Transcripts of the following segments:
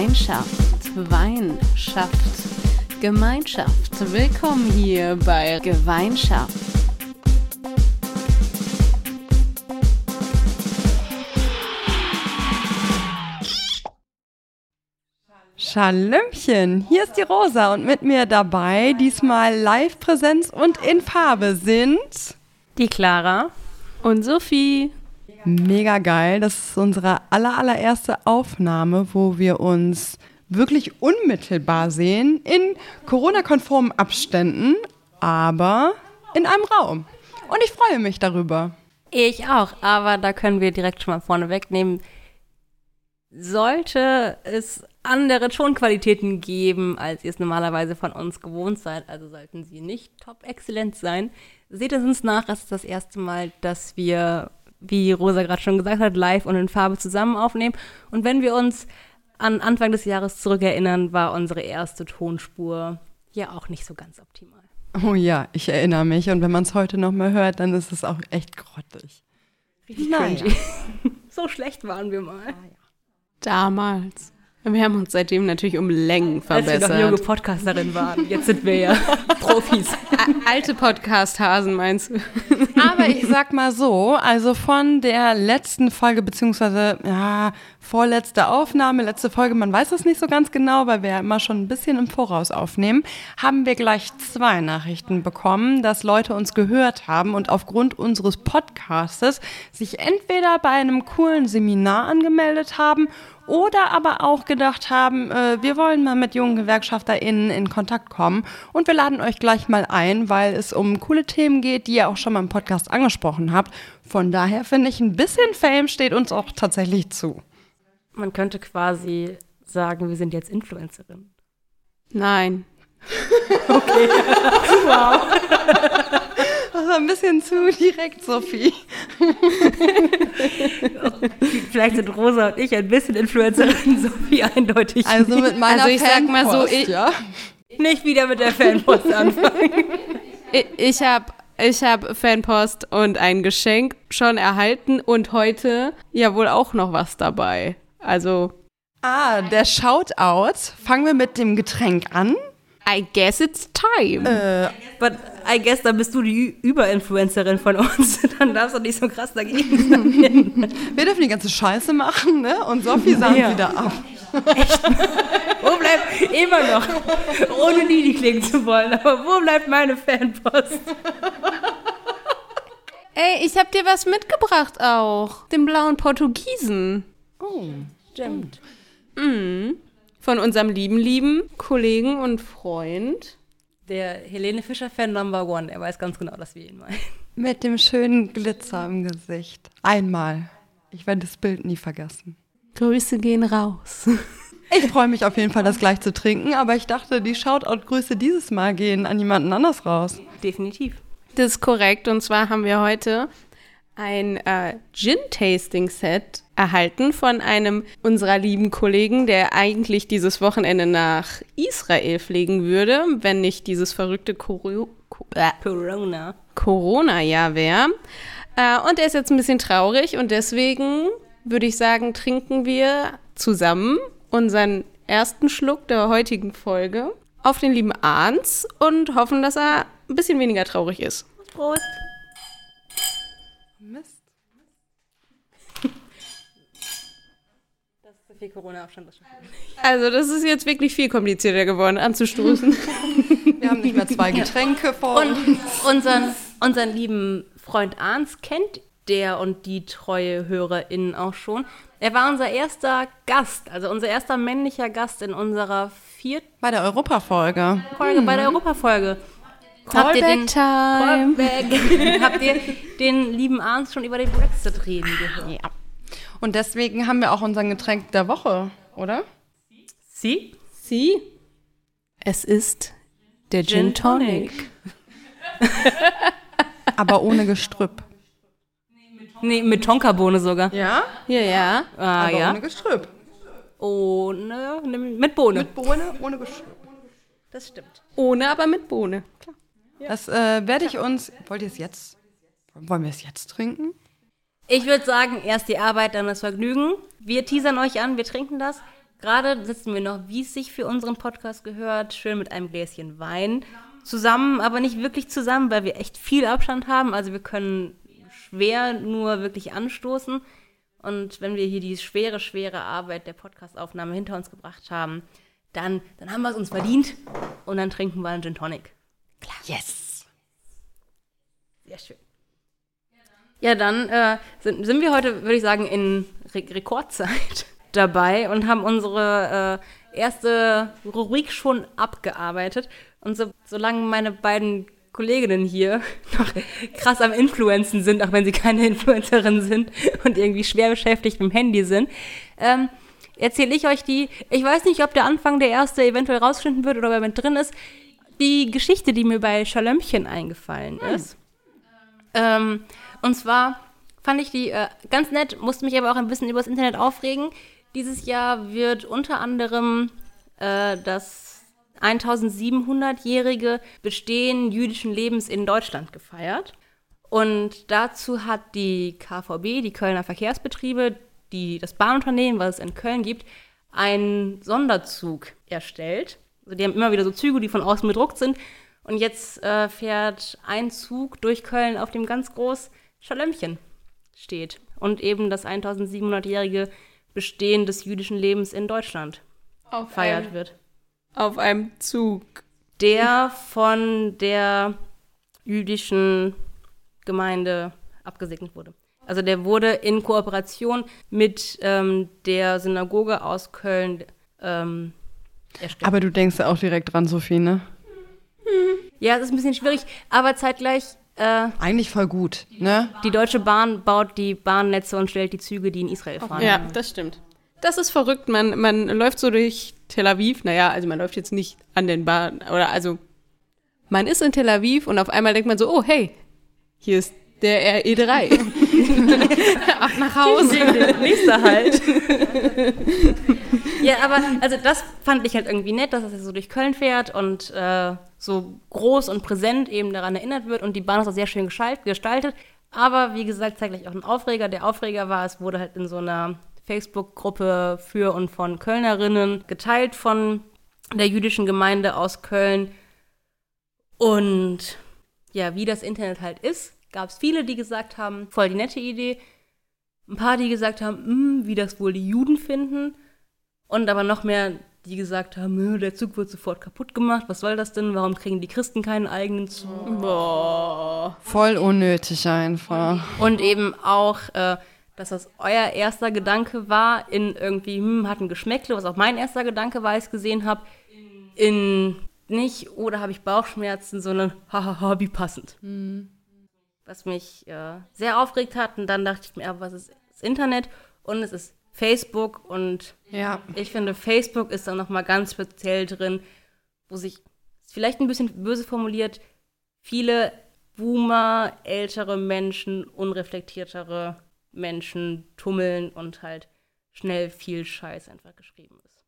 Gemeinschaft, Wein schafft Gemeinschaft. Willkommen hier bei Gemeinschaft. Schalümchen, hier ist die Rosa und mit mir dabei, diesmal Live-Präsenz und in Farbe sind die Clara und Sophie. Mega geil, das ist unsere aller, allererste Aufnahme, wo wir uns wirklich unmittelbar sehen, in Corona-konformen Abständen, aber in einem Raum. Und ich freue mich darüber. Ich auch, aber da können wir direkt schon mal vorne wegnehmen. Sollte es andere Tonqualitäten geben, als ihr es normalerweise von uns gewohnt seid. Also sollten sie nicht top exzellent sein. Seht es uns nach, es ist das erste Mal, dass wir, wie Rosa gerade schon gesagt hat, live und in Farbe zusammen aufnehmen. Und wenn wir uns an Anfang des Jahres zurückerinnern, war unsere erste Tonspur ja auch nicht so ganz optimal. Oh ja, ich erinnere mich. Und wenn man es heute noch mal hört, dann ist es auch echt grottig. Richtig naja. so schlecht waren wir mal. Ah, ja. Damals. Wir haben uns seitdem natürlich um Längen verbessert. Als wir noch junge Podcasterin waren. Jetzt sind wir ja Profis. Alte Podcast-Hasen meinst du? Aber ich sag mal so, also von der letzten Folge, beziehungsweise ja, vorletzte Aufnahme, letzte Folge, man weiß es nicht so ganz genau, weil wir ja immer schon ein bisschen im Voraus aufnehmen, haben wir gleich zwei Nachrichten bekommen, dass Leute uns gehört haben und aufgrund unseres Podcastes sich entweder bei einem coolen Seminar angemeldet haben oder aber auch gedacht haben, äh, wir wollen mal mit jungen GewerkschafterInnen in Kontakt kommen und wir laden euch gleich mal ein, weil es um coole Themen geht, die ihr auch schon mal im Podcast angesprochen habt. Von daher finde ich, ein bisschen Fame steht uns auch tatsächlich zu. Man könnte quasi sagen, wir sind jetzt Influencerin. Nein. okay. wow. Das war ein bisschen zu direkt, Sophie. Vielleicht sind Rosa und ich ein bisschen Influencerin, Sophie eindeutig. Also mit meiner Also ich sag mal so, ich, ja? nicht wieder mit der Fanpost anfangen. ich, ich habe ich hab Fanpost und ein Geschenk schon erhalten und heute ja wohl auch noch was dabei. Also. Ah, der Shoutout. Fangen wir mit dem Getränk an. I guess it's time. Äh, but I guess, dann bist du die Überinfluencerin von uns. Dann darfst du nicht so krass dagegen sein. Wir dürfen die ganze Scheiße machen, ne? Und Sophie sagt ja. wieder ab. Echt? Wo bleibt, immer noch, ohne nie die klingen zu wollen, aber wo bleibt meine Fanpost? Ey, ich hab dir was mitgebracht auch. Den blauen Portugiesen. Oh, stimmt. Mhm von unserem lieben, lieben Kollegen und Freund. Der Helene Fischer-Fan Number One, er weiß ganz genau, dass wir ihn meinen. Mit dem schönen Glitzer im Gesicht. Einmal. Ich werde das Bild nie vergessen. Grüße gehen raus. Ich freue mich auf jeden Fall, das gleich zu trinken, aber ich dachte, die Shoutout-Grüße dieses Mal gehen an jemanden anders raus. Definitiv. Das ist korrekt. Und zwar haben wir heute ein äh, Gin-Tasting-Set erhalten von einem unserer lieben Kollegen, der eigentlich dieses Wochenende nach Israel fliegen würde, wenn nicht dieses verrückte Coro äh, Corona. Corona-Jahr wäre. Äh, und er ist jetzt ein bisschen traurig und deswegen würde ich sagen, trinken wir zusammen unseren ersten Schluck der heutigen Folge auf den lieben Arns und hoffen, dass er ein bisschen weniger traurig ist. Prost! Viel Corona-Abstand. Das also das ist jetzt wirklich viel komplizierter geworden, anzustoßen. Wir haben nicht mehr zwei Getränke vor Und uns. Unseren, unseren lieben Freund Arns kennt der und die treue HörerInnen auch schon. Er war unser erster Gast, also unser erster männlicher Gast in unserer vierten... Bei der Europafolge. Folge, mhm. Bei der Europafolge. Callback Time. Callback. Habt ihr den lieben Arns schon über den Brexit reden gehört? Ja. Und deswegen haben wir auch unseren Getränk der Woche, oder? Sie? Sie? Es ist der Gin, Gin Tonic. Aber ohne Gestrüpp. Nee, mit Tonkabohne sogar. Ja? Ja, ja. Ah, Aber ja. ohne Gestrüpp. Ohne, mit Bohne. Mit Bohne, ohne Gestrüpp. Das stimmt. Ohne, aber mit Bohne. Klar. Das äh, werde ich uns. Wollt ihr es jetzt? Wollen wir es jetzt trinken? Ich würde sagen, erst die Arbeit, dann das Vergnügen. Wir teasern euch an, wir trinken das. Gerade sitzen wir noch, wie es sich für unseren Podcast gehört, schön mit einem Gläschen Wein zusammen, aber nicht wirklich zusammen, weil wir echt viel Abstand haben. Also wir können schwer nur wirklich anstoßen. Und wenn wir hier die schwere, schwere Arbeit der Podcastaufnahme hinter uns gebracht haben, dann, dann haben wir es uns verdient und dann trinken wir einen Gin Tonic. Klar. Yes. Sehr schön. Ja, dann äh, sind, sind wir heute, würde ich sagen, in Re Rekordzeit dabei und haben unsere äh, erste Rubrik schon abgearbeitet. Und so, solange meine beiden Kolleginnen hier noch krass am Influenzen sind, auch wenn sie keine Influencerin sind und irgendwie schwer beschäftigt mit dem Handy sind, ähm, erzähle ich euch die, ich weiß nicht, ob der Anfang der erste eventuell rausfinden wird oder ob er mit drin ist, die Geschichte, die mir bei Schalömchen eingefallen hm. ist. Ähm, und zwar fand ich die äh, ganz nett, musste mich aber auch ein bisschen über das Internet aufregen. Dieses Jahr wird unter anderem äh, das 1700-jährige Bestehen jüdischen Lebens in Deutschland gefeiert. Und dazu hat die KVB, die Kölner Verkehrsbetriebe, die, das Bahnunternehmen, was es in Köln gibt, einen Sonderzug erstellt. Also die haben immer wieder so Züge, die von außen bedruckt sind. Und jetzt äh, fährt ein Zug durch Köln, auf dem ganz groß Schalömchen steht. Und eben das 1700-jährige Bestehen des jüdischen Lebens in Deutschland auf gefeiert einem, wird. Auf einem Zug. Der von der jüdischen Gemeinde abgesegnet wurde. Also der wurde in Kooperation mit ähm, der Synagoge aus Köln ähm, erstellt. Aber du denkst ja auch direkt dran, Sophie, ne? Ja, es ist ein bisschen schwierig, aber zeitgleich. Äh, Eigentlich voll gut, ne? Die Deutsche Bahn baut die Bahnnetze und stellt die Züge, die in Israel fahren. Ja, das stimmt. Das ist verrückt. Man, man läuft so durch Tel Aviv. Naja, also man läuft jetzt nicht an den Bahnen. Oder also, man ist in Tel Aviv und auf einmal denkt man so: Oh, hey, hier ist der RE3. Ab nach Hause. Nächster halt. ja, aber also das fand ich halt irgendwie nett, dass es so durch Köln fährt und äh, so groß und präsent eben daran erinnert wird und die Bahn ist auch sehr schön gestaltet. Aber wie gesagt, zeigt gleich auch ein Aufreger. Der Aufreger war, es wurde halt in so einer Facebook-Gruppe für und von Kölnerinnen geteilt von der jüdischen Gemeinde aus Köln. Und ja, wie das Internet halt ist, gab es viele, die gesagt haben, voll die nette Idee. Ein paar, die gesagt haben, hm, wie das wohl die Juden finden. Und aber noch mehr, die gesagt haben, der Zug wird sofort kaputt gemacht. Was soll das denn? Warum kriegen die Christen keinen eigenen Zug? Boah. Voll unnötig einfach. Und eben auch, äh, dass das euer erster Gedanke war, in irgendwie, hm, hat ein Geschmäckle, was auch mein erster Gedanke war, als ich gesehen habe, in nicht, oder oh, habe ich Bauchschmerzen, sondern hahaha, wie passend. Mhm was mich äh, sehr aufgeregt hat. Und dann dachte ich mir, was ist das Internet? Und es ist Facebook. Und ja. ich finde, Facebook ist da nochmal ganz speziell drin, wo sich, vielleicht ein bisschen böse formuliert, viele Boomer, ältere Menschen, unreflektiertere Menschen tummeln und halt schnell viel Scheiß einfach geschrieben ist.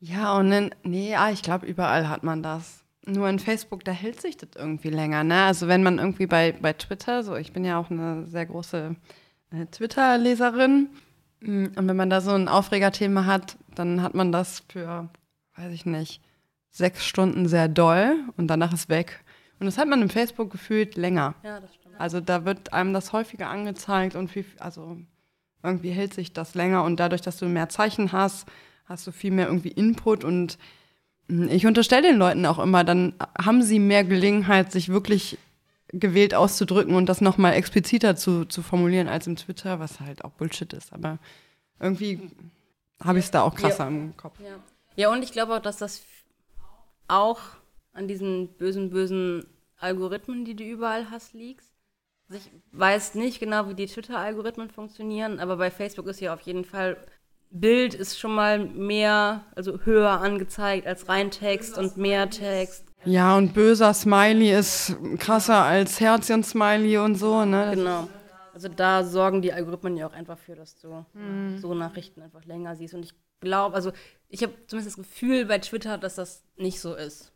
Ja, und dann, nee, ja, ich glaube, überall hat man das. Nur in Facebook, da hält sich das irgendwie länger. Ne? Also wenn man irgendwie bei, bei Twitter, so ich bin ja auch eine sehr große äh, Twitter-Leserin, mm, und wenn man da so ein Aufregerthema hat, dann hat man das für, weiß ich nicht, sechs Stunden sehr doll und danach ist weg. Und das hat man im Facebook gefühlt länger. Ja, das stimmt. Also da wird einem das häufiger angezeigt und viel, also irgendwie hält sich das länger und dadurch, dass du mehr Zeichen hast, hast du viel mehr irgendwie Input und ich unterstelle den Leuten auch immer, dann haben sie mehr Gelegenheit, sich wirklich gewählt auszudrücken und das nochmal expliziter zu, zu formulieren als im Twitter, was halt auch Bullshit ist. Aber irgendwie habe ich es da auch krasser ja. im Kopf. Ja. ja, und ich glaube auch, dass das auch an diesen bösen, bösen Algorithmen, die du überall hast, liegt. Also ich weiß nicht genau, wie die Twitter-Algorithmen funktionieren, aber bei Facebook ist ja auf jeden Fall Bild ist schon mal mehr, also höher angezeigt als rein Text und mehr Text. Ja, und böser Smiley ist krasser als Herzchen-Smiley und so, ne? Genau. Also da sorgen die Algorithmen ja auch einfach für, dass du mhm. so Nachrichten einfach länger siehst. Und ich glaube, also ich habe zumindest das Gefühl bei Twitter, dass das nicht so ist.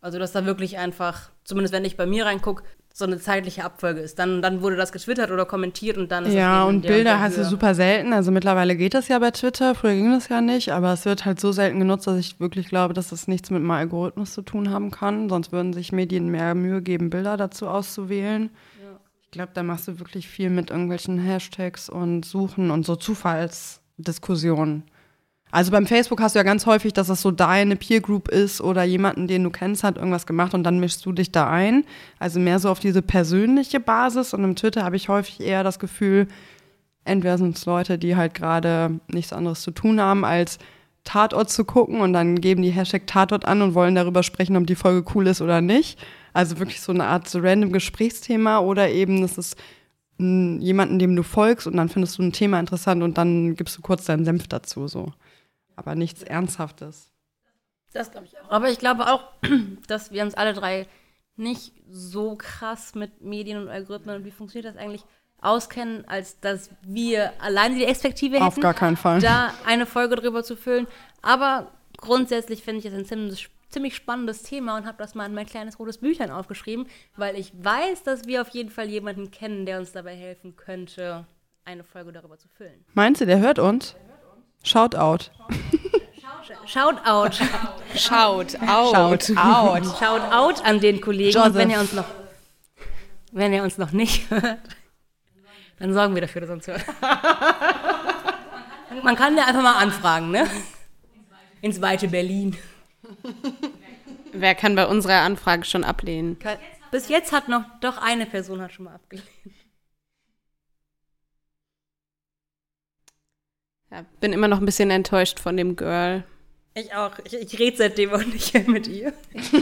Also dass da wirklich einfach, zumindest wenn ich bei mir reingucke, so eine zeitliche Abfolge ist. Dann, dann wurde das getwittert oder kommentiert und dann ist Ja, und der Bilder der hast du super selten. Also mittlerweile geht das ja bei Twitter. Früher ging das ja nicht, aber es wird halt so selten genutzt, dass ich wirklich glaube, dass das nichts mit dem Algorithmus zu tun haben kann. Sonst würden sich Medien mehr Mühe geben, Bilder dazu auszuwählen. Ich glaube, da machst du wirklich viel mit irgendwelchen Hashtags und Suchen und so Zufallsdiskussionen. Also beim Facebook hast du ja ganz häufig, dass das so deine Peer Group ist oder jemanden, den du kennst, hat irgendwas gemacht und dann mischst du dich da ein. Also mehr so auf diese persönliche Basis. Und im Twitter habe ich häufig eher das Gefühl, entweder sind es Leute, die halt gerade nichts anderes zu tun haben, als Tatort zu gucken und dann geben die Hashtag Tatort an und wollen darüber sprechen, ob die Folge cool ist oder nicht. Also wirklich so eine Art so random Gesprächsthema oder eben, das ist mh, jemanden, dem du folgst und dann findest du ein Thema interessant und dann gibst du kurz deinen Senf dazu so. Aber nichts Ernsthaftes. Das glaube ich auch. Aber ich glaube auch, dass wir uns alle drei nicht so krass mit Medien und Algorithmen und wie funktioniert das eigentlich auskennen, als dass wir alleine die Expertise hätten, Auf gar keinen Fall. da eine Folge drüber zu füllen. Aber grundsätzlich finde ich es ein ziemlich, ziemlich spannendes Thema und habe das mal in mein kleines rotes Büchlein aufgeschrieben, weil ich weiß, dass wir auf jeden Fall jemanden kennen, der uns dabei helfen könnte, eine Folge darüber zu füllen. Meinst du, der hört uns? Shout out. Shout out. Schaut, out. Shout out. Shout out an den Kollegen. Und Joseph. wenn er uns noch, wenn er uns noch nicht hört, dann sorgen wir dafür, dass er uns hört. Man kann ja einfach mal anfragen, ne? Ins weite Berlin. Wer kann bei unserer Anfrage schon ablehnen? Bis jetzt hat noch, doch eine Person hat schon mal abgelehnt. Ja, bin immer noch ein bisschen enttäuscht von dem Girl. Ich auch. Ich, ich rede seitdem auch nicht mehr mit ihr.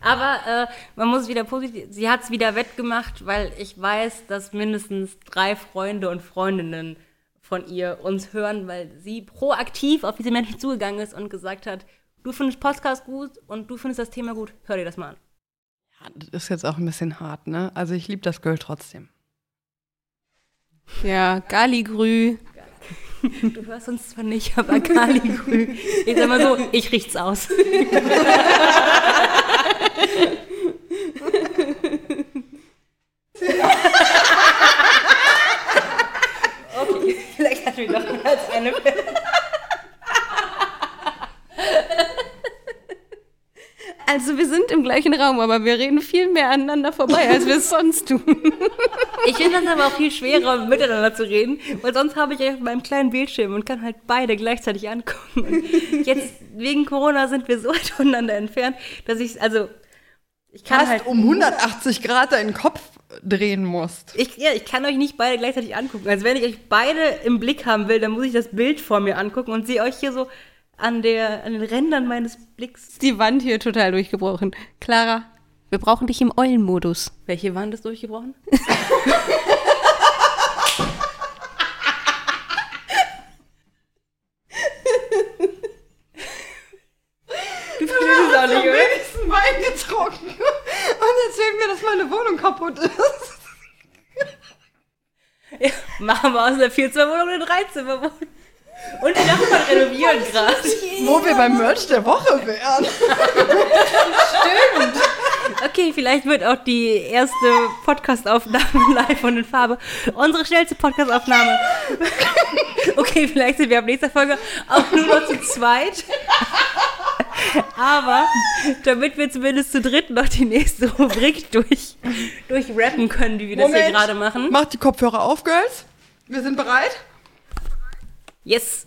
Aber äh, man muss wieder positiv. Sie hat es wieder wettgemacht, weil ich weiß, dass mindestens drei Freunde und Freundinnen von ihr uns hören, weil sie proaktiv auf diese Menschen zugegangen ist und gesagt hat: Du findest Podcast gut und du findest das Thema gut, hör dir das mal an. Das ist jetzt auch ein bisschen hart, ne? Also ich liebe das Girl trotzdem. Ja, Galigrü. Du hörst uns zwar nicht, aber Kaligrü. Ich sag mal so, ich riech's aus. okay, vielleicht hatten wir doch als eine Also wir sind im gleichen Raum, aber wir reden viel mehr aneinander vorbei, als wir es sonst tun. Ich finde das aber auch viel schwerer, miteinander zu reden, weil sonst habe ich auf meinem kleinen Bildschirm und kann halt beide gleichzeitig angucken. Und jetzt, wegen Corona, sind wir so weit voneinander entfernt, dass ich, also, ich kann Fast halt, um 180 Grad deinen Kopf drehen musst. ich, ja, ich kann euch nicht beide gleichzeitig angucken. Also, wenn ich euch beide im Blick haben will, dann muss ich das Bild vor mir angucken und sehe euch hier so an, der, an den Rändern meines Blicks. Ist die Wand hier total durchgebrochen. Clara, wir brauchen dich im Eulenmodus. Welche Wand ist durchgebrochen? auch nicht, oder? wenigsten Wein getrunken und erzählen mir, dass meine Wohnung kaputt ist. Ja, machen wir aus einer Vierzimmerwohnung eine Dreizimmerwohnung. Und die Nachbarn renovieren gerade. Wo wir beim Merch der Woche wären. Okay, vielleicht wird auch die erste Podcast-Aufnahme live und in Farbe unsere schnellste Podcast-Aufnahme. Okay, vielleicht sind wir ab nächster Folge auch nur noch zu zweit. Aber damit wir zumindest zu dritt noch die nächste Rubrik durch, durchrappen können, wie wir das hier Moment. gerade machen. Macht die Kopfhörer auf, Girls. Wir sind bereit. Yes.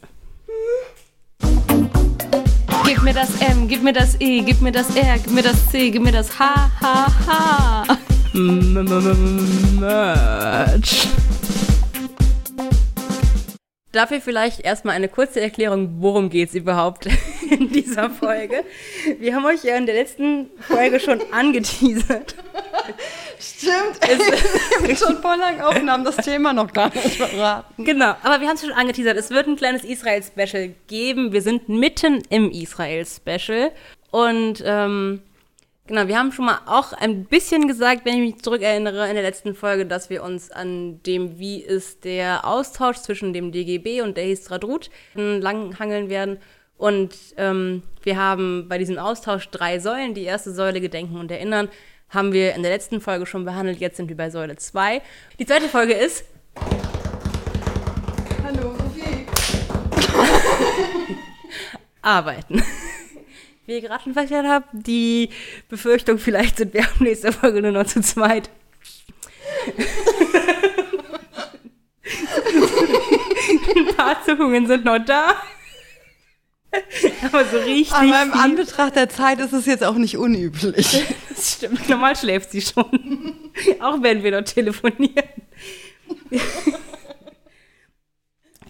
Gib mir das M, gib mir das E, gib mir das R, gib mir das C, gib mir das H, H, H. Merch. Dafür vielleicht erstmal eine kurze Erklärung, worum geht's überhaupt in dieser Folge. Wir haben euch ja in der letzten Folge schon angeteasert. Stimmt. Wir haben schon vor langen Aufnahmen das Thema noch gar nicht verraten. Genau, aber wir haben es schon angeteasert. Es wird ein kleines Israel-Special geben. Wir sind mitten im Israel-Special. Und ähm, genau, wir haben schon mal auch ein bisschen gesagt, wenn ich mich zurückerinnere, in der letzten Folge, dass wir uns an dem, wie ist der Austausch zwischen dem DGB und der Histradrut langhangeln werden. Und ähm, wir haben bei diesem Austausch drei Säulen. Die erste Säule Gedenken und Erinnern haben wir in der letzten Folge schon behandelt. Jetzt sind wir bei Säule 2. Die zweite Folge ist Hallo, Sophie. Arbeiten. Wie ihr gerade schon festgestellt habt, die Befürchtung, vielleicht sind wir ab nächster Folge nur noch zu zweit. Ein paar Zuckungen sind noch da. Aber so richtig. Aber im Anbetracht der Zeit ist es jetzt auch nicht unüblich. Das stimmt. Normal schläft sie schon. Auch wenn wir dort telefonieren.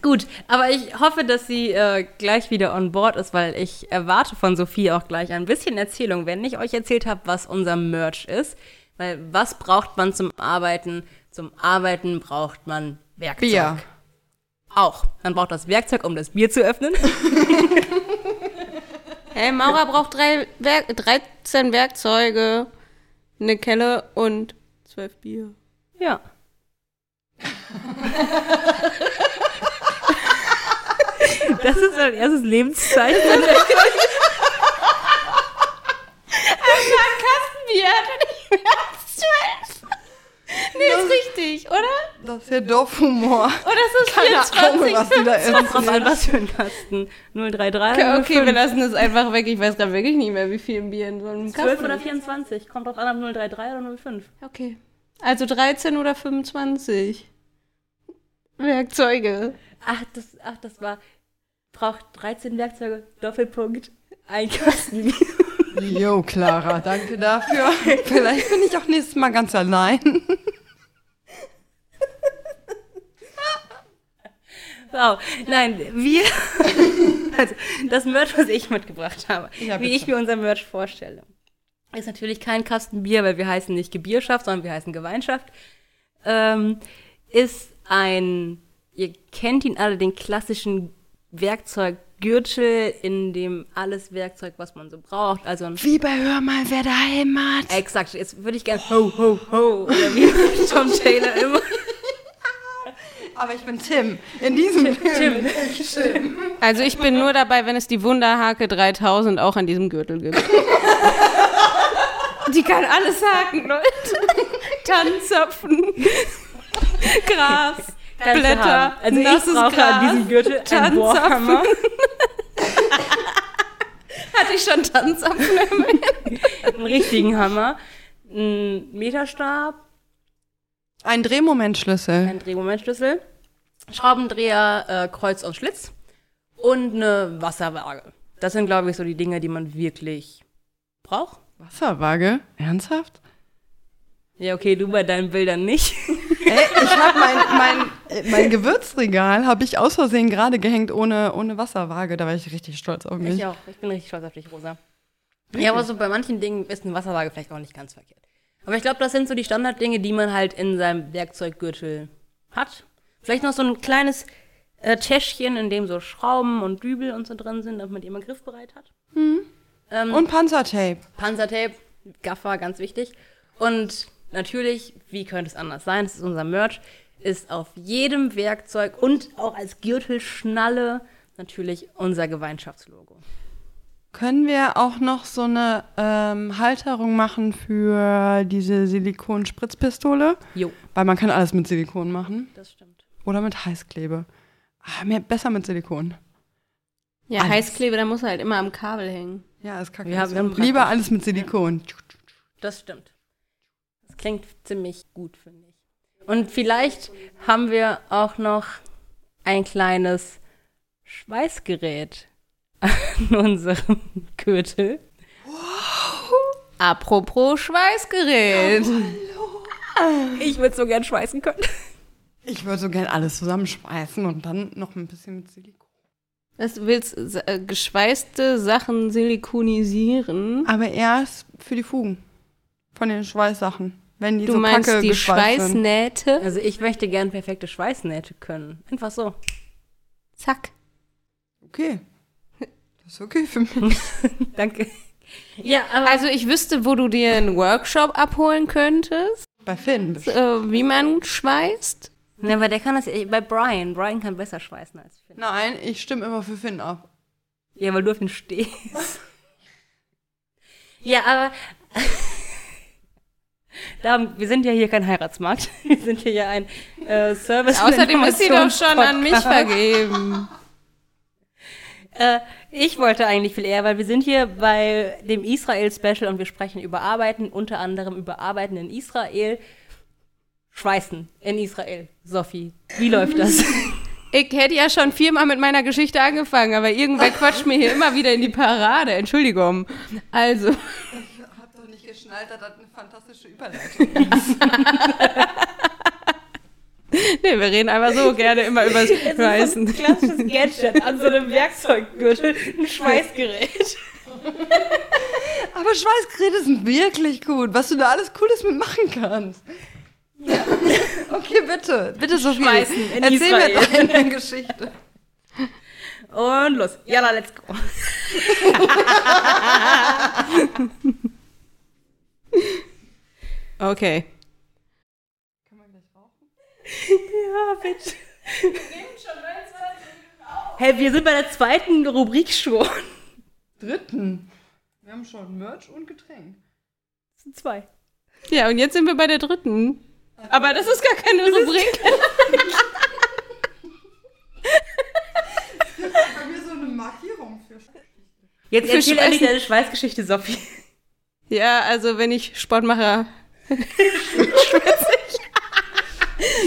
Gut, aber ich hoffe, dass sie äh, gleich wieder on board ist, weil ich erwarte von Sophie auch gleich ein bisschen Erzählung, wenn ich euch erzählt habe, was unser Merch ist. Weil was braucht man zum Arbeiten? Zum Arbeiten braucht man Werkzeug. Bier. Auch. Man braucht das Werkzeug, um das Bier zu öffnen. Hey, Maurer braucht drei Werk 13 Werkzeuge, eine Kelle und 12 Bier. Ja. Das ist ein erstes Lebenszeichen. Kastenbier hat nicht mehr als 12. Nee, ist richtig, oder? Das ist ja Dorfhumor. Oder ist es Keine Ahnung, was die da Kommt drauf ist. an, was für ein Kasten. 033 Okay, okay, wir 05. lassen es einfach weg. Ich weiß gerade wirklich nicht mehr, wie viel Bier in so einem 12 Kasten oder ist. 24. Kommt drauf an, ob 033 oder 05. Okay. Also 13 oder 25 Werkzeuge. Ach, das, ach, das war. Braucht 13 Werkzeuge, Doppelpunkt, ein Kasten. Jo, Clara, danke dafür. Vielleicht bin ich auch nächstes Mal ganz allein. Wow. Nein, wir. Also, das Merch, was ich mitgebracht habe, Ja, wie ich mir unser Merch vorstelle, ist natürlich kein Kasten Bier, weil wir heißen nicht Gebierschaft, sondern wir heißen Gemeinschaft. Ähm, ist ein, ihr kennt ihn alle, den klassischen Werkzeuggürtel, in dem alles Werkzeug, was man so braucht, also ein Wie bei Hör mal, wer daheim hat. Exakt, jetzt würde ich gerne ho, ho, ho, oder wie Tom Taylor immer. Aber ich bin Tim. In diesem Film. Tim. Also ich bin nur dabei, wenn es die Wunderhake 3000 auch an diesem Gürtel gibt. Die kann alles haken, Leute. Tanzapfen, Gras, Du Blätter, haben. Also ich nasses brauche Gras, an diesem Gürtel einen Tanzapfen. Bohrhammer. Hatte ich schon Tanzapfen einen richtigen Hammer, einen Meterstab, Ein Drehmomentschlüssel. einen Drehmomentschlüssel, Schraubendreher, äh, Kreuz und Schlitz und eine Wasserwaage. Das sind, glaube ich, so die Dinge, die man wirklich braucht. Wasserwaage? Ernsthaft? Ja, okay, du bei deinen Bildern nicht. Ich habe mein, mein, mein Gewürzregal habe ich aus Versehen gerade gehängt ohne, ohne Wasserwaage. Da war ich richtig stolz auf mich. Ich auch. Ich bin richtig stolz auf dich, Rosa. Ja, aber so bei manchen Dingen ist eine Wasserwaage vielleicht auch nicht ganz verkehrt. Aber ich glaube, das sind so die Standarddinge, die man halt in seinem Werkzeuggürtel hat. Vielleicht noch so ein kleines äh, Täschchen, in dem so Schrauben und Dübel und so drin sind, damit man die immer griffbereit hat. Ähm, Und Panzertape. Panzertape, Gaffer, ganz wichtig. Und natürlich, wie könnte es anders sein, das ist unser Merch, ist auf jedem Werkzeug und auch als Gürtelschnalle natürlich unser Gemeinschaftslogo. Können wir auch noch so eine ähm, Halterung machen für diese Silikon-Spritzpistole? Jo, Weil man kann alles mit Silikon machen. das stimmt. Oder mit Heißklebe. Ah, mehr, besser mit Silikon. Ja, Alles. Heißkleber, da muss halt immer am Kabel hängen. Ja, ist kacke. Wir haben- wir haben Lieber alles mit Silikon. Das stimmt. Das klingt ziemlich gut, finde ich. Und vielleicht haben wir auch noch ein kleines Schweißgerät an unserem Gürtel. Apropos Schweißgerät. Ich würde so gern schweißen können. Ich würde so gern alles zusammenschmeißen und dann noch ein bisschen mit Silikon. Was willst du? Äh, geschweißte Sachen silikonisieren? Aber erst für die Fugen von den Schweißsachen. Wenn die Du so meinst kacke die geschweißt sind. Schweißnähte? Also ich möchte gern perfekte Schweißnähte können. Einfach so. Zack. Okay. Das ist okay für mich. Danke. Ja, aber Also ich wüsste, wo du dir einen Workshop abholen könntest, Bei Finn. äh, wie man schweißt. Ne, aber der kann das bei Brian. Brian kann besser schweißen als Finn. Nein, ich stimme immer für Finn ab. Ja, weil du auf ihn stehst. ja, aber. Darum, wir sind ja hier kein Heiratsmarkt. Wir sind hier ja ein äh, Service. Außerdem ist sie doch schon an mich vergeben. Äh, ich wollte eigentlich viel eher, weil wir sind hier bei dem Israel-Special und wir sprechen über Arbeiten, unter anderem über Arbeiten in Israel. Schweißen in Israel. Sophie, wie läuft das? Ich hätte ja schon viermal mit meiner Geschichte angefangen, aber irgendwer quatscht mir hier immer wieder in die Parade. Entschuldigung. Also. Dass das eine fantastische Überleitung nee, wir reden einfach so gerne immer über Schweißen. Ein klassisches Gadget an so einem Werkzeuggürtel, ein Schweißgerät. Aber Schweißgeräte sind wirklich gut, was du da alles Cooles mitmachen kannst. Ja. Okay, bitte, bitte Sophie. Schweißen in Erzähl Israel. mir deine Geschichte. Und los. Jalla, let's go. Okay. Ja, bitte. Hey, wir sind bei der zweiten Rubrik schon. Dritten. Wir haben schon Merch und Getränk. Das sind zwei. Ja, und jetzt sind wir bei der dritten. Aber das ist gar keine Rubrik. Bei mir so eine Markierung für Jetzt Für erzähl endlich Schweißen. deine Schweißgeschichte, Sophie. Ja, also wenn ich Sport mache.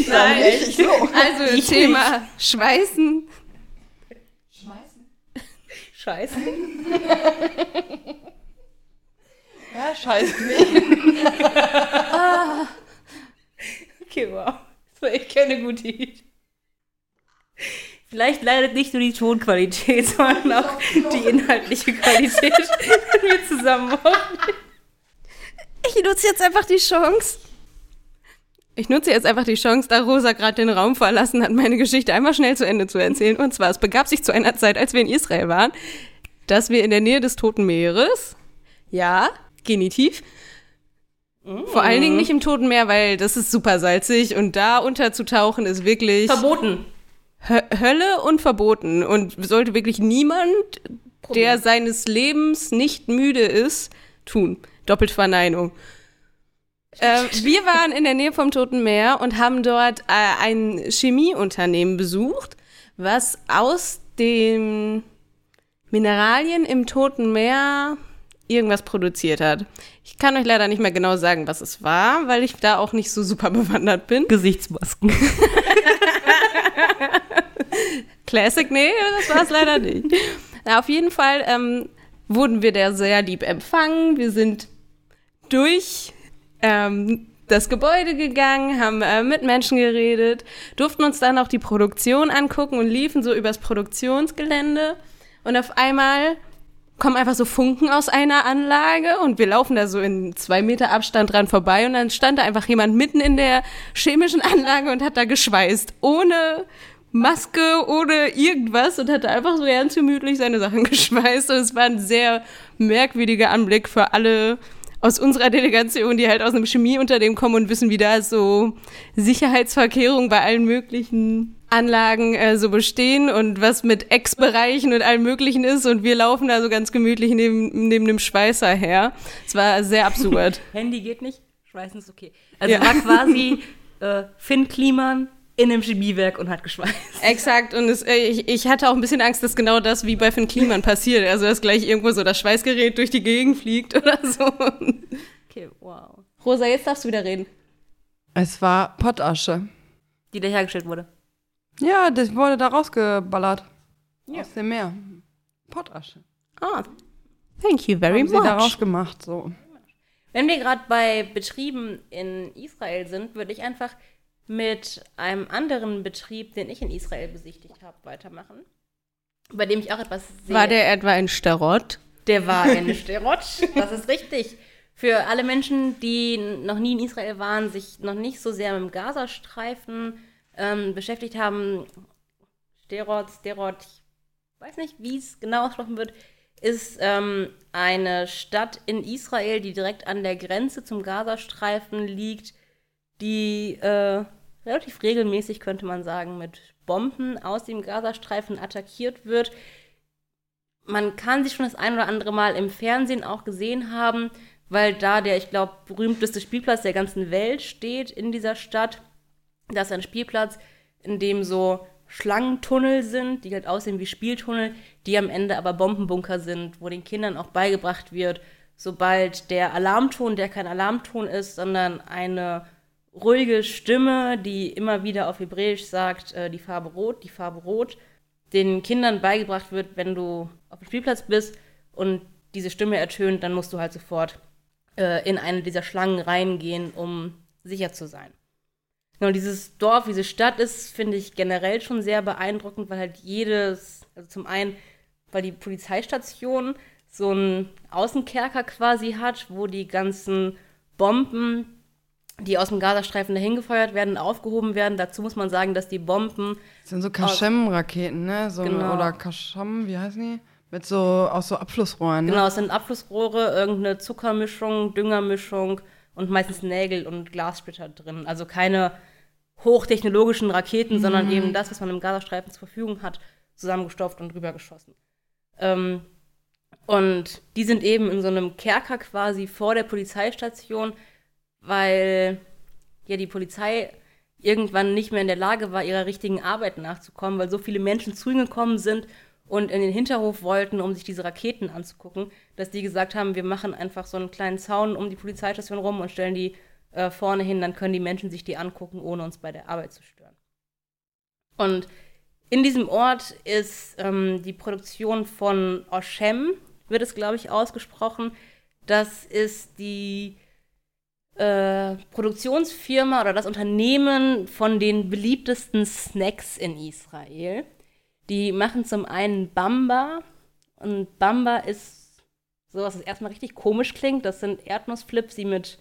Nein, echt so. Also Ich Thema Schweißen. Schmeißen. Scheiße. Ja, scheiß nicht. Okay, wow. Das war echt keine gute Idee. Vielleicht leidet nicht nur die Tonqualität, sondern auch die inhaltliche Qualität, wenn wir zusammen aufnehmen. Ich nutze jetzt einfach die Chance. Ich nutze jetzt einfach die Chance, da Rosa gerade den Raum verlassen hat, meine Geschichte einmal schnell zu Ende zu erzählen. Und zwar, es begab sich zu einer Zeit, als wir in Israel waren, dass wir in der Nähe des Toten Meeres, ja, Genitiv, vor allen Dingen nicht im Toten Meer, weil das ist super salzig und da unterzutauchen ist wirklich Verboten. Hö Hölle und verboten und sollte wirklich niemand, der seines Lebens nicht müde ist, tun. Doppelverneinung. Äh, wir waren in der Nähe vom Toten Meer und haben dort äh, ein Chemieunternehmen besucht, was aus den Mineralien im Toten Meer irgendwas produziert hat. Ich kann euch leider nicht mehr genau sagen, was es war, weil ich da auch nicht so super bewandert bin. Gesichtsmasken. Classic, nee, das war es leider nicht. Na, auf jeden Fall ähm, wurden wir da sehr lieb empfangen. Wir sind durch ähm, das Gebäude gegangen, haben äh, mit Menschen geredet, durften uns dann auch die Produktion angucken und liefen so übers Produktionsgelände. Und auf einmal kommen einfach so Funken aus einer Anlage und wir laufen da so in zwei Meter Abstand dran vorbei und dann stand da einfach jemand mitten in der chemischen Anlage und hat da geschweißt, ohne Maske, ohne irgendwas und hat da einfach so ganz gemütlich seine Sachen geschweißt und es war ein sehr merkwürdiger Anblick für alle aus unserer Delegation, die halt aus einem Chemieunternehmen kommen und wissen, wie da so Sicherheitsverkehrungen bei allen möglichen Anlagen äh, so bestehen und was mit Ex-Bereichen und allem Möglichen ist und wir laufen da so ganz gemütlich neben, neben dem Schweißer her. Es war sehr absurd. Handy geht nicht, Schweißen ist okay. Also Ja. war quasi äh, Finn Kliman in einem Chemiewerk und hat geschweißt. Exakt, und es, äh, ich, ich hatte auch ein bisschen Angst, dass genau das wie bei Finn Kliman passiert. Also, dass gleich irgendwo so das Schweißgerät durch die Gegend fliegt oder so. Okay, wow. Rosa, jetzt darfst du wieder reden. Es war Pottasche. Die da hergestellt wurde. Ja, das wurde da rausgeballert. Aus dem Meer. Pottasche. Ah, thank you very Haben sie da much. rausgemacht, so. Wenn wir gerade bei Betrieben in Israel sind, würde ich einfach mit einem anderen Betrieb, den ich in Israel besichtigt habe, weitermachen. Bei dem ich auch etwas sehe. War der etwa in Sterot? Der war in Sterot. Das ist richtig. Für alle Menschen, die noch nie in Israel waren, sich noch nicht so sehr mit dem Gazastreifen ähm, beschäftigt haben, Sterot, Sterot, ich weiß nicht, wie es genau ausgesprochen wird, ist ähm, eine Stadt in Israel, die direkt an der Grenze zum Gazastreifen liegt, die äh, relativ regelmäßig, könnte man sagen, mit Bomben aus dem Gazastreifen attackiert wird. man kann sich schon das ein oder andere Mal im Fernsehen auch gesehen haben, weil da der, ich glaube, berühmteste Spielplatz der ganzen Welt steht in dieser Stadt. Das ist ein Spielplatz, in dem so Schlangentunnel sind, die halt aussehen wie Spieltunnel, die am Ende aber Bombenbunker sind, wo den Kindern auch beigebracht wird, sobald der Alarmton, der kein Alarmton ist, sondern eine ruhige Stimme, die immer wieder auf Hebräisch sagt, äh, die Farbe rot, die Farbe rot, den Kindern beigebracht wird, wenn du auf dem Spielplatz bist und diese Stimme ertönt, dann musst du halt sofort äh, in eine dieser Schlangen reingehen, um sicher zu sein. Genau, dieses Dorf, diese Stadt ist, finde ich, generell schon sehr beeindruckend, weil halt jedes, also zum einen, weil die Polizeistation so einen Außenkerker quasi hat, wo die ganzen Bomben, die aus dem Gazastreifen dahin gefeuert werden, aufgehoben werden. Dazu muss man sagen, dass die Bomben. Das sind so Kaschem-Raketen, ne? So, Genau. Oder Kaschem, wie heißen die? Mit so, aus so Abflussrohren, ne? Genau, es sind Abflussrohre, irgendeine Zuckermischung, Düngermischung und meistens Nägel und Glassplitter drin. Also keine hochtechnologischen Raketen, sondern eben das, was man im Gazastreifen zur Verfügung hat, zusammengestopft und rübergeschossen. Ähm, und die sind eben in so einem Kerker quasi vor der Polizeistation, weil ja die Polizei irgendwann nicht mehr in der Lage war, ihrer richtigen Arbeit nachzukommen, weil so viele Menschen zu ihnen gekommen sind und in den Hinterhof wollten, um sich diese Raketen anzugucken, dass die gesagt haben, wir machen einfach so einen kleinen Zaun um die Polizeistation rum und stellen die äh, vorne hin, dann können die Menschen sich die angucken, ohne uns bei der Arbeit zu stören. Und in diesem Ort ist ähm, die Produktion von Oshem, wird es, glaube ich, ausgesprochen. Das ist die äh, Produktionsfirma oder das Unternehmen von den beliebtesten Snacks in Israel. Die machen zum einen Bamba. Und Bamba ist sowas, das erstmal richtig komisch klingt. Das sind Erdnussflips, die mit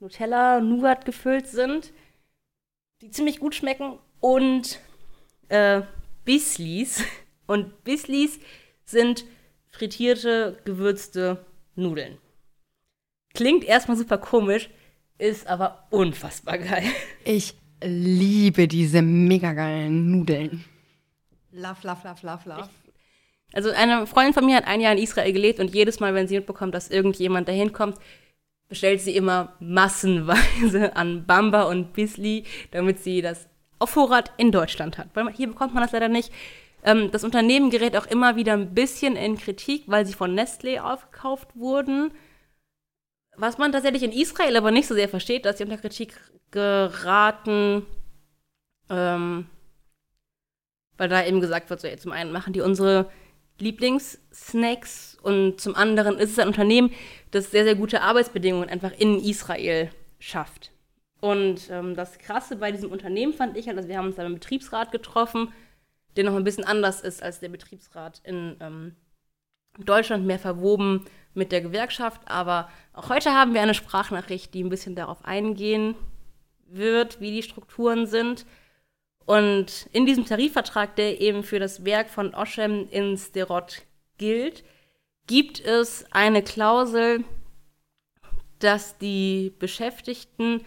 Nutella, Nougat gefüllt sind, die ziemlich gut schmecken. Und äh, Bislis. Und Bislis sind frittierte, gewürzte Nudeln. Klingt erstmal super komisch, ist aber unfassbar geil. Ich liebe diese mega geilen Nudeln. Love, love, love, love, love. Also eine Freundin von mir hat ein Jahr in Israel gelebt und jedes Mal, wenn sie mitbekommt, dass irgendjemand dahin kommt, bestellt sie immer massenweise an Bamba und Bisli, damit sie das auf Vorrat in Deutschland hat. Weil hier bekommt man das leider nicht. Ähm, das Unternehmen gerät auch immer wieder ein bisschen in Kritik, weil sie von Nestlé aufgekauft wurden. Was man tatsächlich in Israel aber nicht so sehr versteht, dass sie unter Kritik geraten, ähm, weil da eben gesagt wird, so, ja, zum einen machen die unsere Lieblingssnacks und zum anderen ist es ein Unternehmen, das sehr, sehr gute Arbeitsbedingungen einfach in Israel schafft. Und ähm, das Krasse bei diesem Unternehmen fand ich halt, also wir haben uns da im Betriebsrat getroffen, der noch ein bisschen anders ist als der Betriebsrat in ähm, Deutschland, mehr verwoben mit der Gewerkschaft. Aber auch heute haben wir eine Sprachnachricht, die ein bisschen darauf eingehen wird, wie die Strukturen sind. Und in diesem Tarifvertrag, der eben für das Werk von Oshem in Sderot gilt, gibt es eine Klausel, dass die Beschäftigten,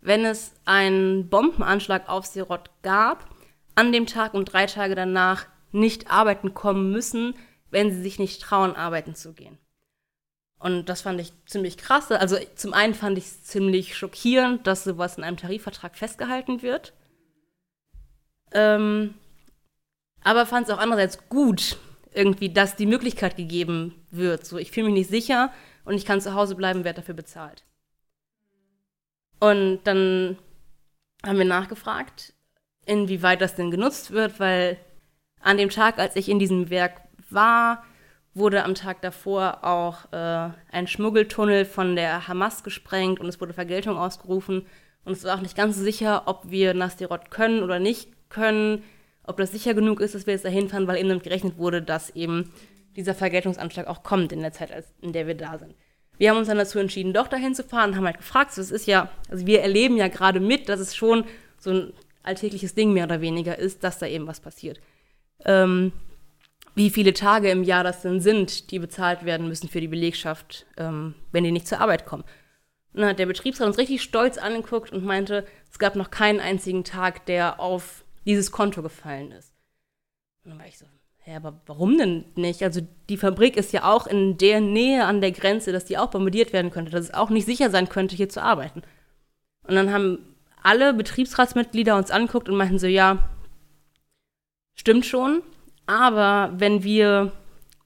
wenn es einen Bombenanschlag auf Sderot gab, an dem Tag und drei Tage danach nicht arbeiten kommen müssen, wenn sie sich nicht trauen, arbeiten zu gehen. Und das fand ich ziemlich krass. Also zum einen fand ich es ziemlich schockierend, dass sowas in einem Tarifvertrag festgehalten wird. Ähm, aber fand es auch andererseits gut, irgendwie, dass die Möglichkeit gegeben wird. So, ich fühle mich nicht sicher und ich kann zu Hause bleiben, werde dafür bezahlt. Und dann haben wir nachgefragt, inwieweit das denn genutzt wird, weil an dem Tag, als ich in diesem Werk war, wurde am Tag davor auch äh, ein Schmuggeltunnel von der Hamas gesprengt und es wurde Vergeltung ausgerufen. Und es war auch nicht ganz sicher, ob wir Nastirot können oder nicht können, ob das sicher genug ist, dass wir jetzt dahin fahren, weil eben damit gerechnet wurde, dass eben dieser Vergeltungsanschlag auch kommt in der Zeit, in der wir da sind. Wir haben uns dann dazu entschieden, doch dahin zu fahren, haben halt gefragt, so, es ist ja, also wir erleben ja gerade mit, dass es schon so ein alltägliches Ding mehr oder weniger ist, dass da eben was passiert. Ähm, wie viele Tage im Jahr das denn sind, die bezahlt werden müssen für die Belegschaft, ähm, wenn die nicht zur Arbeit kommen. Und dann hat der Betriebsrat uns richtig stolz angeguckt und meinte, es gab noch keinen einzigen Tag, der auf dieses Konto gefallen ist. Und dann war ich so, ja, aber warum denn nicht? Also die Fabrik ist ja auch in der Nähe an der Grenze, dass die auch bombardiert werden könnte, dass es auch nicht sicher sein könnte, hier zu arbeiten. Und dann haben alle Betriebsratsmitglieder uns anguckt und meinten so, ja, stimmt schon, aber wenn wir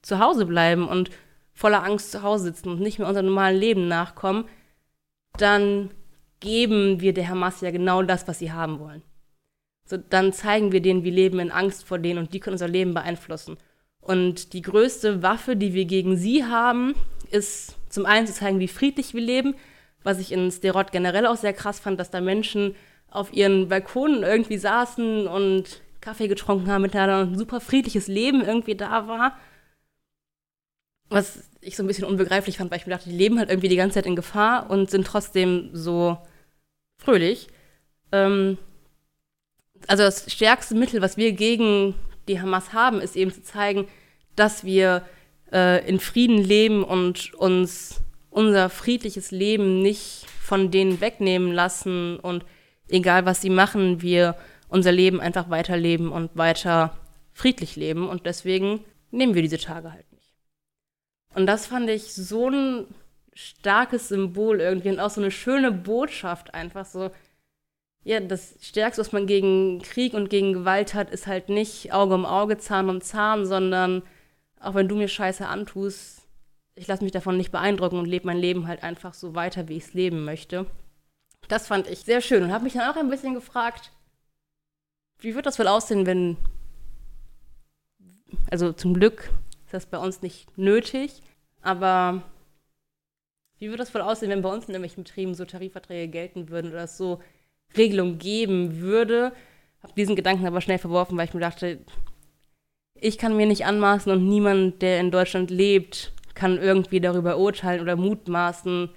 zu Hause bleiben und voller Angst zu Hause sitzen und nicht mehr unserem normalen Leben nachkommen, dann geben wir der Hamas ja genau das, was sie haben wollen. So, dann zeigen wir denen, wir leben in Angst vor denen und die können unser Leben beeinflussen. Und die größte Waffe, die wir gegen sie haben, ist zum einen zu zeigen, wie friedlich wir leben, was ich in Sterot generell auch sehr krass fand, dass da Menschen auf ihren Balkonen irgendwie saßen und Kaffee getrunken haben miteinander und ein super friedliches Leben irgendwie da war. Was ich so ein bisschen unbegreiflich fand, weil ich mir dachte, die leben halt irgendwie die ganze Zeit in Gefahr und sind trotzdem so fröhlich. Ähm, also das stärkste Mittel, was wir gegen die Hamas haben, ist eben zu zeigen, dass wir äh, in Frieden leben und uns unser friedliches Leben nicht von denen wegnehmen lassen und egal was sie machen, wir unser Leben einfach weiterleben und weiter friedlich leben und deswegen nehmen wir diese Tage halt nicht. Und das fand ich so ein starkes Symbol irgendwie und auch so eine schöne Botschaft einfach so, ja, das Stärkste, was man gegen Krieg und gegen Gewalt hat, ist halt nicht Auge um Auge, Zahn um Zahn, sondern auch wenn du mir Scheiße antust, ich lasse mich davon nicht beeindrucken und lebe mein Leben halt einfach so weiter, wie ich es leben möchte. Das fand ich sehr schön und habe mich dann auch ein bisschen gefragt, wie wird das wohl aussehen, wenn, also zum Glück ist das bei uns nicht nötig, aber wie wird das wohl aussehen, wenn bei uns in irgendwelchen Betrieben so Tarifverträge gelten würden oder es so Regelung geben würde. Habe diesen Gedanken aber schnell verworfen, weil ich mir dachte, ich kann mir nicht anmaßen und niemand, der in Deutschland lebt, kann irgendwie darüber urteilen oder mutmaßen,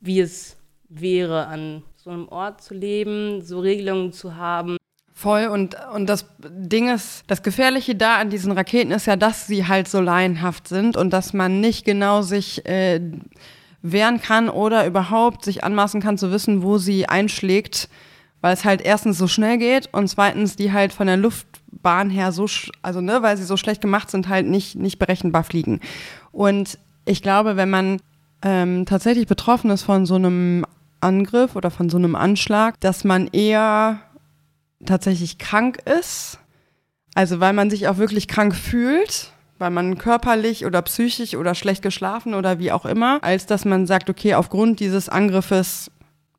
wie es wäre, an so einem Ort zu leben, so Regelungen zu haben. Voll und, und das Ding ist, das Gefährliche da an diesen Raketen ist ja, dass sie halt so laienhaft sind und dass man nicht genau sich äh, wehren kann oder überhaupt sich anmaßen kann zu wissen, wo sie einschlägt weil es halt erstens so schnell geht und zweitens die halt von der Luftbahn her so, also ne, weil sie so schlecht gemacht sind, halt nicht, nicht berechenbar fliegen. Und ich glaube, wenn man ähm, tatsächlich betroffen ist von so einem Angriff oder von so einem Anschlag, dass man eher tatsächlich krank ist, also weil man sich auch wirklich krank fühlt, weil man körperlich oder psychisch oder schlecht geschlafen oder wie auch immer, als dass man sagt, okay, aufgrund dieses Angriffes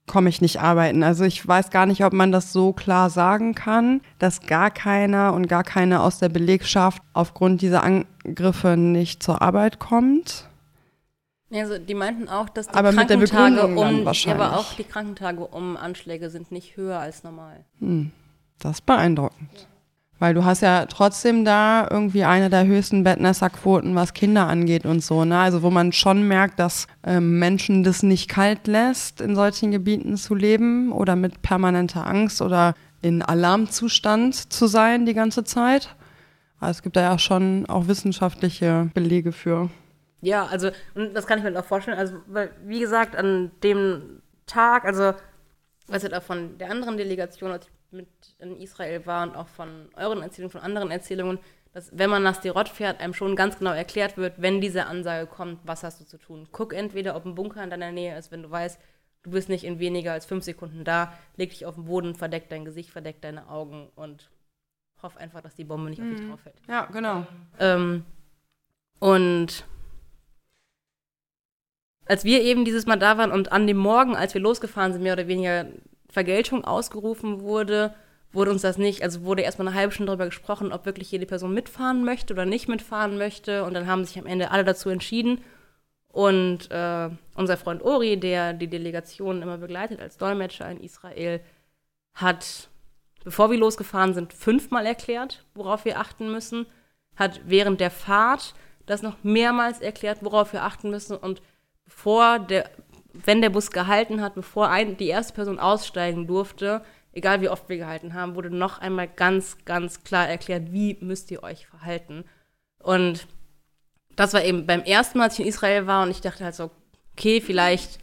komme ich nicht arbeiten. Also ich weiß gar nicht, ob man das so klar sagen kann, dass gar keiner und gar keine aus der Belegschaft aufgrund dieser Angriffe nicht zur Arbeit kommt. Also die meinten auch, dass die aber Krankentage um, aber auch die Krankentage um Anschläge sind nicht höher als normal. Hm, das ist beeindruckend. Weil du hast ja trotzdem da irgendwie eine der höchsten Bettnässerquoten, was Kinder angeht und so. Ne? Also wo man schon merkt, dass ähm, Menschen das nicht kalt lässt, in solchen Gebieten zu leben oder mit permanenter Angst oder in Alarmzustand zu sein die ganze Zeit. Also es gibt da ja schon auch wissenschaftliche Belege für. Ja, also und das kann ich mir auch vorstellen. Also weil, wie gesagt, an dem Tag, also was halt auch von der anderen Delegation, als ich mit in Israel war und auch von euren Erzählungen, von anderen Erzählungen, dass wenn man nach Sderot fährt, einem schon ganz genau erklärt wird, wenn diese Ansage kommt, was hast du zu tun. Guck entweder, ob ein Bunker in deiner Nähe ist, wenn du weißt, du bist nicht in weniger als fünf Sekunden da, leg dich auf den Boden, verdeck dein Gesicht, verdeck deine Augen und hoff einfach, dass die Bombe nicht mhm. auf dich drauf fällt. Ja, genau. Ähm, und als wir eben dieses Mal da waren und an dem Morgen, als wir losgefahren sind, mehr oder weniger Vergeltung ausgerufen wurde, wurde uns das nicht, also wurde erstmal eine halbe Stunde darüber gesprochen, ob wirklich jede Person mitfahren möchte oder nicht mitfahren möchte. Und dann haben sich am Ende alle dazu entschieden. Und äh, unser Freund Ori, der die Delegation immer begleitet als Dolmetscher in Israel, hat, bevor wir losgefahren sind, fünfmal erklärt, worauf wir achten müssen, hat während der Fahrt das noch mehrmals erklärt, worauf wir achten müssen. Und bevor der, wenn der Bus gehalten hat, bevor ein, die erste Person aussteigen durfte, egal wie oft wir gehalten haben, wurde noch einmal ganz, ganz klar erklärt, wie müsst ihr euch verhalten. Und das war eben beim ersten Mal, als ich in Israel war und ich dachte halt so, okay, vielleicht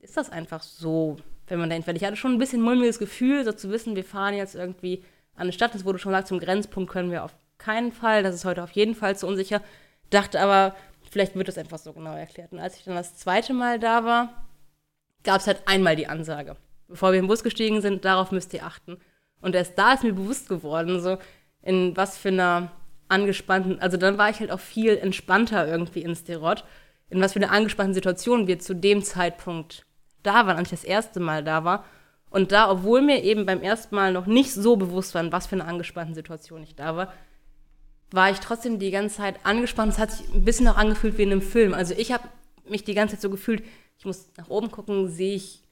ist das einfach so, wenn man da hinfährt. Ich hatte schon ein bisschen mulmiges Gefühl, so zu wissen, wir fahren jetzt irgendwie an eine Stadt, das wurde schon gesagt, zum Grenzpunkt können wir auf keinen Fall, das ist heute auf jeden Fall zu unsicher. Dachte aber, vielleicht wird es einfach so genau erklärt. Und als ich dann das zweite Mal da war, gab es halt einmal die Ansage. Bevor wir im Bus gestiegen sind, darauf müsst ihr achten. Und erst da ist mir bewusst geworden, so in was für einer angespannten, also dann war ich halt auch viel entspannter irgendwie in Sterot, in was für einer angespannten Situation wir zu dem Zeitpunkt da waren, als ich das erste Mal da war. Und da, obwohl mir eben beim ersten Mal noch nicht so bewusst war, in was für einer angespannten Situation ich da war, war ich trotzdem die ganze Zeit angespannt. Es hat sich ein bisschen auch angefühlt wie in einem Film. Also ich habe mich die ganze Zeit so gefühlt, ich muss nach oben gucken, sehe ich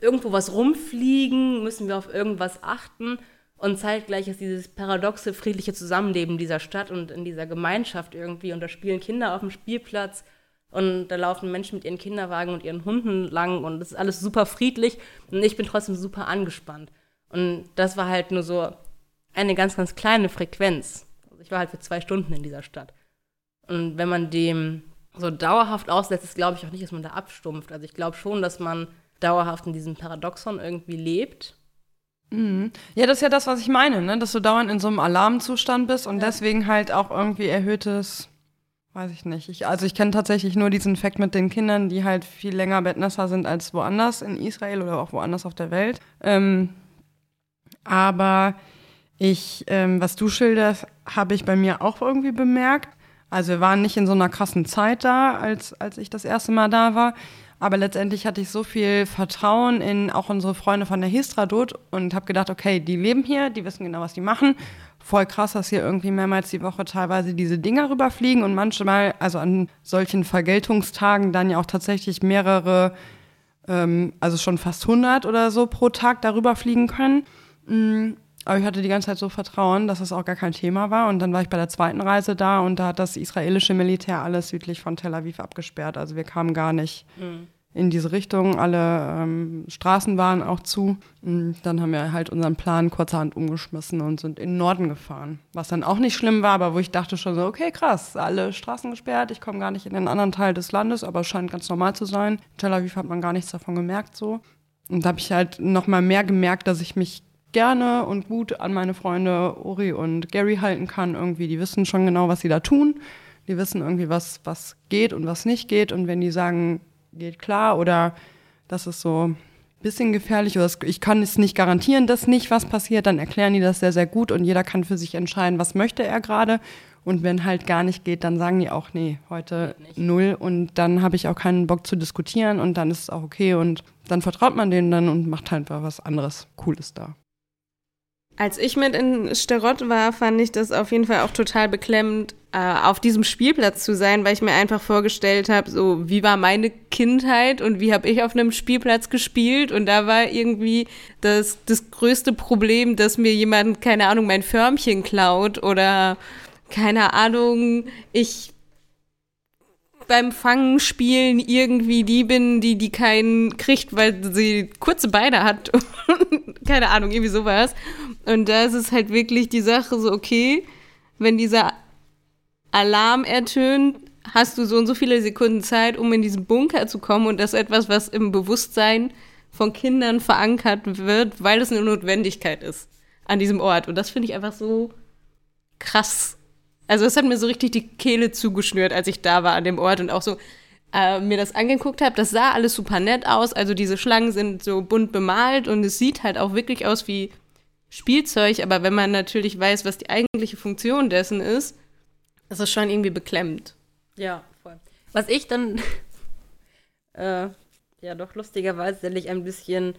irgendwo was rumfliegen, müssen wir auf irgendwas achten. Und zeitgleich ist dieses paradoxe, friedliche Zusammenleben dieser Stadt und in dieser Gemeinschaft irgendwie. Und da spielen Kinder auf dem Spielplatz und da laufen Menschen mit ihren Kinderwagen und ihren Hunden lang und das ist alles super friedlich und ich bin trotzdem super angespannt. Und das war halt nur so eine ganz, ganz kleine Frequenz. Ich war halt für zwei Stunden in dieser Stadt. Und wenn man dem so dauerhaft aussetzt, ist glaube ich auch nicht, dass man da abstumpft. Also ich glaube schon, dass man dauerhaft in diesem Paradoxon irgendwie lebt Mhm. Ja, das ist ja das, was ich meine, ne? dass du dauernd in so einem Alarmzustand bist und ja. deswegen halt auch irgendwie erhöhtes, weiß ich nicht. Ich, also ich kenne tatsächlich nur diesen Fakt mit den Kindern, die halt viel länger Bettnässer sind als woanders in Israel oder auch woanders auf der Welt. Ähm, aber ich, ähm, was du schilderst, habe ich bei mir auch irgendwie bemerkt. Also wir waren nicht in so einer krassen Zeit da, als, als ich das erste Mal da war. Aber letztendlich hatte ich so viel Vertrauen in auch unsere Freunde von der Histradot und habe gedacht, okay, die leben hier, die wissen genau, was die machen. Voll krass, dass hier irgendwie mehrmals die Woche teilweise diese Dinger rüberfliegen und manchmal, also an solchen Vergeltungstagen, dann ja auch tatsächlich mehrere, ähm, also schon fast 100 oder so pro Tag darüber fliegen können. Aber ich hatte die ganze Zeit so Vertrauen, dass das auch gar kein Thema war. Und dann war ich bei der zweiten Reise da und da hat das israelische Militär alles südlich von Tel Aviv abgesperrt. Also wir kamen gar nicht mhm. in diese Richtung. Alle ähm, Straßen waren auch zu. Und dann haben wir halt unseren Plan kurzerhand umgeschmissen und sind in den Norden gefahren. Was dann auch nicht schlimm war, aber wo ich dachte schon so, okay, krass, alle Straßen gesperrt. Ich komme gar nicht in den anderen Teil des Landes, aber es scheint ganz normal zu sein. In Tel Aviv hat man gar nichts davon gemerkt so. Und da habe ich halt noch mal mehr gemerkt, dass ich mich gerne und gut an meine Freunde Uri und Gary halten kann. Irgendwie, die wissen schon genau, was sie da tun. Die wissen irgendwie, was, was geht und was nicht geht. Und wenn die sagen, geht klar oder das ist so ein bisschen gefährlich oder ich kann es nicht garantieren, dass nicht was passiert, dann erklären die das sehr, sehr gut und jeder kann für sich entscheiden, was möchte er gerade. Und wenn halt gar nicht geht, dann sagen die auch, nee, heute null. Und dann habe ich auch keinen Bock zu diskutieren und dann ist es auch okay. Und dann vertraut man denen dann und macht halt was anderes Cooles da. Als ich mit in Sterott war, fand ich das auf jeden Fall auch total beklemmend, äh, auf diesem Spielplatz zu sein, weil ich mir einfach vorgestellt habe, so wie war meine Kindheit und wie habe ich auf einem Spielplatz gespielt? Und da war irgendwie das, das größte Problem, dass mir jemand, keine Ahnung, mein Förmchen klaut oder keine Ahnung, ich beim Fangen spielen irgendwie die bin, die die keinen kriegt, weil sie kurze Beine hat. Keine Ahnung, irgendwie sowas. Und da ist es halt wirklich die Sache so, okay, wenn dieser Alarm ertönt, hast du so und so viele Sekunden Zeit, um in diesen Bunker zu kommen und das ist etwas, was im Bewusstsein von Kindern verankert wird, weil es eine Notwendigkeit ist an diesem Ort. Und das finde ich einfach so krass also es hat mir so richtig die Kehle zugeschnürt, als ich da war an dem Ort und auch so äh, mir das angeguckt habe. Das sah alles super nett aus. Also diese Schlangen sind so bunt bemalt und es sieht halt auch wirklich aus wie Spielzeug. Aber wenn man natürlich weiß, was die eigentliche Funktion dessen ist, ist das schon irgendwie beklemmend. Ja, voll. Was ich dann äh, ja doch lustigerweise ein bisschen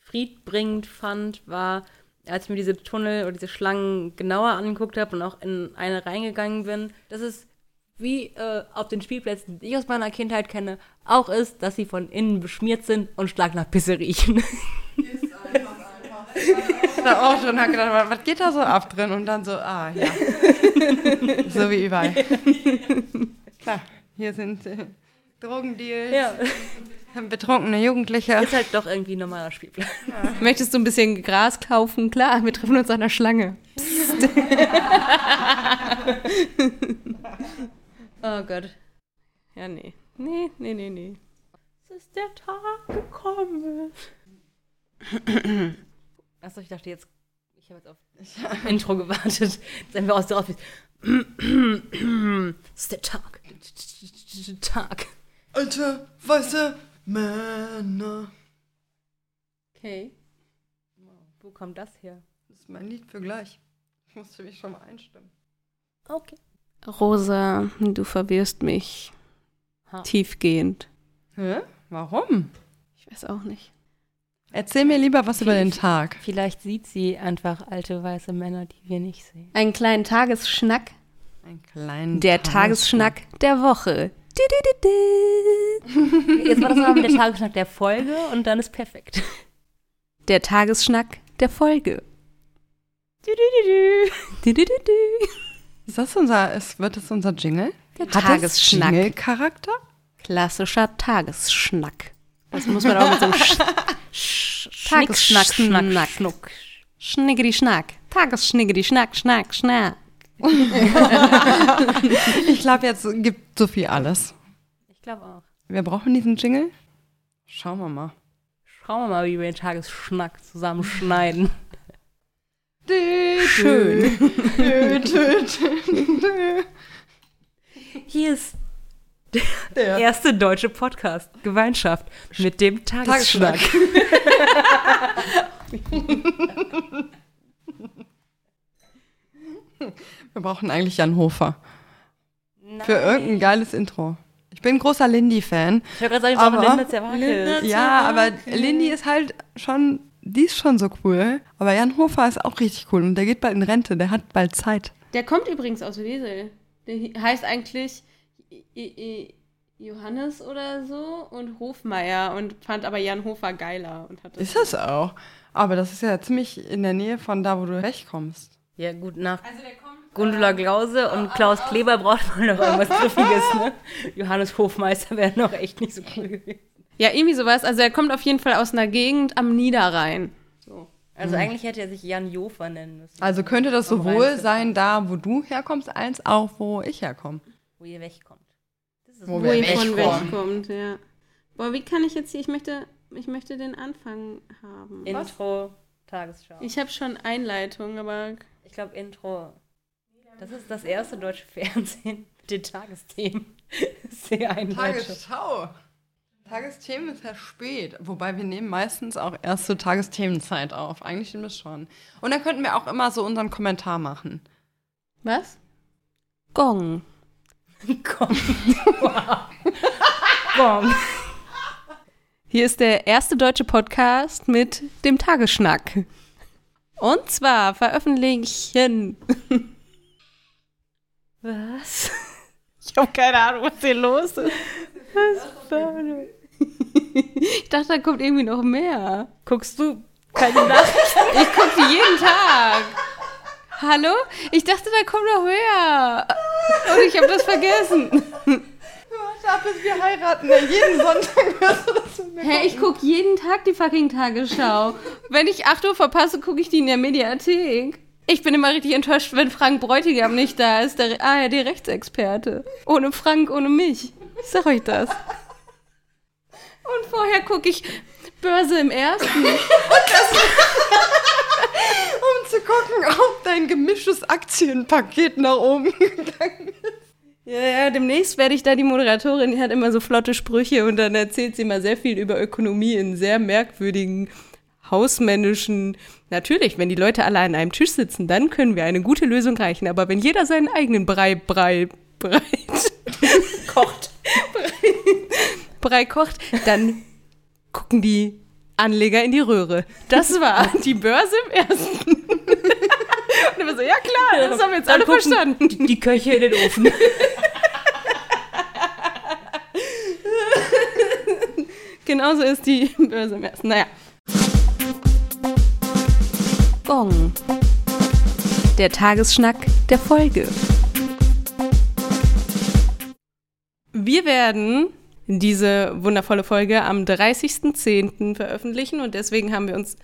friedbringend fand, war, als ich mir diese Tunnel oder diese Schlangen genauer angeguckt habe und auch in eine reingegangen bin, dass es wie äh, auf den Spielplätzen, die ich aus meiner Kindheit kenne, auch ist, dass sie von innen beschmiert sind und stark nach Pisse riechen. Ist einfach, einfach. da auch schon gedacht, was geht da so ab drin? Und dann so, ah ja. so wie überall. Klar, hier sind äh, Drogendeals. Ja. Betrunkene Jugendliche. Ist halt doch irgendwie ein normaler Spielplatz. Ja. Möchtest du ein bisschen Gras kaufen? Klar, wir treffen uns an der Schlange. oh Gott. Ja, nee. Nee, nee, nee, nee. Es ist der Tag gekommen. Achso, ich dachte jetzt, Ich habe jetzt auf Intro gewartet. Jetzt sind wir aus der Office. ist der Tag. Tag. Alte, weiße Männer. Okay. Wo kommt das her? Das ist mein Lied für gleich. Ich musste mich schon mal einstimmen. Okay. Rosa, du verwirrst mich Ha. tiefgehend. Hä? Warum? Ich weiß auch nicht. Erzähl mir lieber was über den Tag. Vielleicht sieht sie einfach alte weiße Männer, die wir nicht sehen. Einen kleinen Tagesschnack. Ein kleinen Der Tagesschnack der Woche. Jetzt war das mit der Tagesschnack der Folge und dann ist perfekt. Der Tagesschnack der Folge. Ist das unser, ist, wird das unser Jingle? Der Hat Tagesschnack. Jingle-Charakter? Klassischer Tagesschnack. Das muss man auch mit so einem Sch Sch Tagesschnack, Schnack, Schnuck. Schniggeri Schnack. Tagesschniggeri Schnack, Schnack, Schnack. Ich glaube, jetzt gibt Sophie alles. Ich glaube auch. Wir brauchen diesen Jingle. Schauen wir mal. Schauen wir mal, wie wir den Tagesschnack zusammenschneiden. Schön. Hier ist Der erste deutsche Podcast Gemeinschaft mit dem Tagesschnack. Wir brauchen eigentlich Jan Hofer. Für irgendein geiles Intro. Ich bin ein großer Lindy-Fan. Ich höre gerade sagen, ich Linda Zerwakis. Ja, aber Lindy ist halt schon, die ist schon so cool. Aber Jan Hofer ist auch richtig cool und der geht bald in Rente, der hat bald Zeit. Der kommt übrigens aus Wesel. Der heißt eigentlich Johannes oder so und Hofmeier und fand aber Jan Hofer geiler. Und hat das Ist das auch? Aber das ist ja ziemlich in der Nähe von da, wo du wegkommst. Ja, gut, nach Also der kommt. Gundula Glause und Klaus Kleber braucht man noch irgendwas Griffiges, ne? Johannes Hofmeister wäre noch echt nicht so cool gewesen. Ja, irgendwie sowas. Also er kommt auf jeden Fall aus einer Gegend am Niederrhein. So. Also eigentlich hätte er sich Jan Jofer nennen müssen, Also könnte das sowohl sein, da wo du herkommst, als auch wo ich herkomme. wo ihr wegkommt. Das ist Wo Wo wir ihr von wegkommt, ja. Boah, wie kann ich jetzt hier? Ich möchte, ich möchte den Anfang haben. Intro, Tagesschau. Ich, Ich habe schon Einleitung, aber glaube Intro. Das ist das erste deutsche Fernsehen mit den Tagesthemen. Sehr einleitung. Tagesschau. Tagesthemen ist ja spät. Wobei wir nehmen meistens auch erst zur Tagesthemenzeit auf. Eigentlich stimmt das schon. Und dann könnten wir auch immer so unseren Kommentar machen. was? Gong. Komm. Komm. Hier ist der erste deutsche Podcast mit dem Tagesschnack. Und zwar veröffentlichen. Was? Ich habe keine Ahnung, was hier los ist. Was war? Ich dachte, da kommt irgendwie noch mehr. Guckst du keine Nachrichten? Ich gucke jeden Tag. Hallo? Ich dachte, da kommt noch mehr. Und ich habe das vergessen. Warte ab, bis wir heiraten. Jeden Sonntag wirst du das Hä, ich gucke jeden Tag die fucking Tagesschau. Wenn ich 8 Uhr verpasse, gucke ich die in der Mediathek. Ich bin immer richtig enttäuscht, wenn Frank Bräutigam nicht da ist, der ARD-Rechtsexperte. Ohne Frank, ohne mich. Ich sag euch das. Und vorher gucke ich Börse im Ersten. Um zu gucken, ob dein gemischtes Aktienpaket nach oben gegangen ist. Ja, ja, demnächst werde ich da die Moderatorin, die hat immer so flotte Sprüche und dann erzählt sie immer sehr viel über Ökonomie in sehr merkwürdigen, hausmännischen. Natürlich, wenn die Leute alle an einem Tisch sitzen, dann können wir eine gute Lösung reichen. Aber wenn jeder seinen eigenen Brei, Brei, Brei kocht, Brei, Brei kocht, dann gucken die Anleger in die Röhre. Das war die Börse im ersten. Und immer so, ja klar, das haben wir jetzt Dann alle verstanden. Die, die Köche in den Ofen. Genauso ist die Börse im ersten. Naja. Gong. Der Tagesschnack der Folge. Wir werden diese wundervolle Folge am 30.10. veröffentlichen und deswegen haben wir uns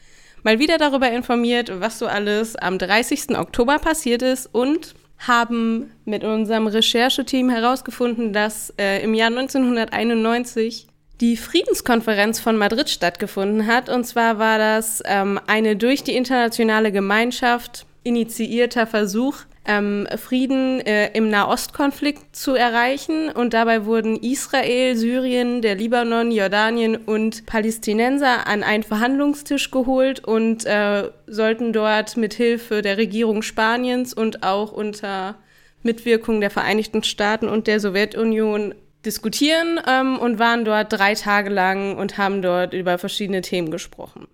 mal wieder darüber informiert, was so alles am 30. Oktober passiert ist und haben mit unserem Rechercheteam herausgefunden, dass äh, im Jahr 1991 die Friedenskonferenz von Madrid stattgefunden hat. Und zwar war das ähm, eine durch die internationale Gemeinschaft initiierter Versuch, ähm, Frieden äh, im Nahostkonflikt zu erreichen. Und dabei wurden Israel, Syrien, der Libanon, Jordanien und Palästinenser an einen Verhandlungstisch geholt und äh, sollten dort mit Hilfe der Regierung Spaniens und auch unter Mitwirkung der Vereinigten Staaten und der Sowjetunion diskutieren ähm, und waren dort drei Tage lang und haben dort über verschiedene Themen gesprochen.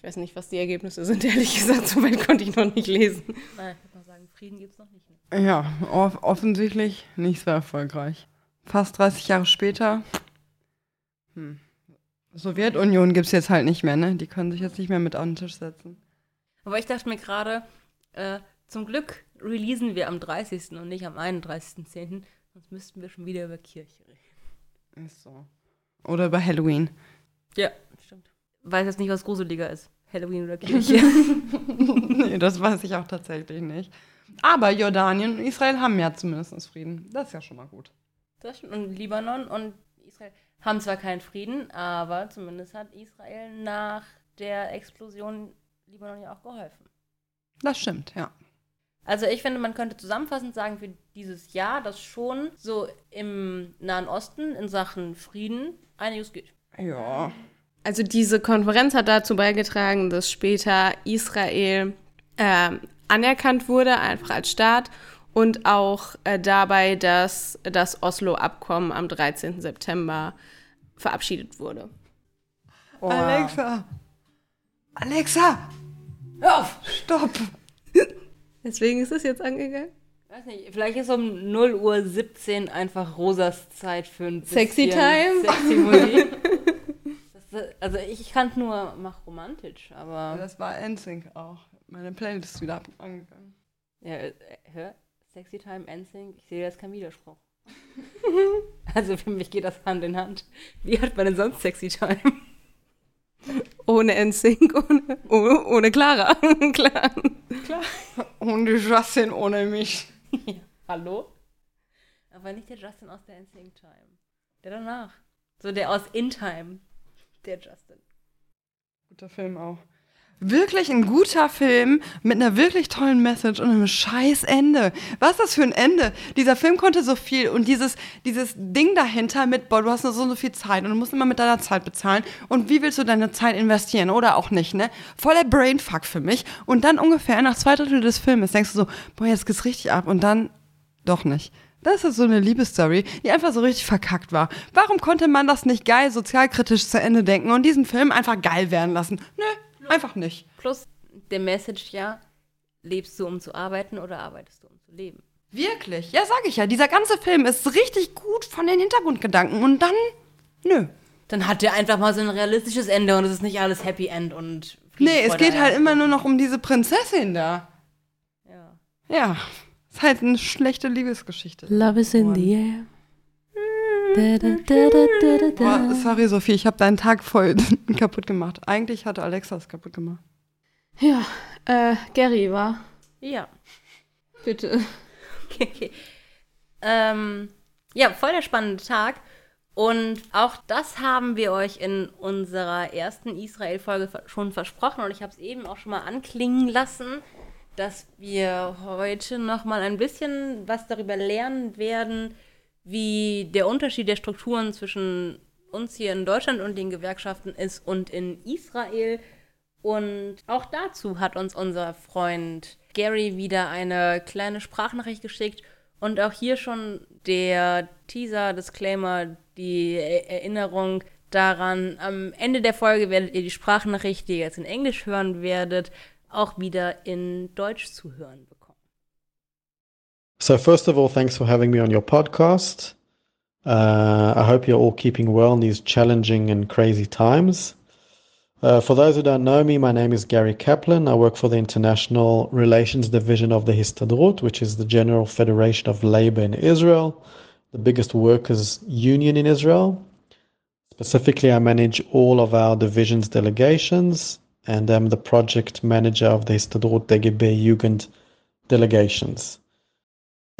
Ich weiß nicht, was die Ergebnisse sind, ehrlich gesagt, so weit konnte ich noch nicht lesen. Naja, ich würde mal sagen, Frieden gibt es noch nicht. Ne? Ja, off offensichtlich nicht so erfolgreich. Fast 30 Jahre später. Hm. Sowjetunion gibt es jetzt halt nicht mehr, ne? Die können sich jetzt nicht mehr mit an den Tisch setzen. Aber ich dachte mir gerade, äh, zum Glück releasen wir am 30. und nicht am 31.10., sonst müssten wir schon wieder über Kirche reden. Ist so. Oder über Halloween. Ja. Weiß jetzt nicht, was gruseliger ist. Halloween oder Kirche. nee, das weiß ich auch tatsächlich nicht. Aber Jordanien und Israel haben ja zumindest Frieden. Das ist ja schon mal gut. Das stimmt. Und Libanon und Israel haben zwar keinen Frieden, aber zumindest hat Israel nach der Explosion Libanon ja auch geholfen. Das stimmt, ja. Also ich finde, man könnte zusammenfassend sagen, für dieses Jahr, dass schon so im Nahen Osten in Sachen Frieden einiges geht. Ja. Also diese Konferenz hat dazu beigetragen, dass später Israel äh, anerkannt wurde, einfach als Staat, und auch äh, dabei, dass das Oslo-Abkommen am 13. September verabschiedet wurde. Oh. Alexa! Alexa! Hör auf! Stopp! Deswegen ist es jetzt angegangen. Weiß nicht, vielleicht ist um 0 Uhr 17 einfach Rosas Zeit für ein Sexy Time. Sexy Musik. also ich kannte nur Mach romantisch, aber. Das war NSYNC auch. Meine Playlist ist wieder angegangen. Ja, äh, hör, Sexy Time, NSYNC, ich sehe jetzt keinen Widerspruch. also für mich geht das Hand in Hand. Wie hat man denn sonst Sexy Time? Ohne NSYNC, ohne, ohne, ohne Clara. Klar. Klar. Ohne Justin, ohne mich. ja, hallo? Aber nicht der Justin aus der NSYNC Time. Der danach. So der aus In Time. Der Justin. Guter Film auch. Wirklich ein guter Film mit einer wirklich tollen Message und einem scheiß Ende. Was ist das für ein Ende? Dieser Film konnte so viel und dieses, dieses Ding dahinter mit, boah, du hast nur so, so viel Zeit und du musst immer mit deiner Zeit bezahlen und wie willst du deine Zeit investieren oder auch nicht, ne? Voller Brainfuck für mich und dann ungefähr nach zwei Drittel des Filmes denkst du so, boah, jetzt geht's richtig ab und dann doch nicht. Das ist so eine Liebesstory, die einfach so richtig verkackt war. Warum konnte man das nicht geil sozialkritisch zu Ende denken und diesen Film einfach geil werden lassen? Nö, Einfach nicht. Plus der Message ja, lebst du, um zu arbeiten oder arbeitest du, um zu leben? Wirklich? Ja, sag ich ja. Dieser ganze Film ist richtig gut von den Hintergrundgedanken und dann, nö. Dann hat der einfach mal so ein realistisches Ende und es ist nicht alles Happy End und. Nee, es geht halt immer nur noch um diese Prinzessin da. Ja. Ja. Ist halt eine schlechte Liebesgeschichte. Love is in the air. Boah, sorry, Sophie, ich habe deinen Tag voll kaputt gemacht. Eigentlich hatte Alexa es kaputt gemacht. Ja, äh, Gary war. Ja. Bitte. Okay, okay. Ähm, ja, voll der spannende Tag. Und auch das haben wir euch in unserer ersten Israel-Folge schon versprochen. Und ich habe es eben auch schon mal anklingen lassen, dass wir heute noch mal ein bisschen was darüber lernen werden, wie der Unterschied der Strukturen zwischen uns hier in Deutschland und den Gewerkschaften ist und in Israel. Und auch dazu hat uns unser Freund Gary wieder eine kleine Sprachnachricht geschickt. Und auch hier schon der Teaser, Disclaimer, die Erinnerung daran. Am Ende der Folge werdet ihr die Sprachnachricht, die ihr jetzt in Englisch hören werdet, auch wieder in Deutsch zu hören bekommen. So, first of all, thanks for having me on your podcast. Uh, I hope you're all keeping well in these challenging and crazy times. Uh, for those who don't know me, my name is Gary Kaplan. I work for the International Relations Division of the Histadrut, which is the General Federation of Labor in Israel, the biggest workers' union in Israel. Specifically, I manage all of our division's delegations, and I'm the project manager of the Histadrut DGB Jugend delegations.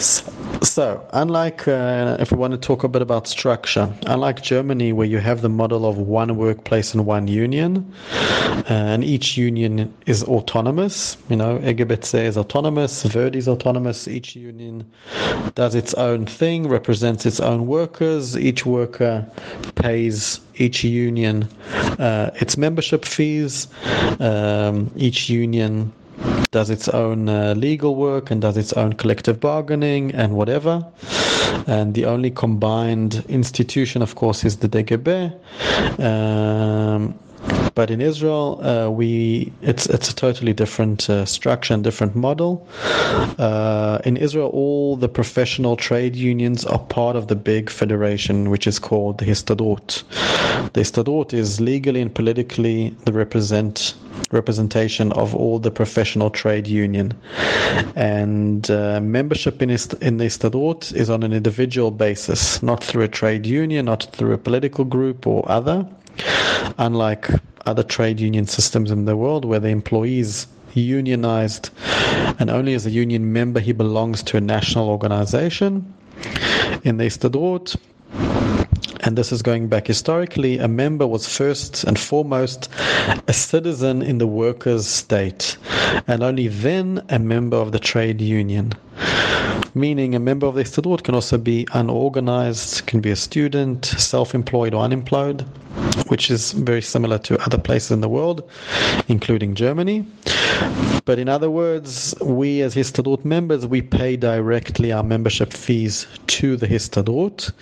So, unlike uh, if we want to talk a bit about structure, unlike Germany, where you have the model of one workplace and one union, uh, and each union is autonomous, you know, EGBC is autonomous, Verdi is autonomous, each union does its own thing, represents its own workers, each worker pays each union uh, its membership fees, um, each union does its own uh, legal work and does its own collective bargaining and whatever. And the only combined institution, of course, is the DGB. Um, but in Israel, uh, we it's it's a totally different uh, structure and different model. Uh, in Israel, all the professional trade unions are part of the big federation, which is called the Histadrut. The Histadrut is legally and politically the represent representation of all the professional trade union, and uh, membership in in the Histadrut is on an individual basis, not through a trade union, not through a political group or other unlike other trade union systems in the world where the employees unionized and only as a union member he belongs to a national organization. In the Istadrut, and this is going back historically, a member was first and foremost a citizen in the workers' state, and only then a member of the trade union. Meaning, a member of the Istadrut can also be unorganized, can be a student, self employed or unemployed, which is very similar to other places in the world, including Germany. But in other words, we as Histadrut members, we pay directly our membership fees to the Histadrut,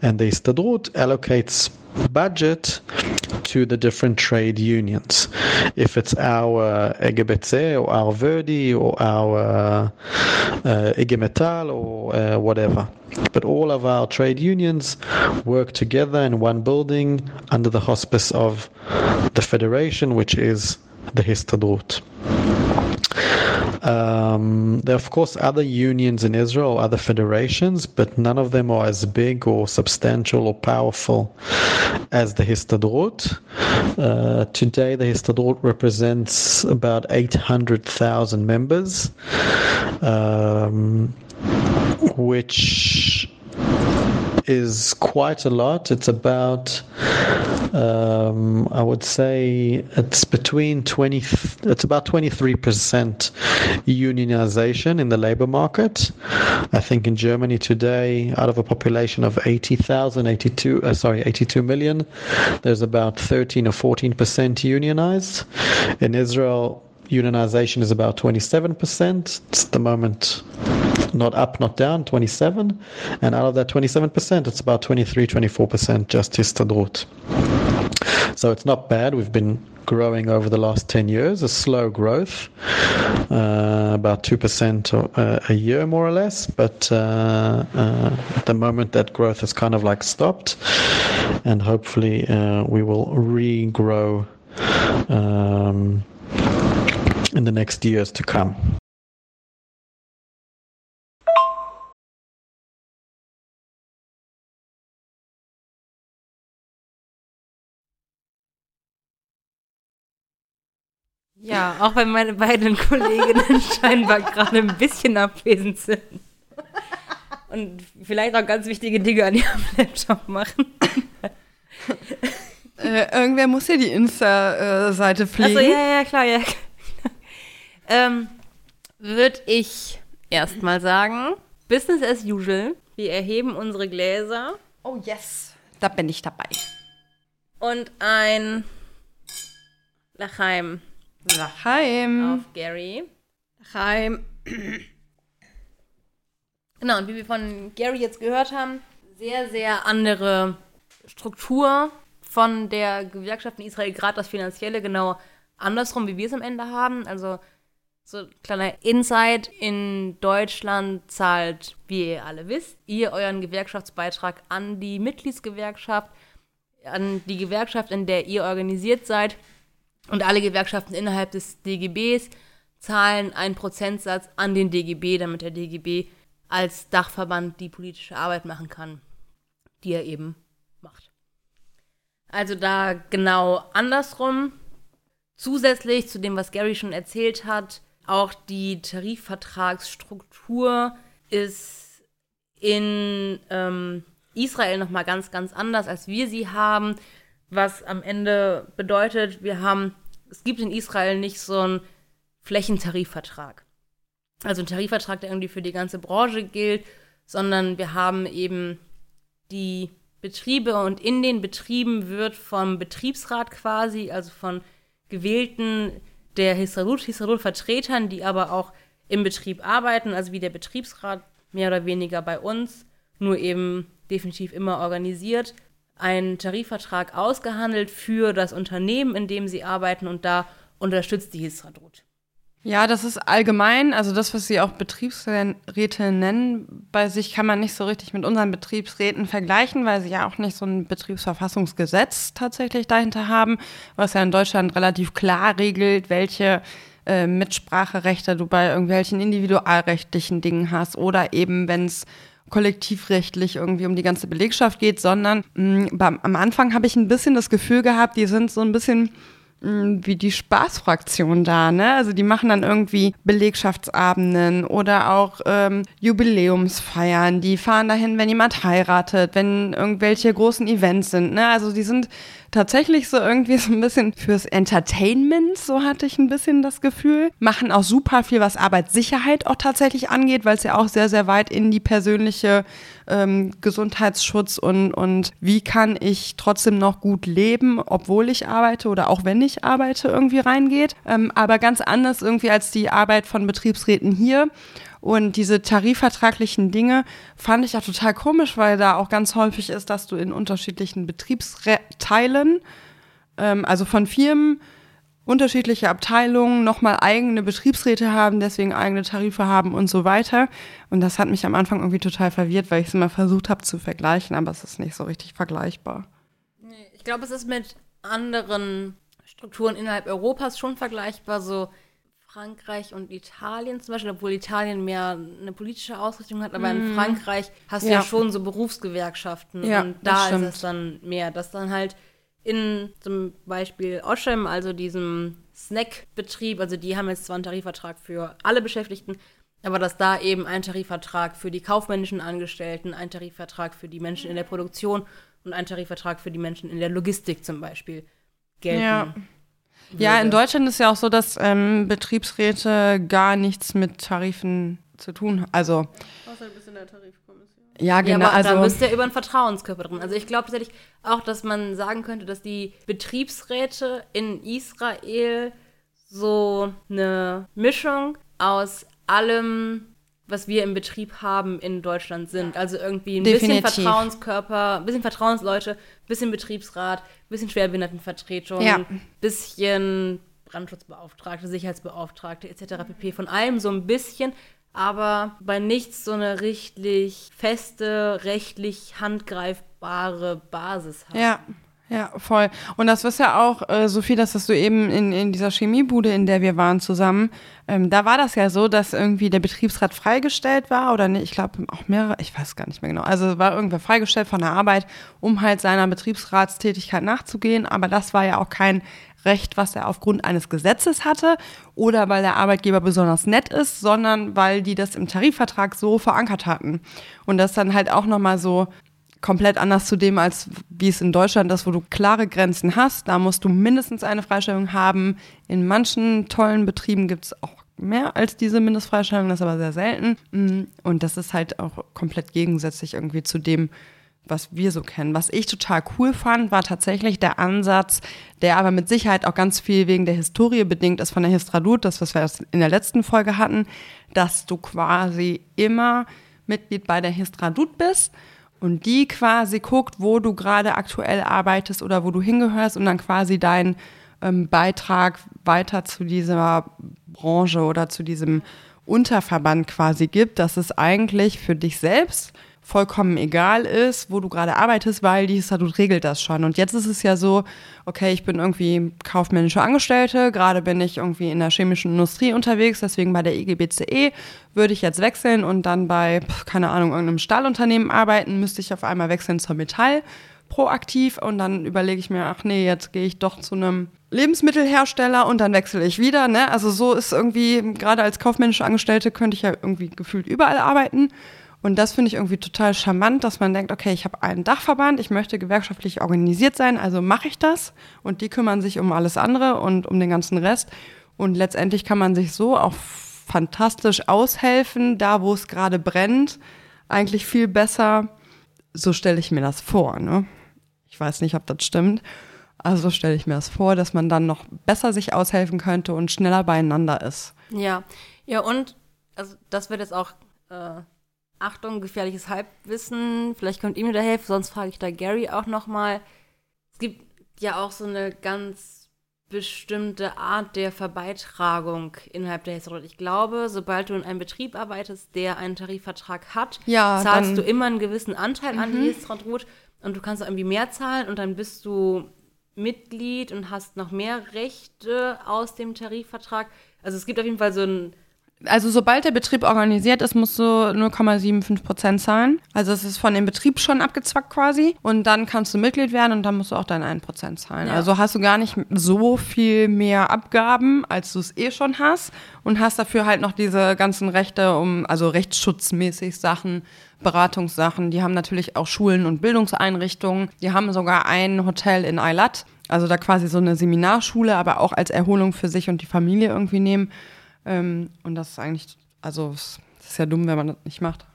and the Histadrut allocates budget to the different trade unions. If it's our EGBC or our Verdi or our uh, IG Metall or uh, whatever. But all of our trade unions work together in one building under the hospice of the federation, which is the Histadrut. Um, there are, of course, other unions in Israel, other federations, but none of them are as big or substantial or powerful as the Histadrut. Uh, today, the Histadrut represents about 800,000 members, um, which is quite a lot. It's about, um, I would say, it's between 20, it's about 23% unionization in the labor market. I think in Germany today, out of a population of 80,000, 82, uh, sorry, 82 million, there's about 13 or 14% unionized. In Israel, unionization is about 27%. It's at the moment not up, not down, 27. And out of that 27%, it's about 23, 24% just Histadrut. So it's not bad. We've been growing over the last 10 years, a slow growth, uh, about 2% a, a year more or less. But uh, uh, at the moment, that growth has kind of like stopped. And hopefully, uh, we will regrow um, in the next years to come. Ja, auch wenn meine beiden Kolleginnen scheinbar gerade ein bisschen abwesend sind. Und vielleicht auch ganz wichtige Dinge an ihrem Laptop machen. Äh, irgendwer muss hier die Insta-Seite pflegen. Also ja, ja, klar, ja. Ähm, Würde ich erstmal sagen, Business as usual. Wir erheben unsere Gläser Oh yes, da bin ich dabei. und ein Lachaim Lachaim. auf Gary. Heim. Genau, und wie wir von Gary jetzt gehört haben, sehr, sehr andere Struktur von der Gewerkschaft in Israel, gerade das Finanzielle, genau andersrum, wie wir es am Ende haben. Also so kleiner Insight, in Deutschland zahlt, wie ihr alle wisst, ihr euren Gewerkschaftsbeitrag an die Mitgliedsgewerkschaft, an die Gewerkschaft, in der ihr organisiert seid. Und alle Gewerkschaften innerhalb des DGBs zahlen einen Prozentsatz an den DGB, damit der DGB als Dachverband die politische Arbeit machen kann, die er eben macht. Also da genau andersrum. Zusätzlich zu dem, was Gary schon erzählt hat, auch die Tarifvertragsstruktur ist in ähm, Israel nochmal ganz, ganz anders, als wir sie haben. Was am Ende bedeutet, wir haben, es gibt in Israel nicht so einen Flächentarifvertrag. Also ein Tarifvertrag, der irgendwie für die ganze Branche gilt, sondern wir haben eben die Betriebe und in den Betrieben wird vom Betriebsrat quasi, also von gewählten der Hisradut, Hisradut-Vertretern, die aber auch im Betrieb arbeiten, also wie der Betriebsrat mehr oder weniger bei uns, nur eben definitiv immer organisiert, ein Tarifvertrag ausgehandelt für das Unternehmen, in dem sie arbeiten und da unterstützt die Hisradut. Ja, das ist allgemein, also das, was Sie auch Betriebsräte nennen, bei sich kann man nicht so richtig mit unseren Betriebsräten vergleichen, weil sie ja auch nicht so ein Betriebsverfassungsgesetz tatsächlich dahinter haben, was ja in Deutschland relativ klar regelt, welche äh, Mitspracherechte du bei irgendwelchen individualrechtlichen Dingen hast oder eben, wenn es kollektivrechtlich irgendwie um die ganze Belegschaft geht, sondern mh, beim, am Anfang habe ich ein bisschen das Gefühl gehabt, die sind so ein bisschen wie die Spaßfraktion da, ne? Also die machen dann irgendwie Belegschaftsabenden oder auch ähm, Jubiläumsfeiern. Die fahren dahin, wenn jemand heiratet, wenn irgendwelche großen Events sind, ne? Also die sind tatsächlich so irgendwie so ein bisschen fürs Entertainment, so hatte ich ein bisschen das Gefühl. Machen auch super viel, was Arbeitssicherheit auch tatsächlich angeht, weil es ja auch sehr, sehr weit in die persönliche ähm, Gesundheitsschutz und, und wie kann ich trotzdem noch gut leben, obwohl ich arbeite oder auch wenn ich arbeite, irgendwie reingeht. Ähm, aber ganz anders irgendwie als die Arbeit von Betriebsräten hier. Und diese tarifvertraglichen Dinge fand ich ja total komisch, weil da auch ganz häufig ist, dass du in unterschiedlichen Betriebsteilen, ähm, also von Firmen, unterschiedliche Abteilungen nochmal eigene Betriebsräte haben, deswegen eigene Tarife haben und so weiter. Und das hat mich am Anfang irgendwie total verwirrt, weil ich es immer versucht habe zu vergleichen, aber es ist nicht so richtig vergleichbar. Ich glaube, es ist mit anderen Strukturen innerhalb Europas schon vergleichbar, so Frankreich und Italien zum Beispiel, obwohl Italien mehr eine politische Ausrichtung hat, aber in Frankreich hast du ja, Ja. schon so Berufsgewerkschaften Ja, und da ist es dann mehr, dass dann halt in zum Beispiel Oschem, also diesem Snackbetrieb, also die haben jetzt zwar einen Tarifvertrag für alle Beschäftigten, aber dass da eben ein Tarifvertrag für die kaufmännischen Angestellten, ein Tarifvertrag für die Menschen in der Produktion und ein Tarifvertrag für die Menschen in der Logistik zum Beispiel gelten. Ja. Ja, in. Deutschland ist ja auch so, dass ähm, Betriebsräte gar nichts mit Tarifen zu tun haben. Also, Außer du bist in der Tarifkommission. ja, Ja, genau. aber da also, bist du ja über einen Vertrauenskörper drin. Also ich glaube tatsächlich auch, dass man sagen könnte, dass die Betriebsräte in Israel so eine Mischung aus allem, was wir im Betrieb haben, in Deutschland sind. Also irgendwie ein Definitiv. bisschen Vertrauenskörper, ein bisschen Vertrauensleute, ein bisschen Betriebsrat, ein bisschen Schwerbehindertenvertretung, Ja. ein bisschen Brandschutzbeauftragte, Sicherheitsbeauftragte etc. pp. Von allem so ein bisschen, aber bei nichts so eine richtig feste, rechtlich handgreifbare Basis hat. Ja, ja, voll. Und das ist ja auch, äh, Sophie, das hast du eben in, in dieser Chemiebude, in der wir waren zusammen, ähm, da war das ja so, dass irgendwie der Betriebsrat freigestellt war oder nicht, ich glaube auch mehrere, ich weiß gar nicht mehr genau. Also war irgendwer freigestellt von der Arbeit, um halt seiner Betriebsratstätigkeit nachzugehen, aber das war ja auch kein Recht, was er aufgrund eines Gesetzes hatte oder weil der Arbeitgeber besonders nett ist, sondern weil die das im Tarifvertrag so verankert hatten. Und das dann halt auch nochmal so komplett anders zu dem, als wie es in Deutschland ist, wo du klare Grenzen hast. Da musst du mindestens eine Freistellung haben. In manchen tollen Betrieben gibt es auch mehr als diese Mindestfreistellung, das ist aber sehr selten. Mm, Und das ist halt auch komplett gegensätzlich irgendwie zu dem, was wir so kennen. Was ich total cool fand, war tatsächlich der Ansatz, der aber mit Sicherheit auch ganz viel wegen der Historie bedingt ist von der Histradut, das, was wir in der letzten Folge hatten, dass du quasi immer Mitglied bei der Histradut bist und die quasi guckt, wo du gerade aktuell arbeitest oder wo du hingehörst und dann quasi deinen ähm, Beitrag weiter zu dieser Branche oder zu diesem Unterverband quasi gibt, dass es eigentlich für dich selbst vollkommen egal ist, wo du gerade arbeitest, weil die Statut regelt das schon. Und jetzt ist es ja so, okay, ich bin irgendwie kaufmännische Angestellte, gerade bin ich irgendwie in der chemischen Industrie unterwegs, deswegen bei der IGBCE würde ich jetzt wechseln und dann bei, keine Ahnung, irgendeinem Stahlunternehmen arbeiten, müsste ich auf einmal wechseln zur Metall proaktiv und dann überlege ich mir, ach nee, jetzt gehe ich doch zu einem Lebensmittelhersteller und dann wechsle ich wieder. Ne? Also so ist irgendwie, gerade als kaufmännische Angestellte könnte ich ja irgendwie gefühlt überall arbeiten. Und das finde ich irgendwie total charmant, dass man denkt, okay, ich habe einen Dachverband, ich möchte gewerkschaftlich organisiert sein, also mache ich das. Und die kümmern sich um alles andere und um den ganzen Rest. Und letztendlich kann man sich so auch fantastisch aushelfen, da wo es gerade brennt. Eigentlich viel besser. So stelle ich mir das vor. Ne? Ich weiß nicht, ob das stimmt. Also stelle ich mir das vor, dass man dann noch besser sich aushelfen könnte und schneller beieinander ist. Ja, ja und also das wird jetzt auch äh, Achtung, gefährliches Halbwissen. Vielleicht könnt ihr mir da helfen, sonst frage ich da Gary auch noch mal. Es gibt ja auch so eine ganz bestimmte Art der Verbeitragung innerhalb der Hilfsroute. Ich glaube, sobald du in einem Betrieb arbeitest, der einen Tarifvertrag hat, Ja, zahlst du immer einen gewissen Anteil an die Hilfsroute und du kannst irgendwie mehr zahlen und dann bist du Mitglied und hast noch mehr Rechte aus dem Tarifvertrag. Also es gibt auf jeden Fall so ein Also sobald der Betrieb organisiert ist, musst du 0,75 Prozent zahlen. Also es ist von dem Betrieb schon abgezwackt quasi. Und dann kannst du Mitglied werden und dann musst du auch dein 1 Prozent zahlen. Ja. Also hast du gar nicht so viel mehr Abgaben, als du es eh schon hast. Und hast dafür halt noch diese ganzen Rechte, um, also rechtsschutzmäßig Sachen, Beratungssachen. Die haben natürlich auch Schulen und Bildungseinrichtungen. Die haben sogar ein Hotel in Eilat. Also da quasi so eine Seminarschule, aber auch als Erholung für sich und die Familie irgendwie nehmen. Ähm, und das ist eigentlich, also es ist ja dumm, wenn man das nicht macht.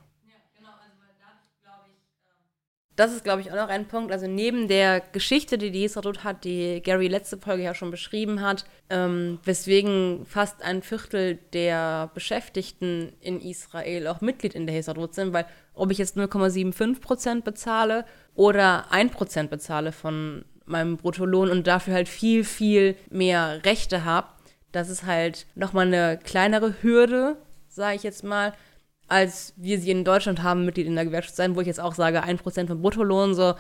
Das ist, glaube ich, auch noch ein Punkt. Also neben der Geschichte, die die Hesradut hat, die Gary letzte Folge ja schon beschrieben hat, ähm, weswegen fast ein Viertel der Beschäftigten in Israel auch Mitglied in der Hesradut sind, weil ob ich jetzt 0,75 Prozent bezahle oder 1 Prozent bezahle von meinem Bruttolohn und dafür halt viel, viel mehr Rechte habe, das ist halt nochmal eine kleinere Hürde, sage ich jetzt mal, als wir sie in Deutschland haben, Mitglied in der Gewerkschaft sein, wo ich jetzt auch sage, 1% vom Bruttolohn, so,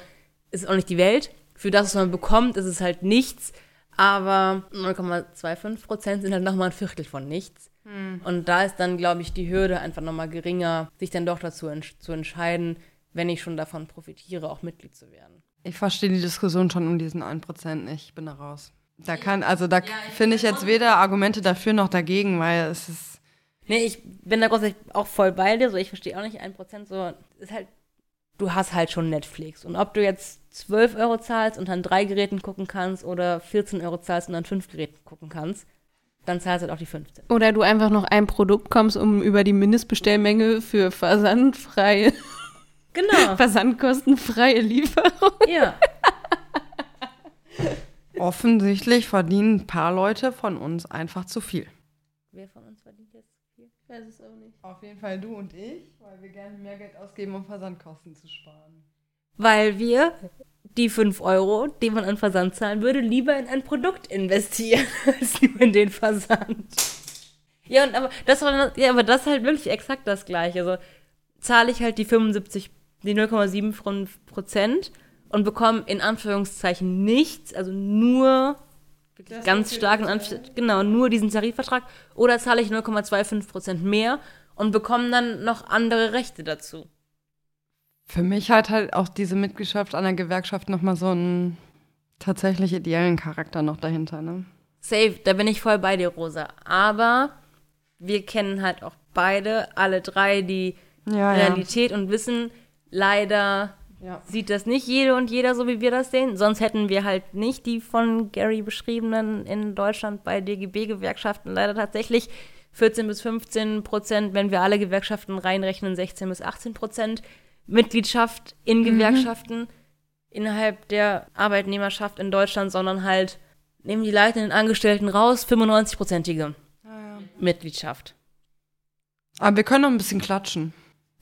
ist auch nicht die Welt. Für das, was man bekommt, ist es halt nichts. Aber 0,25% sind halt nochmal ein Viertel von nichts. Und da ist dann, glaube ich, die Hürde einfach nochmal geringer, sich dann doch dazu entsch zu entscheiden, wenn ich schon davon profitiere, auch Mitglied zu werden. Ich verstehe die Diskussion schon um diesen 1% nicht. Ich bin da raus. Da kann, also da finde ich jetzt weder Argumente dafür noch dagegen, weil es ist. Nee, ich bin da grundsätzlich auch voll bei dir, so ich verstehe auch nicht 1%, so ist halt, du hast halt schon Netflix. Und ob du jetzt 12 Euro zahlst und an drei Geräten gucken kannst oder 14 Euro zahlst und an fünf Geräten gucken kannst, dann zahlst du halt auch die 15. Oder du einfach noch ein Produkt kommst, um über die Mindestbestellmenge für versandfreie, Genau. versandkostenfreie Lieferung. ja. Offensichtlich verdienen ein paar Leute von uns einfach zu viel. Wer von uns verdient jetzt viel? Ich weiß es auch nicht. Auf jeden Fall du und ich, weil wir gerne mehr Geld ausgeben, um Versandkosten zu sparen. Weil wir die 5 Euro, die man an Versand zahlen würde, lieber in ein Produkt investieren, als nur in den Versand. Ja, und aber das, war, ja, aber das ist halt wirklich exakt das Gleiche. Also zahle ich halt die 75, die 0,75 Prozent und bekomme in Anführungszeichen nichts, also nur wirklich ganz stark in Anführungszeichen, genau, nur diesen Tarifvertrag, oder zahle ich 0,25 Prozent mehr und bekomme dann noch andere Rechte dazu. Für mich hat halt auch diese Mitgliedschaft an der Gewerkschaft nochmal so einen tatsächlich ideellen Charakter noch dahinter, ne? Safe, da bin ich voll bei dir, Rosa. Aber wir kennen halt auch beide, alle drei, die Ja, Realität und wissen, leider Ja. sieht das nicht jede und jeder so, wie wir das sehen. Sonst hätten wir halt nicht die von Gary beschriebenen in Deutschland bei DGB-Gewerkschaften leider tatsächlich 14 bis 15 Prozent, wenn wir alle Gewerkschaften reinrechnen, 16 bis 18 Prozent Mitgliedschaft in Gewerkschaften innerhalb der Arbeitnehmerschaft in Deutschland, sondern halt nehmen die leitenden Angestellten raus, 95-prozentige Mitgliedschaft. Aber wir können noch ein bisschen klatschen.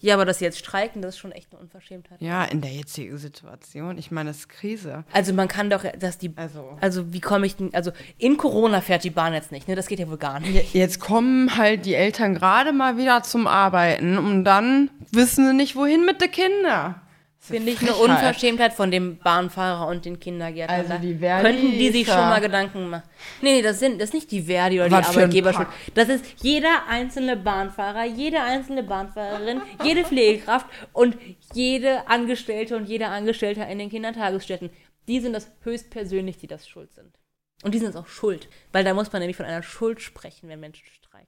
Ja, aber dass sie jetzt streiken, das ist schon echt eine Unverschämtheit. Ja, in der jetzigen Situation. Ich meine, es ist Krise. Also man kann doch, dass die, Also. also wie komme ich denn, also in Corona fährt die Bahn jetzt nicht, ne? Das geht ja wohl gar nicht. Jetzt kommen halt die Eltern gerade mal wieder zum Arbeiten und dann wissen sie nicht, wohin mit den Kindern. Finde ich eine. Unverschämtheit von dem Bahnfahrer und den Kindergärtnern. Also die Verdi Könnten die sich schon mal Gedanken machen. Nee, das, sind, das ist nicht die Verdi oder die Was ein Arbeitgeber schon. Das ist jeder einzelne Bahnfahrer, jede einzelne Bahnfahrerin, jede Pflegekraft und jede Angestellte und jeder Angestellter in den Kindertagesstätten. Die sind das höchstpersönlich, die das schuld sind. Und die sind es auch schuld, weil da muss man nämlich von einer Schuld sprechen, wenn Menschen streiken.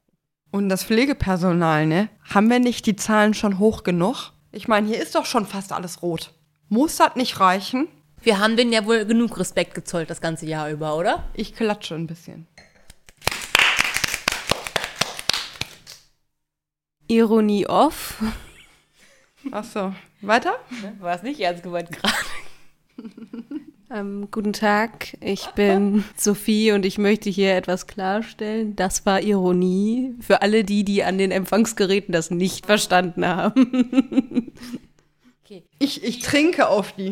Und das Pflegepersonal, ne? Haben wir nicht die Zahlen schon hoch genug? Ich meine, hier ist doch schon fast alles rot. Muss das nicht reichen? Wir haben denen ja wohl genug Respekt gezollt das ganze Jahr über, oder? Ich klatsche ein bisschen. Ironie off. Ach so. Weiter? War es nicht ernst gemeint gerade? Ähm, guten Tag, ich bin Sophie und ich möchte hier etwas klarstellen. Das war Ironie für alle die, die an den Empfangsgeräten das nicht verstanden haben. Ich, ich trinke auf die.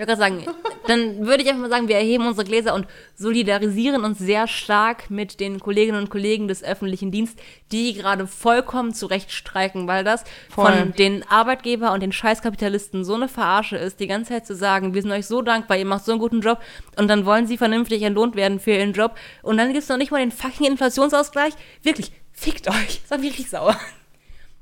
Ich wollte gerade sagen, dann würde ich einfach mal sagen, wir erheben unsere Gläser und solidarisieren uns sehr stark mit den Kolleginnen und Kollegen des öffentlichen Dienstes, die gerade vollkommen zurecht streiken, weil das Voll. von den Arbeitgeber und den Scheißkapitalisten so eine Verarsche ist, die ganze Zeit zu sagen, wir sind euch so dankbar, ihr macht so einen guten Job und dann wollen sie vernünftig entlohnt werden für ihren Job und dann gibt es noch nicht mal den fucking Inflationsausgleich. Wirklich, fickt euch. Das mich richtig sauer.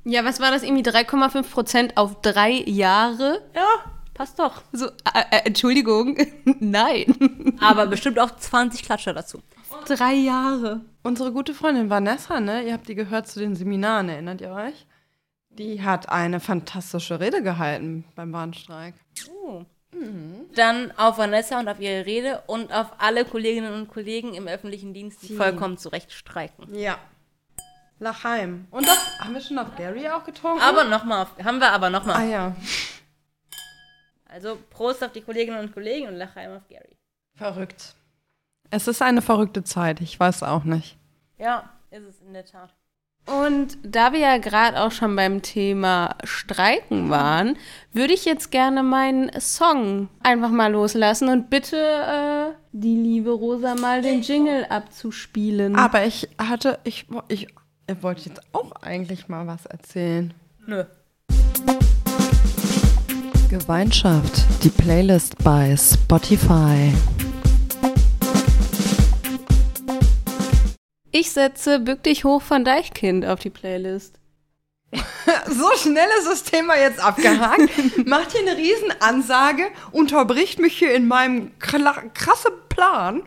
Ja, was war das? Irgendwie 3,5 Prozent auf drei Jahre? Ja, passt doch. So, äh, äh, Entschuldigung, nein. Aber bestimmt auch 20 Klatscher dazu. drei Jahre. Unsere gute Freundin Vanessa, ne? Ihr habt die gehört zu den Seminaren, erinnert ihr euch? Die hat eine fantastische Rede gehalten beim Warnstreik. Dann auf Vanessa und auf ihre Rede und auf alle Kolleginnen und Kollegen im öffentlichen Dienst, die vollkommen zurecht streiken. Ja. Lachheim. Und auf, haben wir schon auf Gary auch getrunken? Aber nochmal, haben wir aber ah nochmal. ja. Also Prost auf die Kolleginnen und Kollegen und Lachheim auf Gary. Verrückt. Es ist eine verrückte Zeit, ich weiß auch nicht. Ja, ist es in der Tat. Und da wir ja gerade auch schon beim Thema Streiken waren, würde ich jetzt gerne meinen Song einfach mal loslassen und bitte äh, die liebe Rosa mal den Jingle abzuspielen. Aber ich hatte, ich, ich, ich wollte jetzt auch eigentlich mal was erzählen. Nö. Gemeinschaft, die Playlist bei Spotify. Ich setze Bück dich hoch von Deichkind auf die Playlist. So schnell ist das Thema jetzt abgehakt. Macht hier eine Riesenansage, unterbricht mich hier in meinem kla- krasse Plan.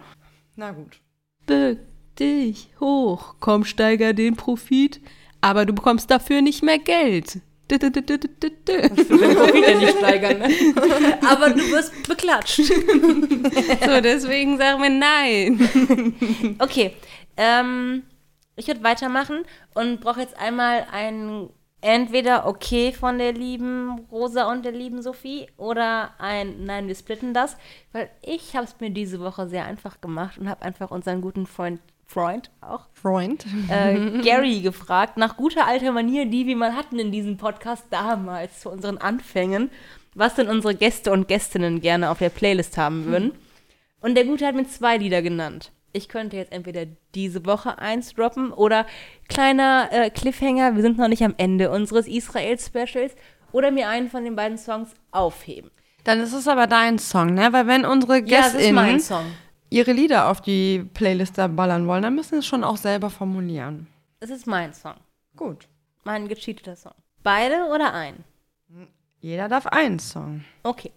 Na gut. Bück dich hoch, komm, steiger den Profit, aber du bekommst dafür nicht mehr Geld. Den Profit ja nicht steigern, ne? Aber du wirst beklatscht. So, deswegen sagen wir nein. Okay, ähm, ich würde weitermachen und brauche jetzt einmal ein entweder okay von der lieben Rosa und der lieben Sophie oder ein nein, wir splitten das, weil ich habe es mir diese Woche sehr einfach gemacht und habe einfach unseren guten Freund Freund auch Freund. äh, Gary gefragt nach guter alter Manier, die wir mal hatten in diesem Podcast damals zu unseren Anfängen, was denn unsere Gäste und Gästinnen gerne auf der Playlist haben würden. Und der Gute hat mir zwei Lieder genannt. Ich könnte jetzt entweder diese Woche eins droppen oder kleiner äh, Cliffhanger, wir sind noch nicht am Ende unseres Israel-Specials, oder mir einen von den beiden Songs aufheben. Dann ist es aber dein Song, ne? Weil wenn unsere Ja, das ist mein Song. Ihre Lieder auf die Playlist da ballern wollen, dann müssen sie es schon auch selber formulieren. Das ist mein Song. Gut. Mein gecheateter Song. Beide oder ein? Jeder darf einen Song. Okay.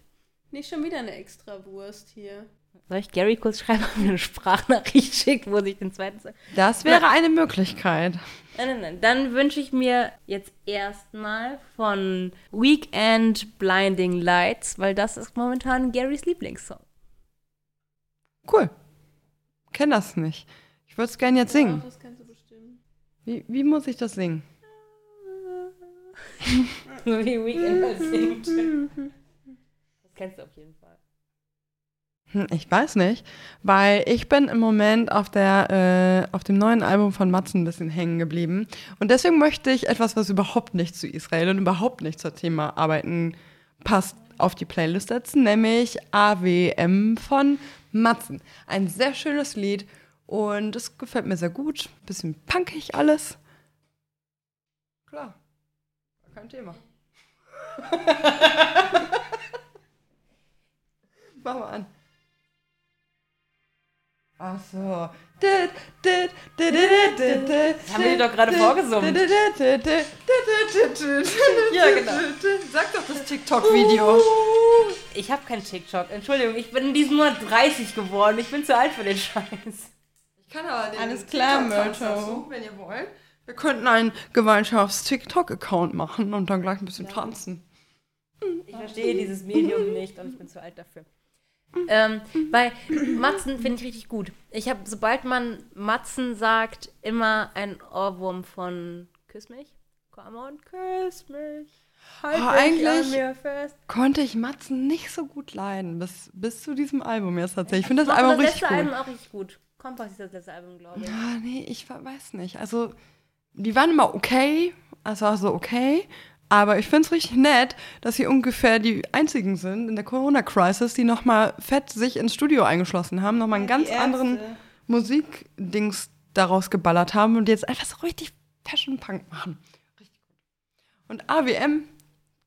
Nicht schon wieder eine Extrawurst hier. Soll ich Gary kurz schreiben, ob er mir eine Sprachnachricht schickt, wo sich den zweiten Song. Das wäre eine Möglichkeit. Nein, nein, nein. Dann wünsche ich mir jetzt erstmal von Weekend Blinding Lights, weil das ist momentan Garys Lieblingssong. Cool. Kenn das nicht. Ich würde es gerne jetzt singen. Das kannst du bestimmen. Wie, wie muss ich das singen? So wie Weekend das singt. Das kennst du auf jeden Fall. Hm, Ich weiß nicht, weil ich bin im Moment auf, der, äh, auf dem neuen Album von Matzen ein bisschen hängen geblieben. Und deswegen möchte ich etwas, was überhaupt nicht zu Israel und überhaupt nicht zum Thema Arbeiten passt, auf die Playlist setzen, nämlich AWM von Matzen. Ein sehr schönes Lied und es gefällt mir sehr gut. Bisschen punkig alles. Klar, kein Thema. Mach mal an. Ach so. Das haben wir dir doch gerade vorgesummt. Ja, genau. Sag doch das TikTok-Video. Ich habe keinen TikTok. Entschuldigung, ich bin in diesem Monat 30 geworden. Ich bin zu alt für den Scheiß. Ich kann aber den Alles klar, dazu, wenn ihr wollt. Wir könnten einen Gemeinschafts-TikTok-Account machen und dann gleich ein bisschen tanzen. Ich verstehe dieses Medium nicht und ich bin zu alt dafür. Ähm, bei Matzen finde ich richtig gut. Ich habe, sobald man Matzen sagt, immer ein Ohrwurm von Küss mich. Come on, küss mich. Halt Oh, eigentlich- an mir fest. Konnte ich Matzen nicht so gut leiden, bis, bis zu diesem Album jetzt tatsächlich. Ich finde das Mochte Album das richtig letzte gut. Album auch richtig gut. Kompass ist das letzte Album, glaube ich. Ja, nee, ich we- weiß nicht. Also, die waren immer okay, also so okay. Aber ich finde es richtig nett, dass sie ungefähr die einzigen sind in der Corona-Crisis, die nochmal fett sich ins Studio eingeschlossen haben, nochmal einen ganz anderen Musikdings daraus geballert haben und jetzt einfach so richtig Fashion-Punk machen. Richtig gut. Und AWM,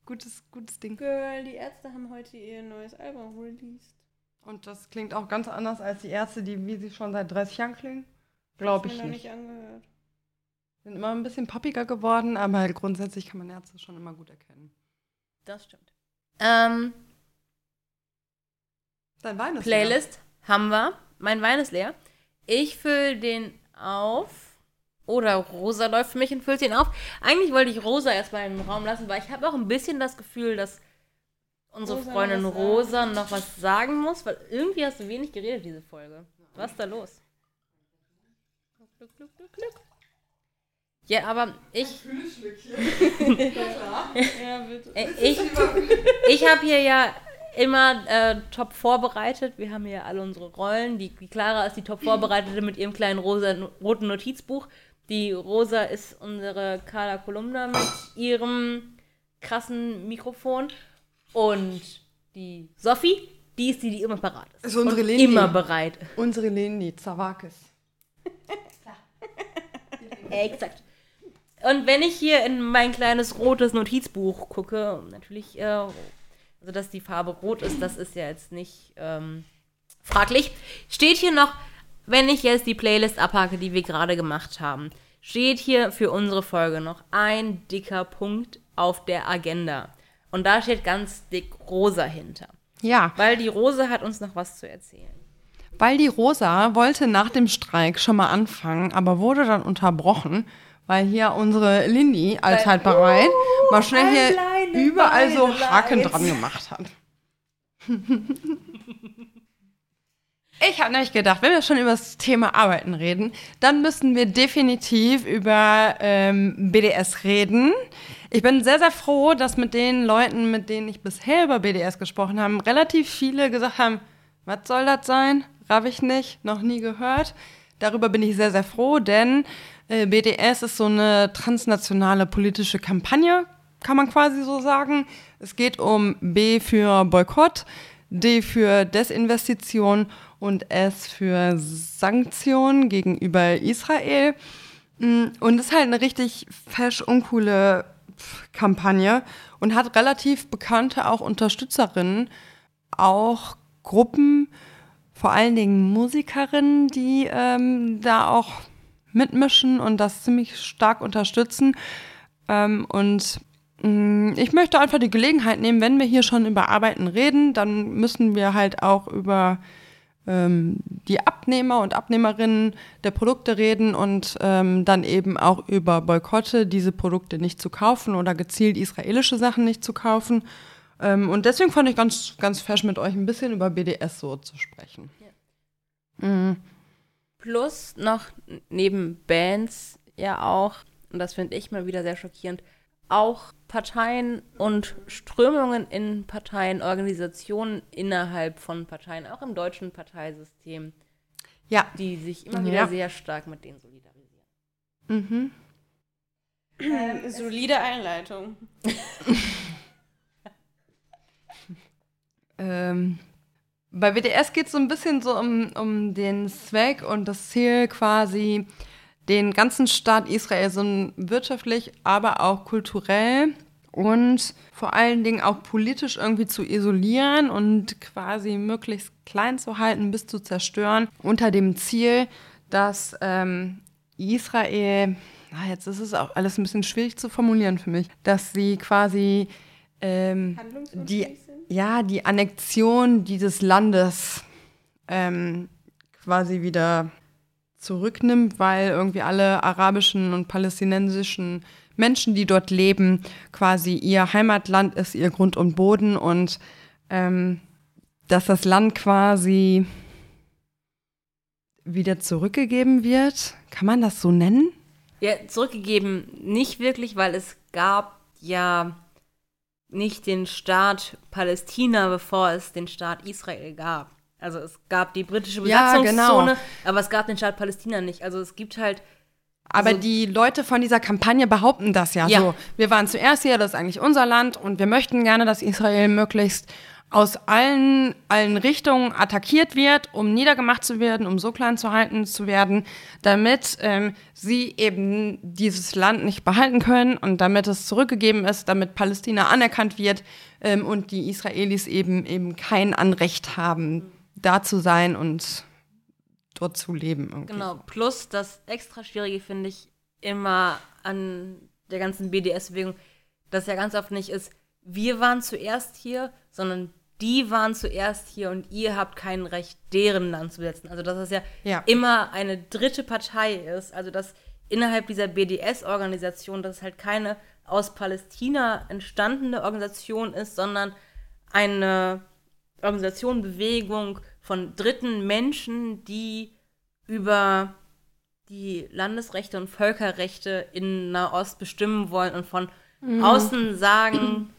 gutes, gutes Ding. Girl, die Ärzte haben heute ihr neues Album released. Und das klingt auch ganz anders als die Ärzte, die wie sie schon seit 30 Jahren klingen. Glaube Hab ich mir noch nicht. nicht angehört. Sind immer ein bisschen poppiger geworden, aber halt grundsätzlich kann man Ärzte schon immer gut erkennen. Das stimmt. Ähm, Dein Wein ist Playlist haben wir. Mein Wein ist leer. Ich fülle den auf. Oder Rosa läuft für mich und füllt den auf. Eigentlich wollte ich Rosa erstmal im Raum lassen, weil ich habe auch ein bisschen das Gefühl, dass unsere Rosa Freundin Rosa noch was sagen muss, weil irgendwie hast du wenig geredet, diese Folge. Was ist da los? Glück, Glück, Glück, Glück. Ja, aber ich, Ja, ich, ich habe hier ja immer äh, top vorbereitet. Wir haben hier alle unsere Rollen. Die, die Clara ist die top vorbereitete mit ihrem kleinen rosa, roten Notizbuch. Die Rosa ist unsere Carla Kolumna mit ihrem krassen Mikrofon. Und die Sophie, die ist die, die immer parat ist. Ist unsere und Leni. immer bereit. Unsere Leni, Zawakis. Exakt. Und wenn ich hier in mein kleines rotes Notizbuch gucke, natürlich, äh, also dass die Farbe rot ist, das ist ja jetzt nicht ähm, fraglich. Steht hier noch, wenn ich jetzt die Playlist abhake, die wir gerade gemacht haben, steht hier für unsere Folge noch ein dicker Punkt auf der Agenda. Und da steht ganz dick Rosa hinter. Ja, Weil die Rosa hat uns noch was zu erzählen. weil die Rosa wollte nach dem Streik schon mal anfangen, aber wurde dann unterbrochen, weil hier unsere Lindy als halt bereit mal schnell hier überall so Haken leid. dran gemacht hat. Ich habe nämlich gedacht, wenn wir schon über das Thema Arbeiten reden, dann müssen wir definitiv über ähm, BDS reden. Ich bin sehr, sehr froh, dass mit den Leuten, mit denen ich bisher über BDS gesprochen habe, relativ viele gesagt haben, was soll das sein? Raff ich nicht, noch nie gehört. Darüber bin ich sehr, sehr froh, denn BDS ist so eine transnationale politische Kampagne, kann man quasi so sagen. Es geht um B für Boykott, D für Desinvestition und S für Sanktionen gegenüber Israel. Mm, Und ist halt eine richtig fesch uncoole Kampagne und hat relativ bekannte auch Unterstützerinnen, auch Gruppen, vor allen Dingen Musikerinnen, die ähm, da auch mitmischen und das ziemlich stark unterstützen. Ähm, und mh, ich möchte einfach die Gelegenheit nehmen, wenn wir hier schon über Arbeiten reden, dann müssen wir halt auch über ähm, die Abnehmer und Abnehmerinnen der Produkte reden und ähm, dann eben auch über Boykotte, diese Produkte nicht zu kaufen oder gezielt israelische Sachen nicht zu kaufen. Ähm, und deswegen fand ich ganz, ganz fesch mit euch ein bisschen über BDS so zu sprechen. Mhm. Plus noch neben Bands ja auch, und das finde ich mal wieder sehr schockierend, auch Parteien und Strömungen in Parteien, Organisationen innerhalb von Parteien, auch im deutschen Parteisystem, Ja. die sich immer wieder Ja. sehr stark mit denen solidarisieren. Mhm. Ähm, solide Einleitung. Ähm, bei BDS geht es so ein bisschen so um, um den Zweck und das Ziel quasi, den ganzen Staat Israel so wirtschaftlich, aber auch kulturell und vor allen Dingen auch politisch irgendwie zu isolieren und quasi möglichst klein zu halten bis zu zerstören, unter dem Ziel, dass ähm, Israel, na, jetzt ist es auch alles ein bisschen schwierig zu formulieren für mich, dass sie quasi ähm, die? Ja, die Annexion dieses Landes ähm, quasi wieder zurücknimmt, weil irgendwie alle arabischen und palästinensischen Menschen, die dort leben, quasi ihr Heimatland ist, ihr Grund und Boden und ähm, dass das Land quasi wieder zurückgegeben wird. Kann man das so nennen? Ja, zurückgegeben nicht wirklich, weil es gab ja nicht den Staat Palästina, bevor es den Staat Israel gab. Also es gab die britische Ja, Besatzungszone, genau. aber es gab den Staat Palästina nicht. Also es gibt halt Aber Also- die Leute von dieser Kampagne behaupten das ja, Ja. so. Wir waren zuerst hier, das ist eigentlich unser Land und wir möchten gerne, dass Israel möglichst aus allen, allen Richtungen attackiert wird, um niedergemacht zu werden, um so klein zu halten zu werden, damit ähm, sie eben dieses Land nicht behalten können und damit es zurückgegeben ist, damit Palästina anerkannt wird ähm, und die Israelis eben eben kein Anrecht haben, da zu sein und dort zu leben. Irgendwie. Genau, plus das extra Schwierige finde ich immer an der ganzen BDS-Bewegung, dass ja ganz oft nicht ist, wir waren zuerst hier, sondern die waren zuerst hier und ihr habt kein Recht, deren Land zu besetzen. Also dass es ja, Ja. immer eine dritte Partei ist, also dass innerhalb dieser BDS-Organisation, dass es halt keine aus Palästina entstandene Organisation ist, sondern eine Organisation, Bewegung von dritten Menschen, die über die Landesrechte und Völkerrechte in Nahost bestimmen wollen und von außen sagen,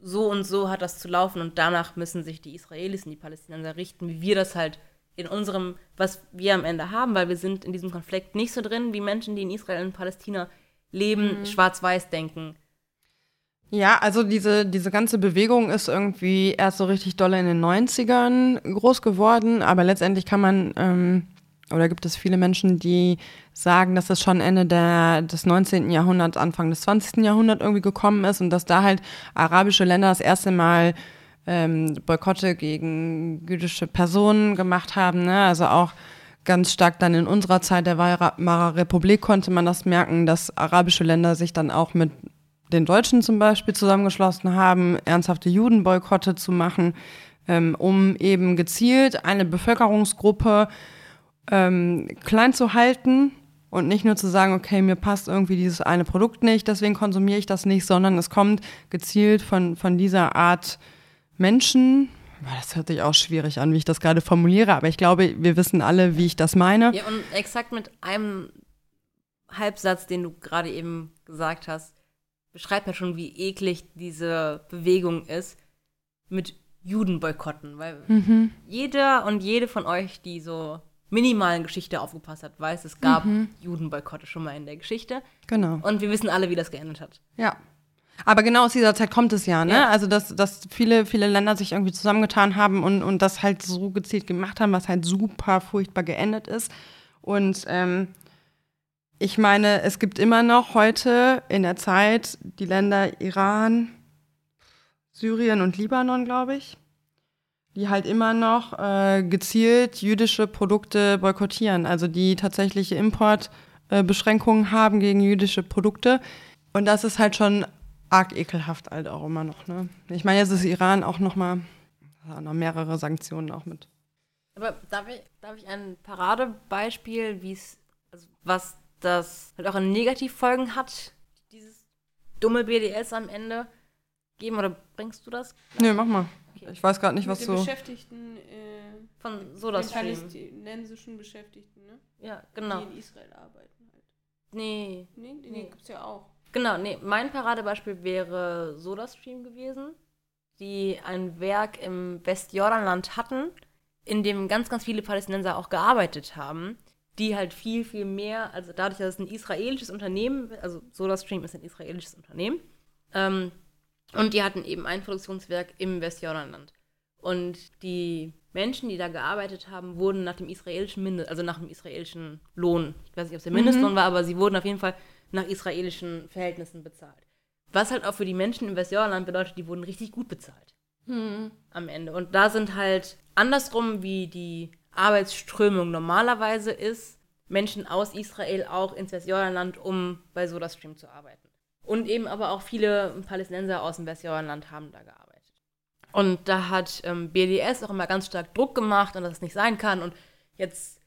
so und so hat das zu laufen und danach müssen sich die Israelis und die Palästinenser richten, wie wir das halt in unserem, was wir am Ende haben, weil wir sind in diesem Konflikt nicht so drin, wie Menschen, die in Israel und Palästina leben, schwarz-weiß denken. Ja, also diese, diese ganze Bewegung ist irgendwie erst so richtig doll in den 90ern groß geworden, aber letztendlich kann man, ähm, oder gibt es viele Menschen, die sagen, dass es schon Ende der, des 19. Jahrhunderts, Anfang des 20. Jahrhunderts irgendwie gekommen ist und dass da halt arabische Länder das erste Mal ähm, Boykotte gegen jüdische Personen gemacht haben, ne? also auch ganz stark dann in unserer Zeit der Weimarer Republik konnte man das merken, dass arabische Länder sich dann auch mit den Deutschen zum Beispiel zusammengeschlossen haben, ernsthafte Judenboykotte zu machen, ähm, um eben gezielt eine Bevölkerungsgruppe ähm, klein zu halten und nicht nur zu sagen, okay, mir passt irgendwie dieses eine Produkt nicht, deswegen konsumiere ich das nicht, sondern es kommt gezielt von, von dieser Art Menschen. Das hört sich auch schwierig an, wie ich das gerade formuliere, aber ich glaube, wir wissen alle, wie ich das meine. Ja, und exakt mit einem Halbsatz, den du gerade eben gesagt hast, beschreibt ja schon, wie eklig diese Bewegung ist mit Judenboykotten. Weil jeder und jede von euch, die so minimalen Geschichte aufgepasst hat, weiß, es gab Judenboykotte schon mal in der Geschichte. Genau. Und wir wissen alle, wie das geendet hat. Ja. Aber genau aus dieser Zeit kommt es ja, ne? Ja. Also, dass, dass viele, viele Länder sich irgendwie zusammengetan haben und, und das halt so gezielt gemacht haben, was halt super furchtbar geendet ist. Und ähm, ich meine, es gibt immer noch heute in der Zeit die Länder Iran, Syrien und Libanon, glaube ich, die halt immer noch äh, gezielt jüdische Produkte boykottieren, also die tatsächliche Importbeschränkungen haben gegen jüdische Produkte. Und das ist halt schon arg ekelhaft halt auch immer noch. Ne? Ich meine, jetzt ist Iran auch noch mal noch mehrere Sanktionen auch mit. Aber darf ich, darf ich ein Paradebeispiel, wie es, also was das halt auch an Negativfolgen hat, dieses dumme BDS am Ende geben? Oder bringst du das Nö, mach mal. Ich weiß gerade nicht, was Mit den so. Beschäftigten, äh, von den SodaStream? palästinensischen Beschäftigten, ne? Ja, genau. Die in Israel arbeiten halt. Nee, Nee, die Nee. gibt's ja auch. genau, nee. Mein Paradebeispiel wäre SodaStream gewesen, die ein Werk im Westjordanland hatten, in dem ganz, ganz viele Palästinenser auch gearbeitet haben, die halt viel, viel mehr, also dadurch, dass es ein israelisches Unternehmen, also SodaStream ist ein israelisches Unternehmen, ähm, und die hatten eben ein Produktionswerk im Westjordanland. Und die Menschen, die da gearbeitet haben, wurden nach dem israelischen Mindest, also nach dem israelischen Lohn. Ich weiß nicht, ob es der Mindestlohn war, aber sie wurden auf jeden Fall nach israelischen Verhältnissen bezahlt. Was halt auch für die Menschen im Westjordanland bedeutet, die wurden richtig gut bezahlt am Ende. Und da sind halt andersrum, wie die Arbeitsströmung normalerweise ist, Menschen aus Israel auch ins Westjordanland, um bei SodaStream zu arbeiten. Und eben aber auch viele Palästinenser aus dem Westjordanland haben da gearbeitet. Und da hat ähm, BDS auch immer ganz stark Druck gemacht und dass es nicht sein kann. Und jetzt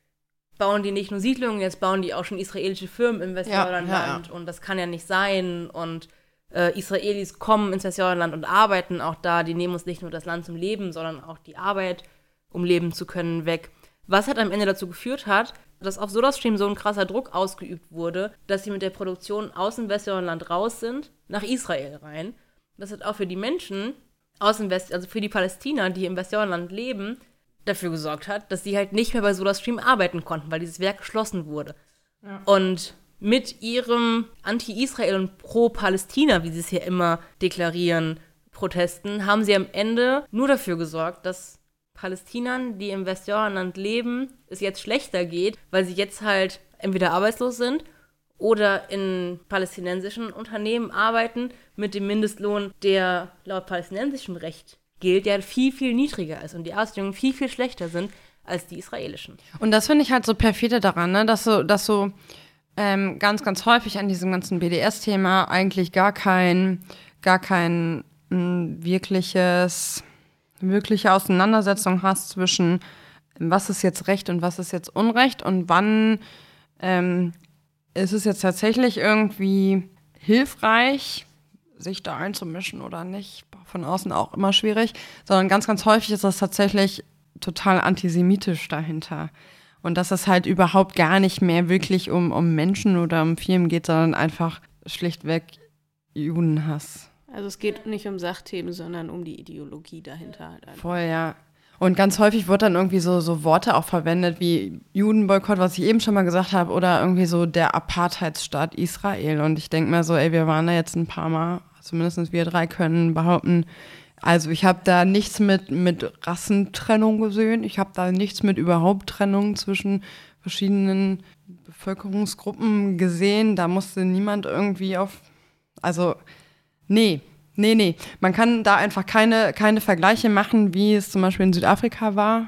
bauen die nicht nur Siedlungen, jetzt bauen die auch schon israelische Firmen im Westjordanland. Ja, ja, Und das kann ja nicht sein. Und äh, Israelis kommen ins Westjordanland und arbeiten auch da. Die nehmen uns nicht nur das Land zum Leben, sondern auch die Arbeit, um leben zu können, weg. Was halt am Ende dazu geführt hat, dass auf SodaStream so ein krasser Druck ausgeübt wurde, dass sie mit der Produktion aus dem Westjordanland raus sind, nach Israel rein. Das hat auch für die Menschen aus dem West, also für die Palästina, die im Westjordanland leben, dafür gesorgt hat, dass sie halt nicht mehr bei SodaStream arbeiten konnten, weil dieses Werk geschlossen wurde. Und mit ihrem Anti-Israel und Pro-Palästina, wie sie es hier immer deklarieren, Protesten, haben sie am Ende nur dafür gesorgt, dass Palästinern, die im Westjordanland leben, es jetzt schlechter geht, weil sie jetzt halt entweder arbeitslos sind oder in palästinensischen Unternehmen arbeiten mit dem Mindestlohn, der laut palästinensischem Recht gilt, der viel, viel niedriger ist und die Ausstellungen viel, viel schlechter sind als die israelischen. Und das finde ich halt so perfide daran, ne? dass so, dass so ähm, ganz, ganz häufig an diesem ganzen BDS-Thema eigentlich gar kein, gar kein mh, wirkliches, wirkliche Auseinandersetzung hast zwischen was ist jetzt Recht und was ist jetzt Unrecht und wann ähm, ist es jetzt tatsächlich irgendwie hilfreich, sich da einzumischen oder nicht. Von außen auch immer schwierig, sondern ganz, ganz häufig ist das tatsächlich total antisemitisch dahinter. Und dass es halt überhaupt gar nicht mehr wirklich um, um Menschen oder um Firmen geht, sondern einfach schlichtweg Judenhass. Also es geht nicht um Sachthemen, sondern um die Ideologie dahinter halt einfach. Voll, ja. Und ganz häufig wird dann irgendwie so, so Worte auch verwendet wie Judenboykott, was ich eben schon mal gesagt habe, oder irgendwie so der Apartheidsstaat Israel. Und ich denke mir so, ey, wir waren da jetzt ein paar Mal, zumindest wir drei können behaupten, also ich habe da nichts mit, mit Rassentrennung gesehen. Ich habe da nichts mit überhaupt Trennung zwischen verschiedenen Bevölkerungsgruppen gesehen. Da musste niemand irgendwie auf. Also, nee, nee, nee. Man kann da einfach keine, keine Vergleiche machen, wie es zum Beispiel in Südafrika war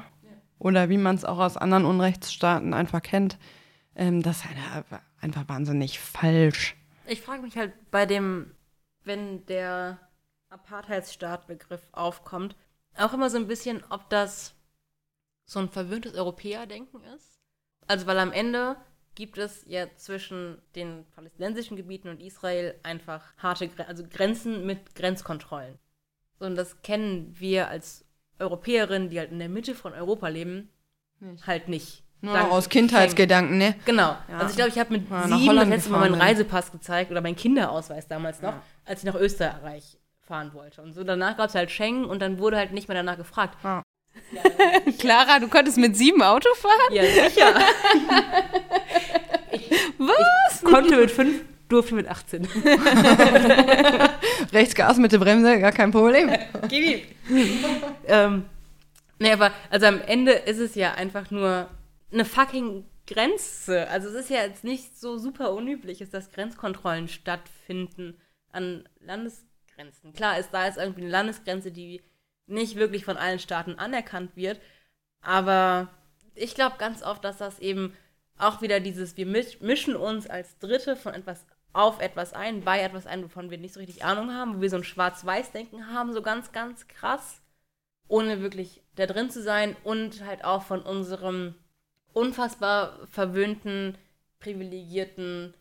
oder wie man es auch aus anderen Unrechtsstaaten einfach kennt. Ähm, das ist halt einfach wahnsinnig falsch. Ich frage mich halt bei dem, wenn der Apartheidsstaatbegriff aufkommt, auch immer so ein bisschen, ob das so ein verwöhntes Europäerdenken ist. Also, weil am Ende gibt es ja zwischen den palästinensischen Gebieten und Israel einfach harte Gren also Grenzen mit Grenzkontrollen. Und das kennen wir als Europäerinnen, die halt in der Mitte von Europa leben, Nicht. halt nicht. Nur Dank aus Kindheitsgedanken, ne? Genau. Ja. Also ich glaube, ich habe mit Ja, sieben das letzte Mal meinen. Reisepass gezeigt oder meinen Kinderausweis damals noch, Ja. als ich nach Österreich fahren wollte. Und so danach gab es halt Schengen und dann wurde halt nicht mehr danach gefragt. Clara, du konntest mit sieben Auto fahren? Ja, sicher. Was? Ich konnte mit fünf, durfte mit 18. Rechts Gas mit der Bremse, gar kein Problem. Gib ihm. ähm, nee, aber also am Ende ist es ja einfach nur eine fucking Grenze. Also es ist ja jetzt nicht so super unüblich, ist, dass Grenzkontrollen stattfinden an Landesgrenzen. Klar ist da ist irgendwie eine Landesgrenze, die nicht wirklich von allen Staaten anerkannt wird, aber ich glaube ganz oft, dass das eben auch wieder dieses, wir misch- mischen uns als Dritte von etwas auf etwas ein, bei etwas ein, wovon wir nicht so richtig Ahnung haben, wo wir so ein Schwarz-Weiß-Denken haben, so ganz, ganz krass, ohne wirklich da drin zu sein und halt auch von unserem unfassbar verwöhnten, privilegierten,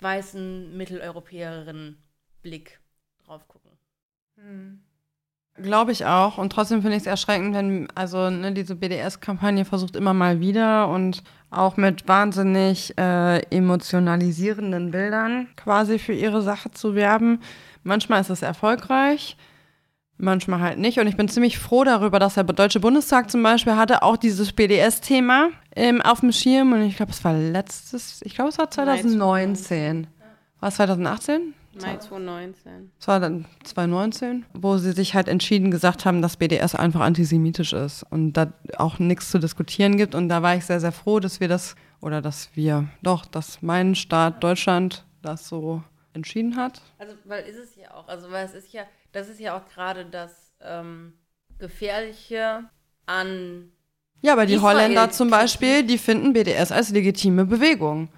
weißen Mitteleuropäerinnen Blick drauf gucken. Glaube ich auch. Und trotzdem finde ich es erschreckend, wenn, also ne, diese BDS-Kampagne versucht immer mal wieder und auch mit wahnsinnig äh, emotionalisierenden Bildern quasi für ihre Sache zu werben. Manchmal ist es erfolgreich, manchmal halt nicht. Und ich bin ziemlich froh darüber, dass der Deutsche Bundestag zum Beispiel hatte auch dieses BDS-Thema ähm, auf dem Schirm. Und ich glaube, es war letztes, ich glaube, es war 2019. War es 2018? Mai 2019. Das war dann 2019, wo sie sich halt entschieden gesagt haben, dass BDS einfach antisemitisch ist und da auch nichts zu diskutieren gibt. Und da war ich sehr, sehr froh, dass wir das, oder dass wir, doch, dass mein Staat Deutschland das so entschieden hat. Also, weil ist es ja auch, also weil es ist ja, das ist ja auch gerade das ähm, Gefährliche an Ja, aber die Israel Holländer zum. Beispiel, die finden BDS als legitime Bewegung.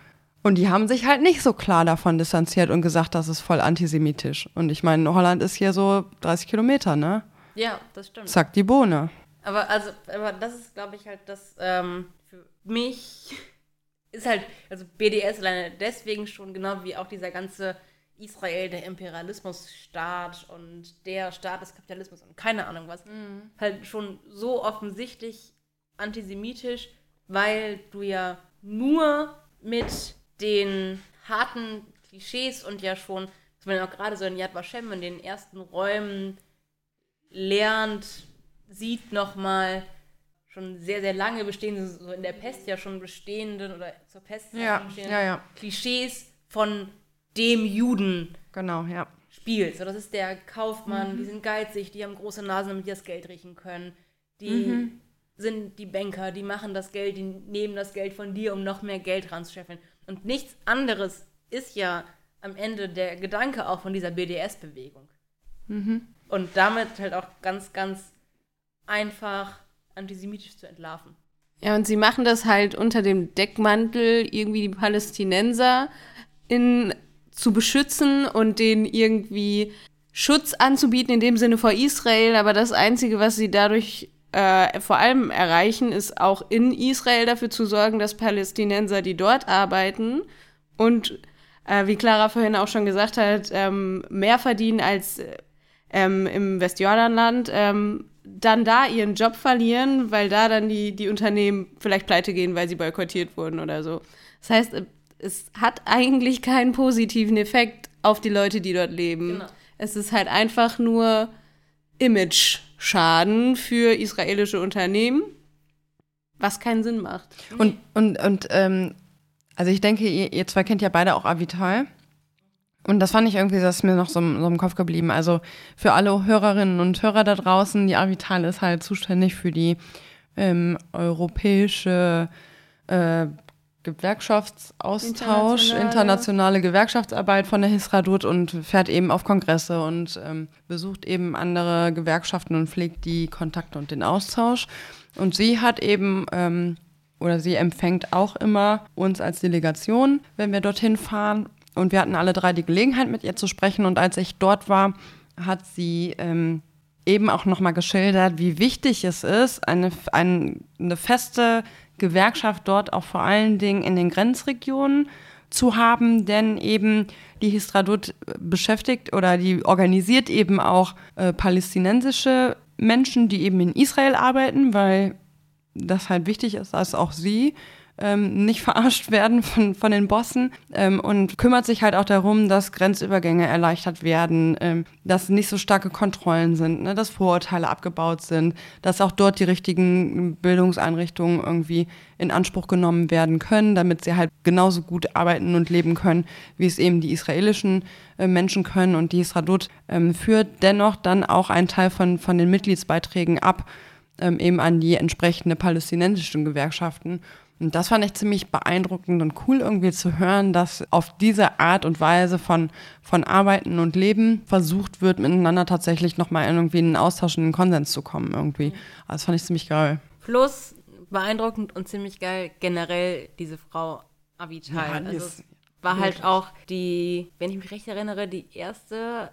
Und die haben sich halt nicht so klar davon distanziert und gesagt, das ist voll antisemitisch. Und ich meine, Holland ist hier so 30 Kilometer, ne? Ja, das stimmt. Zack, die Bohne. Aber also, aber das ist, glaube ich, halt das ähm, für mich ist halt, also BDS alleine deswegen schon, genau wie auch dieser ganze Israel, der Imperialismusstaat und der Staat des Kapitalismus und keine Ahnung was, halt schon so offensichtlich antisemitisch, weil du ja nur mit den harten Klischees und ja schon, dass man ja auch gerade so in Yad Vashem in den ersten Räumen lernt, sieht nochmal schon sehr, sehr lange bestehende, so in der Pest ja schon bestehenden oder zur Pest Ja, bestehenden ja, ja. Klischees von dem Juden Genau, ja. spielt. So, das ist der Kaufmann, die sind geizig, die haben große Nasen, damit die das Geld riechen können. Die sind die Banker, die machen das Geld, die nehmen das Geld von dir, um noch mehr Geld ranzuscheffeln. Und nichts anderes ist ja am Ende der Gedanke auch von dieser BDS-Bewegung. Und damit halt auch ganz, ganz einfach antisemitisch zu entlarven. Ja, und sie machen das halt unter dem Deckmantel, irgendwie die Palästinenser in, zu beschützen und denen irgendwie Schutz anzubieten, in dem Sinne vor Israel. Aber das Einzige, was sie dadurch äh, vor allem erreichen, ist auch in Israel dafür zu sorgen, dass Palästinenser, die dort arbeiten und äh, wie Clara vorhin auch schon gesagt hat, ähm, mehr verdienen als äh, ähm, im Westjordanland, ähm, dann da ihren Job verlieren, weil da dann die, die Unternehmen vielleicht pleite gehen, weil sie boykottiert wurden oder so. Das heißt, es hat eigentlich keinen positiven Effekt auf die Leute, die dort leben. Genau. Es ist halt einfach nur Image-Schaden für israelische Unternehmen, was keinen Sinn macht. Und, und, und ähm, also ich denke, ihr, ihr zwei kennt ja beide auch Avital. Und das fand ich irgendwie, das ist mir noch so, so im Kopf geblieben. Also für alle Hörerinnen und Hörer da draußen, die Avital ist halt zuständig für die ähm, europäische äh, Gewerkschaftsaustausch, Internationale. internationale Gewerkschaftsarbeit von der Hisradut und fährt eben auf Kongresse und ähm, besucht eben andere Gewerkschaften und pflegt die Kontakte und den Austausch. Und sie hat eben ähm, oder sie empfängt auch immer uns als Delegation, wenn wir dorthin fahren. Und wir hatten alle drei die Gelegenheit, mit ihr zu sprechen. Und als ich dort war, hat sie ähm, eben auch nochmal geschildert, wie wichtig es ist, eine, ein, eine feste Gewerkschaft dort auch vor allen Dingen in den Grenzregionen zu haben, denn eben die Histradut beschäftigt oder die organisiert eben auch äh, palästinensische Menschen, die eben in Israel arbeiten, weil das halt wichtig ist, dass auch sie ähm, nicht verarscht werden von, von den Bossen ähm, und kümmert sich halt auch darum, dass Grenzübergänge erleichtert werden, ähm, dass nicht so starke Kontrollen sind, ne, dass Vorurteile abgebaut sind, dass auch dort die richtigen Bildungseinrichtungen irgendwie in Anspruch genommen werden können, damit sie halt genauso gut arbeiten und leben können, wie es eben die israelischen äh, Menschen können. Und die Isradut ähm, führt dennoch dann auch einen Teil von, von den Mitgliedsbeiträgen ab, ähm, eben an die entsprechende palästinensischen Gewerkschaften. Und das fand ich ziemlich beeindruckend und cool irgendwie zu hören, dass auf diese Art und Weise von, von Arbeiten und Leben versucht wird, miteinander tatsächlich nochmal irgendwie in einen Austausch, in einen Konsens zu kommen irgendwie. Also das fand ich ziemlich geil. Plus beeindruckend und ziemlich geil generell diese Frau Avital. Ja, also es war halt auch die, wenn ich mich recht erinnere, die erste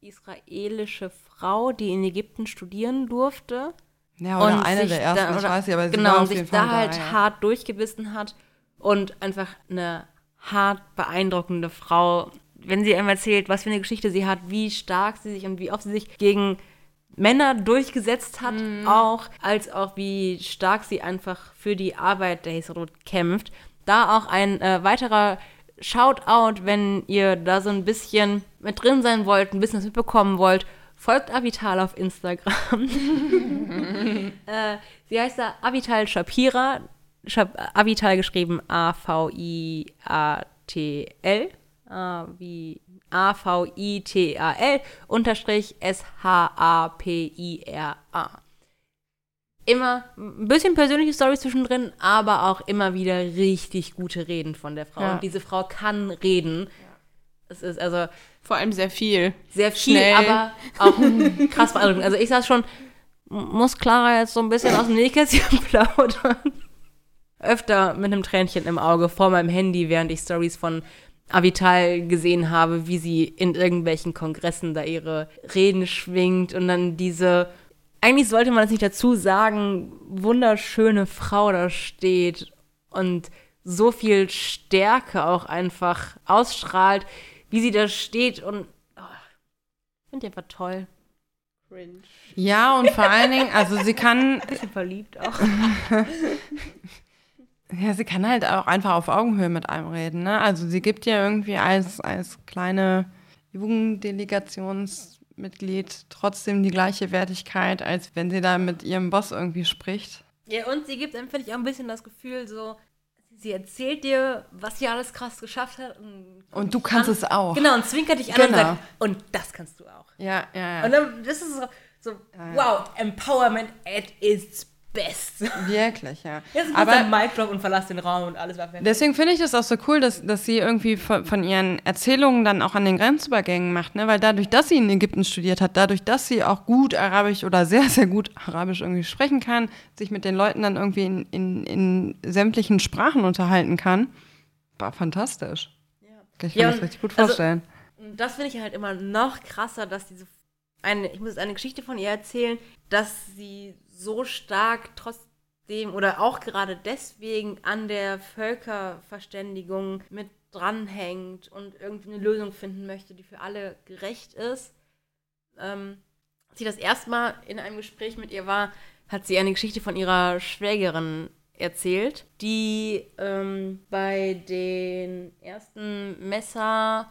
israelische Frau, die in Ägypten studieren durfte. Ja, oder und eine sich der ersten, da, ich oder, weiß nicht, aber sie genau, war und auf sich jeden da halt ja. hart durchgebissen hat und einfach eine hart beeindruckende Frau. Wenn sie einem erzählt, was für eine Geschichte sie hat, wie stark sie sich und wie oft sie sich gegen Männer durchgesetzt hat, Mhm. auch, als auch wie stark sie einfach für die Arbeit der Hesrot kämpft. Da auch ein äh, weiterer Shoutout, wenn ihr da so ein bisschen mit drin sein wollt, ein bisschen was mitbekommen wollt, folgt Avital auf Instagram. äh, sie heißt da Avital Shapira, Shap Avital geschrieben A-V-I-A-T-L, äh, wie A-V-I-T-A-L, unterstrich S-H-A-P-I-R-A. Immer ein bisschen persönliche Storys zwischendrin, aber auch immer wieder richtig gute Reden von der Frau. Ja. Und diese Frau kann reden. Es ist also Vor allem sehr viel. sehr viel, Schnell. aber auch krass beeindruckend. Also ich saß schon, muss Clara jetzt so ein bisschen aus dem Nähkästchen plaudern. Öfter mit einem Tränchen im Auge vor meinem Handy, während ich Stories von Avital gesehen habe, wie sie in irgendwelchen Kongressen da ihre Reden schwingt und dann diese, eigentlich sollte man es nicht dazu sagen, wunderschöne Frau da steht und so viel Stärke auch einfach ausstrahlt, wie sie da steht und oh, ich finde die einfach toll. Cringe. Ja, und vor allen Dingen, also sie kann, Ein bisschen verliebt auch. ja, sie kann halt auch einfach auf Augenhöhe mit einem reden, ne? Also sie gibt ja irgendwie als, als kleine Jugenddelegationsmitglied trotzdem die gleiche Wertigkeit, als wenn sie da mit ihrem Boss irgendwie spricht. Ja, und sie gibt einem, finde ich, auch ein bisschen das Gefühl, so, sie erzählt dir, was sie alles krass geschafft hat. Und, Und du kannst an- es auch. Genau, und zwinkert dich an und Genau. sagt, und das kannst du auch. Ja, ja, Und ja. dann, das ist so, so wow, Empowerment at its best. Wirklich, ja. Jetzt Aber Aber Mic Drop und verlass den Raum und alles war fertig. Deswegen finde ich das auch so cool, dass, dass sie irgendwie von, von ihren Erzählungen dann auch an den Grenzübergängen macht, ne? Weil dadurch, dass sie in Ägypten studiert hat, dadurch, dass sie auch gut Arabisch oder sehr, sehr gut Arabisch irgendwie sprechen kann, sich mit den Leuten dann irgendwie in, in, in sämtlichen Sprachen unterhalten kann, war fantastisch. Ich kann Ja, mir das richtig gut also- vorstellen. Und das finde ich halt immer noch krasser, dass diese eine, ich muss jetzt eine Geschichte von ihr erzählen, dass sie so stark trotzdem oder auch gerade deswegen an der Völkerverständigung mit dranhängt und irgendwie eine Lösung finden möchte, die für alle gerecht ist. Ähm, als sie das erste Mal in einem Gespräch mit ihr war, hat sie eine Geschichte von ihrer Schwägerin erzählt, die ähm, bei den ersten Messer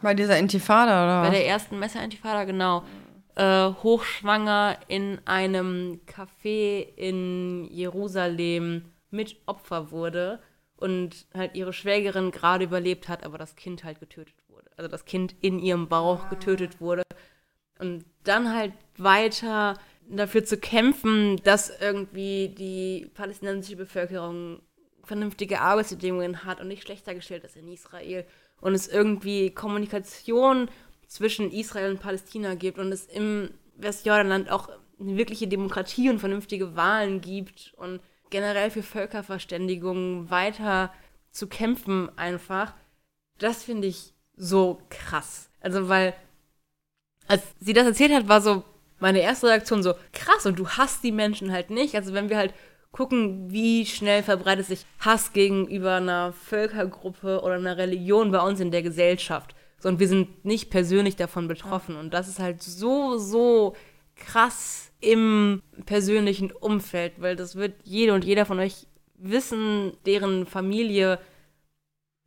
Bei dieser Intifada, oder bei der ersten Messerintifada, genau. Äh, hochschwanger in einem Café in Jerusalem mit Opfer wurde und halt ihre Schwägerin gerade überlebt hat, aber das Kind halt getötet wurde. Also das Kind in ihrem Bauch getötet wurde. Und dann halt weiter dafür zu kämpfen, dass irgendwie die palästinensische Bevölkerung vernünftige Arbeitsbedingungen hat und nicht schlechter gestellt ist in Israel und es irgendwie Kommunikation zwischen Israel und Palästina gibt und es im Westjordanland auch eine wirkliche Demokratie und vernünftige Wahlen gibt und generell für Völkerverständigung weiter zu kämpfen einfach, das finde ich so krass. Also weil als sie das erzählt hat, war so meine erste Reaktion so, krass, und du hasst die Menschen halt nicht. Also wenn wir halt gucken, wie schnell verbreitet sich Hass gegenüber einer Völkergruppe oder einer Religion bei uns in der Gesellschaft. So, und wir sind nicht persönlich davon betroffen. Und das ist halt so, so krass im persönlichen Umfeld, weil das wird jede und jeder von euch wissen, deren Familie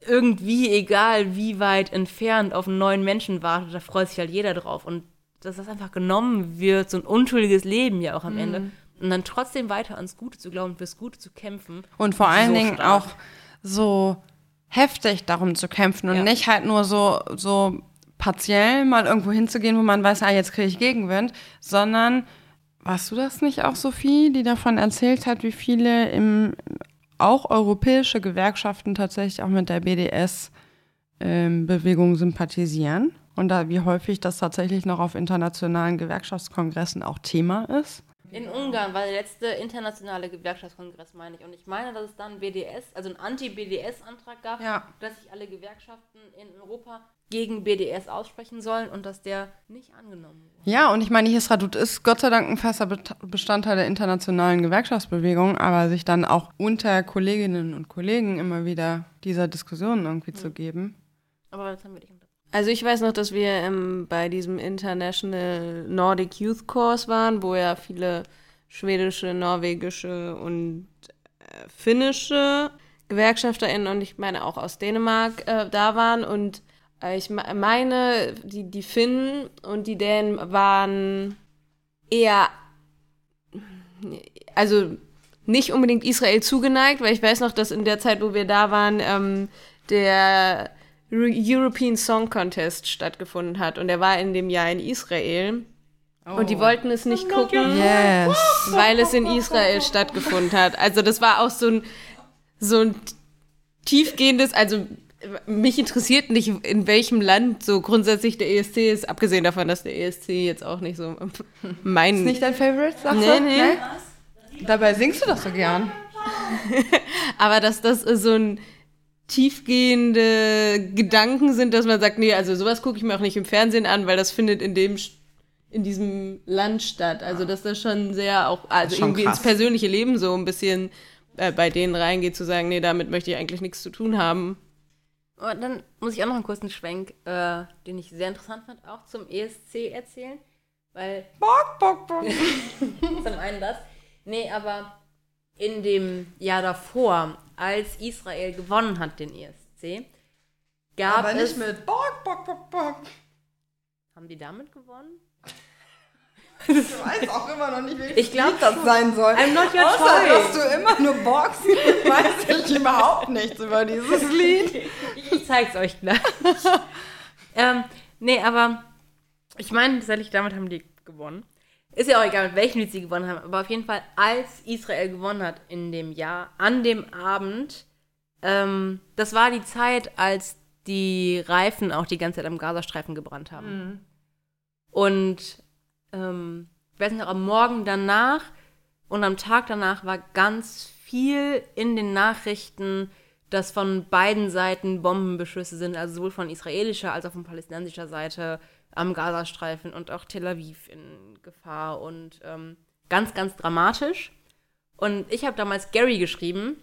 irgendwie, egal wie weit entfernt, auf einen neuen Menschen wartet, da freut sich halt jeder drauf. Und dass das einfach genommen wird, so ein unschuldiges Leben ja auch am Ende. Und dann trotzdem weiter ans Gute zu glauben, fürs Gute zu kämpfen. Und vor allen so Dingen stark. auch so heftig darum zu kämpfen und Ja. nicht halt nur so, so partiell mal irgendwo hinzugehen, wo man weiß, ah, jetzt kriege ich Gegenwind, sondern, warst du das nicht auch, Sophie, die davon erzählt hat, wie viele im, auch europäische Gewerkschaften tatsächlich auch mit der BDS-Bewegung sympathisieren? Und da, wie häufig das tatsächlich noch auf internationalen Gewerkschaftskongressen auch Thema ist? In Ungarn war der letzte internationale Gewerkschaftskongress, meine ich. Und ich meine, dass es dann BDS, also einen Anti-BDS-Antrag gab, Ja. dass sich alle Gewerkschaften in Europa gegen BDS aussprechen sollen und dass der nicht angenommen wurde. Ja, und ich meine, Hisradut ist Gott sei Dank ein fester Bestandteil der internationalen Gewerkschaftsbewegung, aber sich dann auch unter Kolleginnen und Kollegen immer wieder dieser Diskussion irgendwie zu geben. Aber das haben wir nicht unter. Also ich weiß noch, dass wir ähm, bei diesem International Nordic Youth Course waren, wo ja viele schwedische, norwegische und äh, finnische GewerkschafterInnen und ich meine auch aus Dänemark äh, da waren. Und äh, ich me- meine, die, die Finnen und die Dänen waren eher, also nicht unbedingt Israel zugeneigt, weil ich weiß noch, dass in der Zeit, wo wir da waren, ähm, der European Song Contest stattgefunden hat und der war in dem Jahr in Israel. Und die wollten es nicht gucken, Yes. weil es in Israel stattgefunden hat. Also das war auch so ein, so ein tiefgehendes, also mich interessiert nicht, in welchem Land so grundsätzlich der ESC ist, abgesehen davon, dass der ESC jetzt auch nicht so mein... Ist nicht dein Favorite, sagst Nee, du? nee. Dabei singst du doch so gern. Aber dass das so ein tiefgehende Gedanken sind, dass man sagt, nee, also sowas gucke ich mir auch nicht im Fernsehen an, weil das findet in dem in diesem Land statt. Also dass das schon sehr auch also schon irgendwie krass. ins persönliche Leben so ein bisschen äh, bei denen reingeht, zu sagen, nee, damit möchte ich eigentlich nichts zu tun haben. Und dann muss ich auch noch einen kurzen Schwenk, äh, den ich sehr interessant fand, auch zum ESC erzählen. Weil. Bock, bock, bock. zum einen das. Nee, aber in dem Jahr davor, als Israel gewonnen hat, den ESC, gab Aber es. nicht mit Bock, Bock, Bock, Bock. Haben die damit gewonnen? Ich weiß auch immer noch nicht, welches Ich glaub Lied das sein soll. I'm not your Außer, choice. dass du immer nur boxst, weiß ich überhaupt nichts über dieses Lied. Ich, ich zeig's euch gleich. ähm, nee, aber ich meine, tatsächlich, damit haben die gewonnen. Ist ja auch egal, mit welchem Lied sie gewonnen haben, aber auf jeden Fall, als Israel gewonnen hat in dem Jahr, an dem Abend, ähm, das war die Zeit, als die Reifen auch die ganze Zeit am Gazastreifen gebrannt haben. Und ähm, ich weiß nicht, am Morgen danach und am Tag danach war ganz viel in den Nachrichten, dass von beiden Seiten Bombenbeschüsse sind, also sowohl von israelischer als auch von palästinensischer Seite am Gazastreifen und auch Tel Aviv in Gefahr und ähm, ganz, ganz dramatisch. Und ich habe damals Gary geschrieben,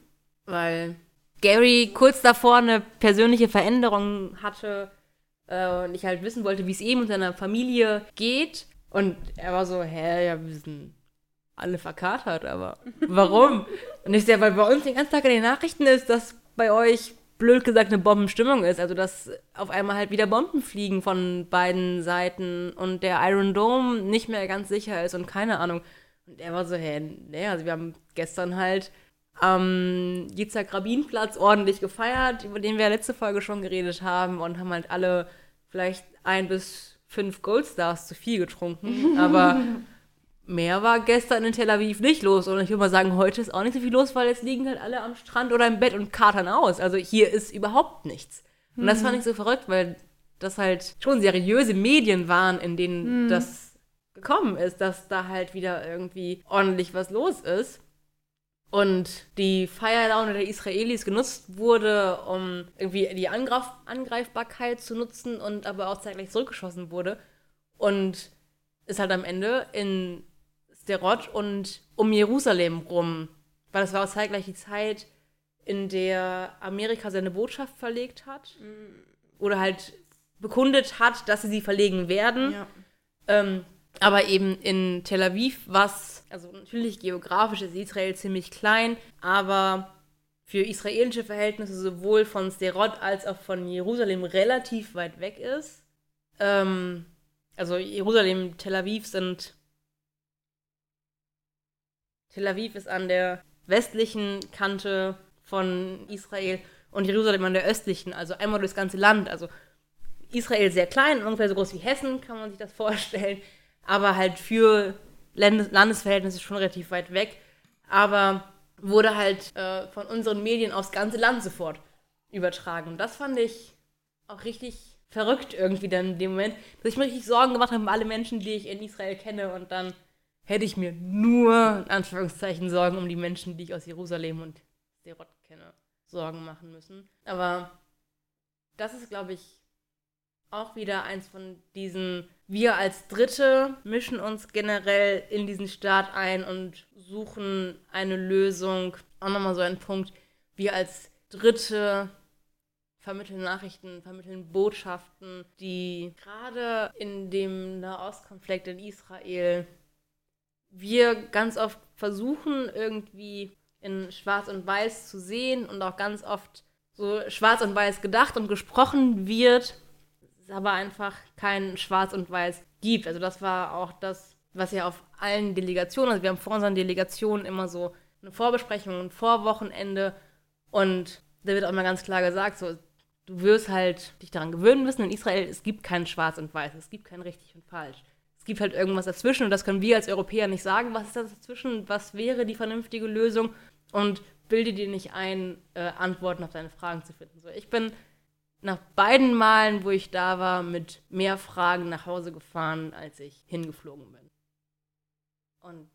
weil Gary kurz davor eine persönliche Veränderung hatte äh, und ich halt wissen wollte, wie es ihm und seiner Familie geht. Und er war so, hä, ja, wir sind alle verkatert, aber warum? und ich sehe, weil bei uns den ganzen Tag in den Nachrichten ist, dass bei euch blöd gesagt eine Bombenstimmung ist. Also, dass auf einmal halt wieder Bomben fliegen von beiden Seiten und der Iron Dome nicht mehr ganz sicher ist und keine Ahnung. Und er war so, hä, nee, also wir haben gestern halt am Yitzhak Rabin-Platz ordentlich gefeiert, über den wir letzte Folge schon geredet haben und haben halt alle vielleicht ein bis fünf Goldstars zu viel getrunken, aber mehr war gestern in Tel Aviv nicht los. Und ich würde mal sagen, heute ist auch nicht so viel los, weil jetzt liegen halt alle am Strand oder im Bett und katern aus. Also hier ist überhaupt nichts. Und das fand ich so verrückt, weil das halt schon seriöse Medien waren, in denen das gekommen ist, dass da halt wieder irgendwie ordentlich was los ist. Und die Feierlaune der Israelis genutzt wurde, um irgendwie die Angreif Angreifbarkeit zu nutzen und aber auch zeitgleich zurückgeschossen wurde. Und ist halt am Ende in Sderot und um Jerusalem rum. Weil das war auch zeitgleich die Zeit, in der Amerika seine Botschaft verlegt hat. Oder halt bekundet hat, dass sie sie verlegen werden. Ja. Ähm, aber eben in Tel Aviv, was, also natürlich geografisch ist Israel ziemlich klein, aber für israelische Verhältnisse sowohl von Sderot als auch von Jerusalem relativ weit weg ist. Ähm, also Jerusalem, Tel Aviv sind. Tel Aviv ist an der westlichen Kante von Israel und Jerusalem an der östlichen, also einmal durchs ganze Land. Also Israel sehr klein, ungefähr so groß wie Hessen, kann man sich das vorstellen, aber halt für Landes Landesverhältnisse schon relativ weit weg. Aber wurde halt äh, von unseren Medien aufs ganze Land sofort übertragen. Und das fand ich auch richtig verrückt irgendwie dann in dem Moment, dass ich mir richtig Sorgen gemacht habe um alle Menschen, die ich in Israel kenne und dann hätte ich mir nur, in Anführungszeichen, Sorgen um die Menschen, die ich aus Jerusalem und Sderot kenne, Sorgen machen müssen. Aber das ist, glaube ich, auch wieder eins von diesen, wir als Dritte mischen uns generell in diesen Staat ein und suchen eine Lösung. Auch nochmal so ein Punkt, wir als Dritte vermitteln Nachrichten, vermitteln Botschaften, die gerade in dem Nahostkonflikt in Israel wir ganz oft versuchen, irgendwie in Schwarz und Weiß zu sehen und auch ganz oft so schwarz und weiß gedacht und gesprochen wird, es aber einfach kein Schwarz und Weiß gibt. Also das war auch das, was ja auf allen Delegationen, also wir haben vor unseren Delegationen immer so eine Vorbesprechung, ein Vorwochenende und da wird auch immer ganz klar gesagt, so, du wirst halt dich daran gewöhnen müssen, in Israel, es gibt kein Schwarz und Weiß, es gibt kein richtig und falsch. Es gibt halt irgendwas dazwischen und das können wir als Europäer nicht sagen, was ist das dazwischen, was wäre die vernünftige Lösung und bilde dir nicht ein, äh, Antworten auf deine Fragen zu finden. So, ich bin nach beiden Malen, wo ich da war, mit mehr Fragen nach Hause gefahren, als ich hingeflogen bin. Und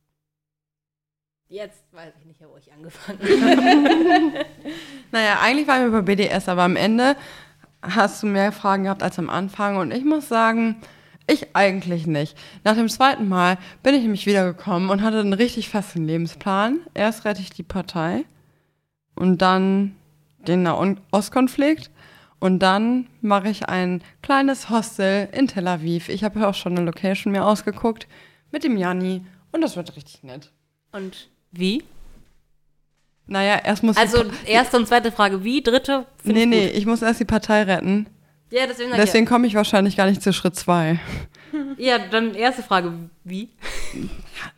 Jetzt weiß ich nicht, wo ich angefangen habe. Naja, eigentlich waren wir bei BDS, aber am Ende hast du mehr Fragen gehabt als am Anfang. Und ich muss sagen, ich eigentlich nicht. Nach dem zweiten Mal bin ich nämlich wiedergekommen und hatte einen richtig festen Lebensplan. Erst rette ich die Partei und dann den Nahostkonflikt und dann mache ich ein kleines Hostel in Tel Aviv. Ich habe ja auch schon eine Location mir ausgeguckt mit dem Janni und das wird richtig nett. Und wie? Naja, erst muss Also erste und zweite Frage, wie? Dritte? Nee, nee, ich muss erst die Partei retten. Ja, deswegen, Deswegen komme ich wahrscheinlich gar nicht zu Schritt zwei. ja. ja, dann erste Frage, wie?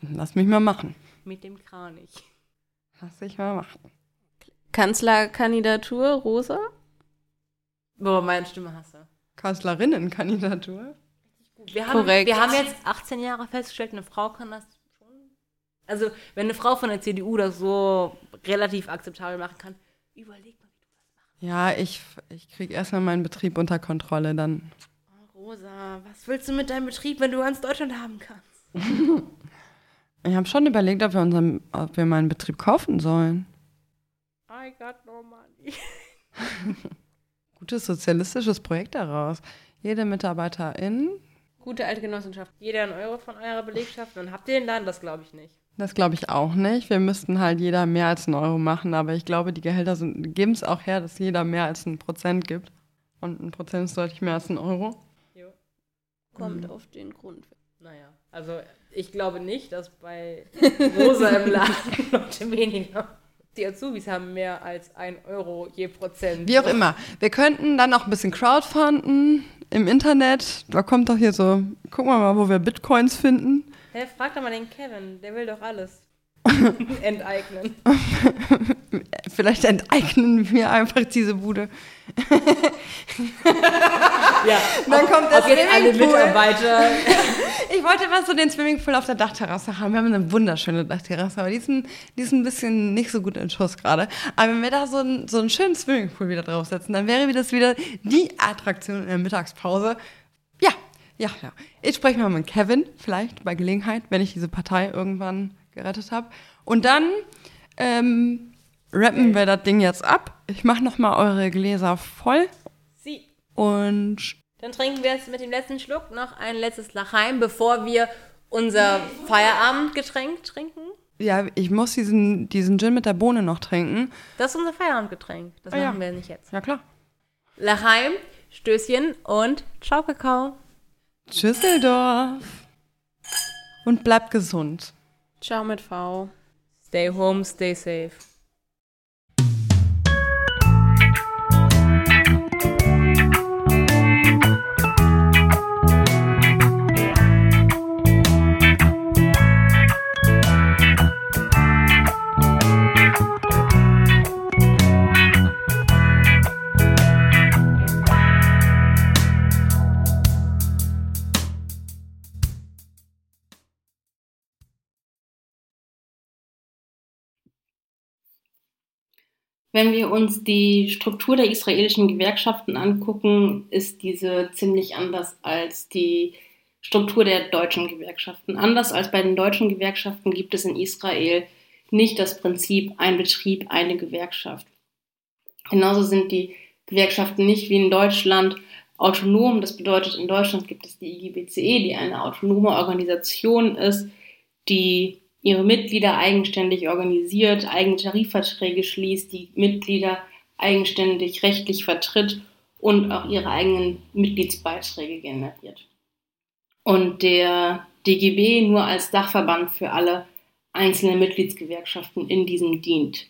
Lass mich mal machen. Mit dem Kranich. Lass mich mal machen. Kanzlerkandidatur, Rosa? Boah, meine Stimme hasse. Kanzlerinnenkandidatur? Wir haben, Korrekt. wir haben jetzt 18 Jahre festgestellt, eine Frau kann das schon. Also, wenn eine Frau von der CDU das so relativ akzeptabel machen kann, überleg mal. Ja, ich, ich kriege erstmal meinen Betrieb unter Kontrolle, dann. Oh, Rosa, was willst du mit deinem Betrieb, wenn du ganz Deutschland haben kannst? Ich habe schon überlegt, ob wir, unseren, ob wir meinen Betrieb kaufen sollen. I got no money. Gutes sozialistisches Projekt daraus. Jede Mitarbeiterin, Gute alte Genossenschaft. Jeder einen Euro von eurer Belegschaft, dann habt ihr den Laden, das glaube ich nicht. Das glaube ich auch nicht. Wir müssten halt jeder mehr als einen Euro machen, aber ich glaube, die Gehälter geben es auch her, dass jeder mehr als ein Prozent gibt. Und ein Prozent ist deutlich mehr als ein Euro. Jo. Kommt auf den Grund. Naja, also ich glaube nicht, dass bei Rosa im Laden Leute weniger. Die Azubis haben mehr als ein Euro je Prozent. Wie auch immer. Wir könnten dann auch ein bisschen crowdfunden im Internet. Da kommt doch hier so, gucken wir mal, wo wir Bitcoins finden. Hä, frag doch mal den Kevin, der will doch alles enteignen. Vielleicht enteignen wir einfach diese Bude. Ja, Dann kommt der ob alle Swimmingpool. Mitarbeiter. Ich wollte mal so den Swimmingpool auf der Dachterrasse haben. Wir haben eine wunderschöne Dachterrasse, aber die ist ein, die ist ein bisschen nicht so gut in Schuss gerade. Aber wenn wir da so, einen- so einen schönen Swimmingpool wieder draufsetzen, dann wäre das wieder die Attraktion in der Mittagspause. Ja, ja, ja. Ich spreche mal mit Kevin, vielleicht bei Gelegenheit, wenn ich diese Partei irgendwann gerettet habe. Und dann ähm, rappen wir das Ding jetzt ab. Ich mache nochmal eure Gläser voll Sie. und Dann trinken wir jetzt mit dem letzten Schluck noch ein letztes Lachheim, bevor wir unser Feierabendgetränk trinken. ja, ich muss diesen, diesen Gin mit der Bohne noch trinken. Das ist unser Feierabendgetränk. Das Ah, ja. machen wir nicht jetzt. Ja, klar. Lachheim, Stößchen und Ciao Kakao. Tschüsseldorf. Und bleibt gesund. Ciao mit V. Stay home, stay safe. Wenn wir uns die Struktur der israelischen Gewerkschaften angucken, ist diese ziemlich anders als die Struktur der deutschen Gewerkschaften. Anders als bei den deutschen Gewerkschaften gibt es in Israel nicht das Prinzip ein Betrieb, eine Gewerkschaft. Genauso sind die Gewerkschaften nicht wie in Deutschland autonom. Das bedeutet, in Deutschland gibt es die IGBCE, die eine autonome Organisation ist, die ihre Mitglieder eigenständig organisiert, eigene Tarifverträge schließt, die Mitglieder eigenständig rechtlich vertritt und auch ihre eigenen Mitgliedsbeiträge generiert. Und der DGB nur als Dachverband für alle einzelnen Mitgliedsgewerkschaften in diesem dient.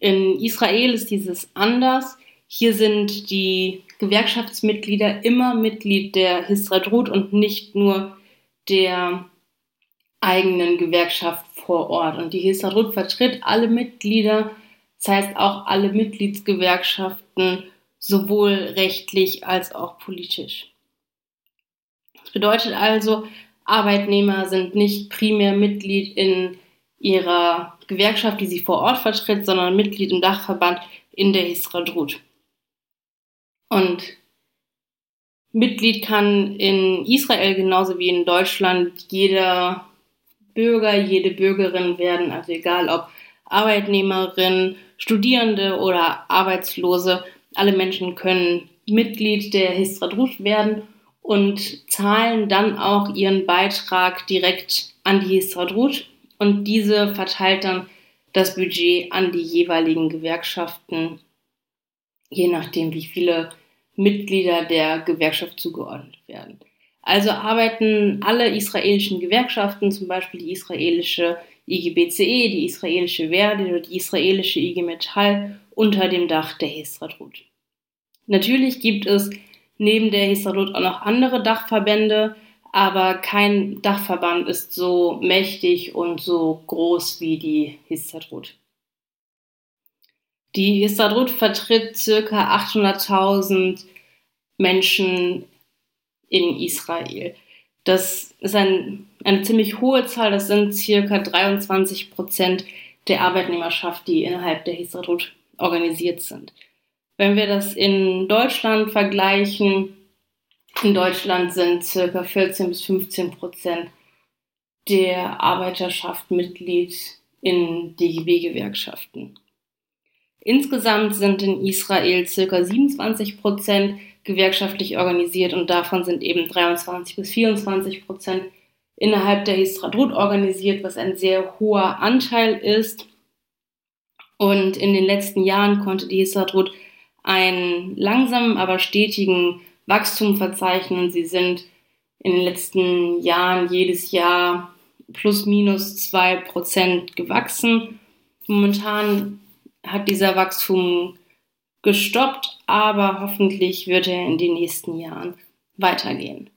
In Israel ist dieses anders. Hier sind die Gewerkschaftsmitglieder immer Mitglied der Histradrut und nicht nur der eigenen Gewerkschaft vor Ort. Und die Histadrut vertritt alle Mitglieder, das heißt auch alle Mitgliedsgewerkschaften, sowohl rechtlich als auch politisch. Das bedeutet also, Arbeitnehmer sind nicht primär Mitglied in ihrer Gewerkschaft, die sie vor Ort vertritt, sondern Mitglied im Dachverband in der Histadrut. Und Mitglied kann in Israel genauso wie in Deutschland jeder Bürger, jede Bürgerin werden, also egal ob Arbeitnehmerin, Studierende oder Arbeitslose, alle Menschen können Mitglied der Histradrut werden und zahlen dann auch ihren Beitrag direkt an die Histradrut und diese verteilt dann das Budget an die jeweiligen Gewerkschaften, je nachdem, wie viele Mitglieder der Gewerkschaft zugeordnet werden. Also arbeiten alle israelischen Gewerkschaften, zum Beispiel die israelische IGBCE, die israelische Verdi oder die israelische IG Metall, unter dem Dach der Histradrut. Natürlich gibt es neben der Histadrut auch noch andere Dachverbände, aber kein Dachverband ist so mächtig und so groß wie die Histadrut. Die Histadrut vertritt ca. 800.000 Menschen in Israel. Das ist ein, eine ziemlich hohe Zahl, das sind ca. 23 Prozent der Arbeitnehmerschaft, die innerhalb der Histadrut organisiert sind. Wenn wir das in Deutschland vergleichen, in Deutschland sind circa 14 bis 15 Prozent der Arbeiterschaft Mitglied in DGB-Gewerkschaften. Insgesamt sind in Israel circa 27 Prozent gewerkschaftlich organisiert und davon sind eben 23 bis 24 Prozent innerhalb der Histradrut organisiert, was ein sehr hoher Anteil ist. Und in den letzten Jahren konnte die Histradrut einen langsamen, aber stetigen Wachstum verzeichnen. Sie sind in den letzten Jahren jedes Jahr plus minus zwei Prozent gewachsen. Momentan hat dieser Wachstum gestoppt, aber hoffentlich wird er in den nächsten Jahren weitergehen.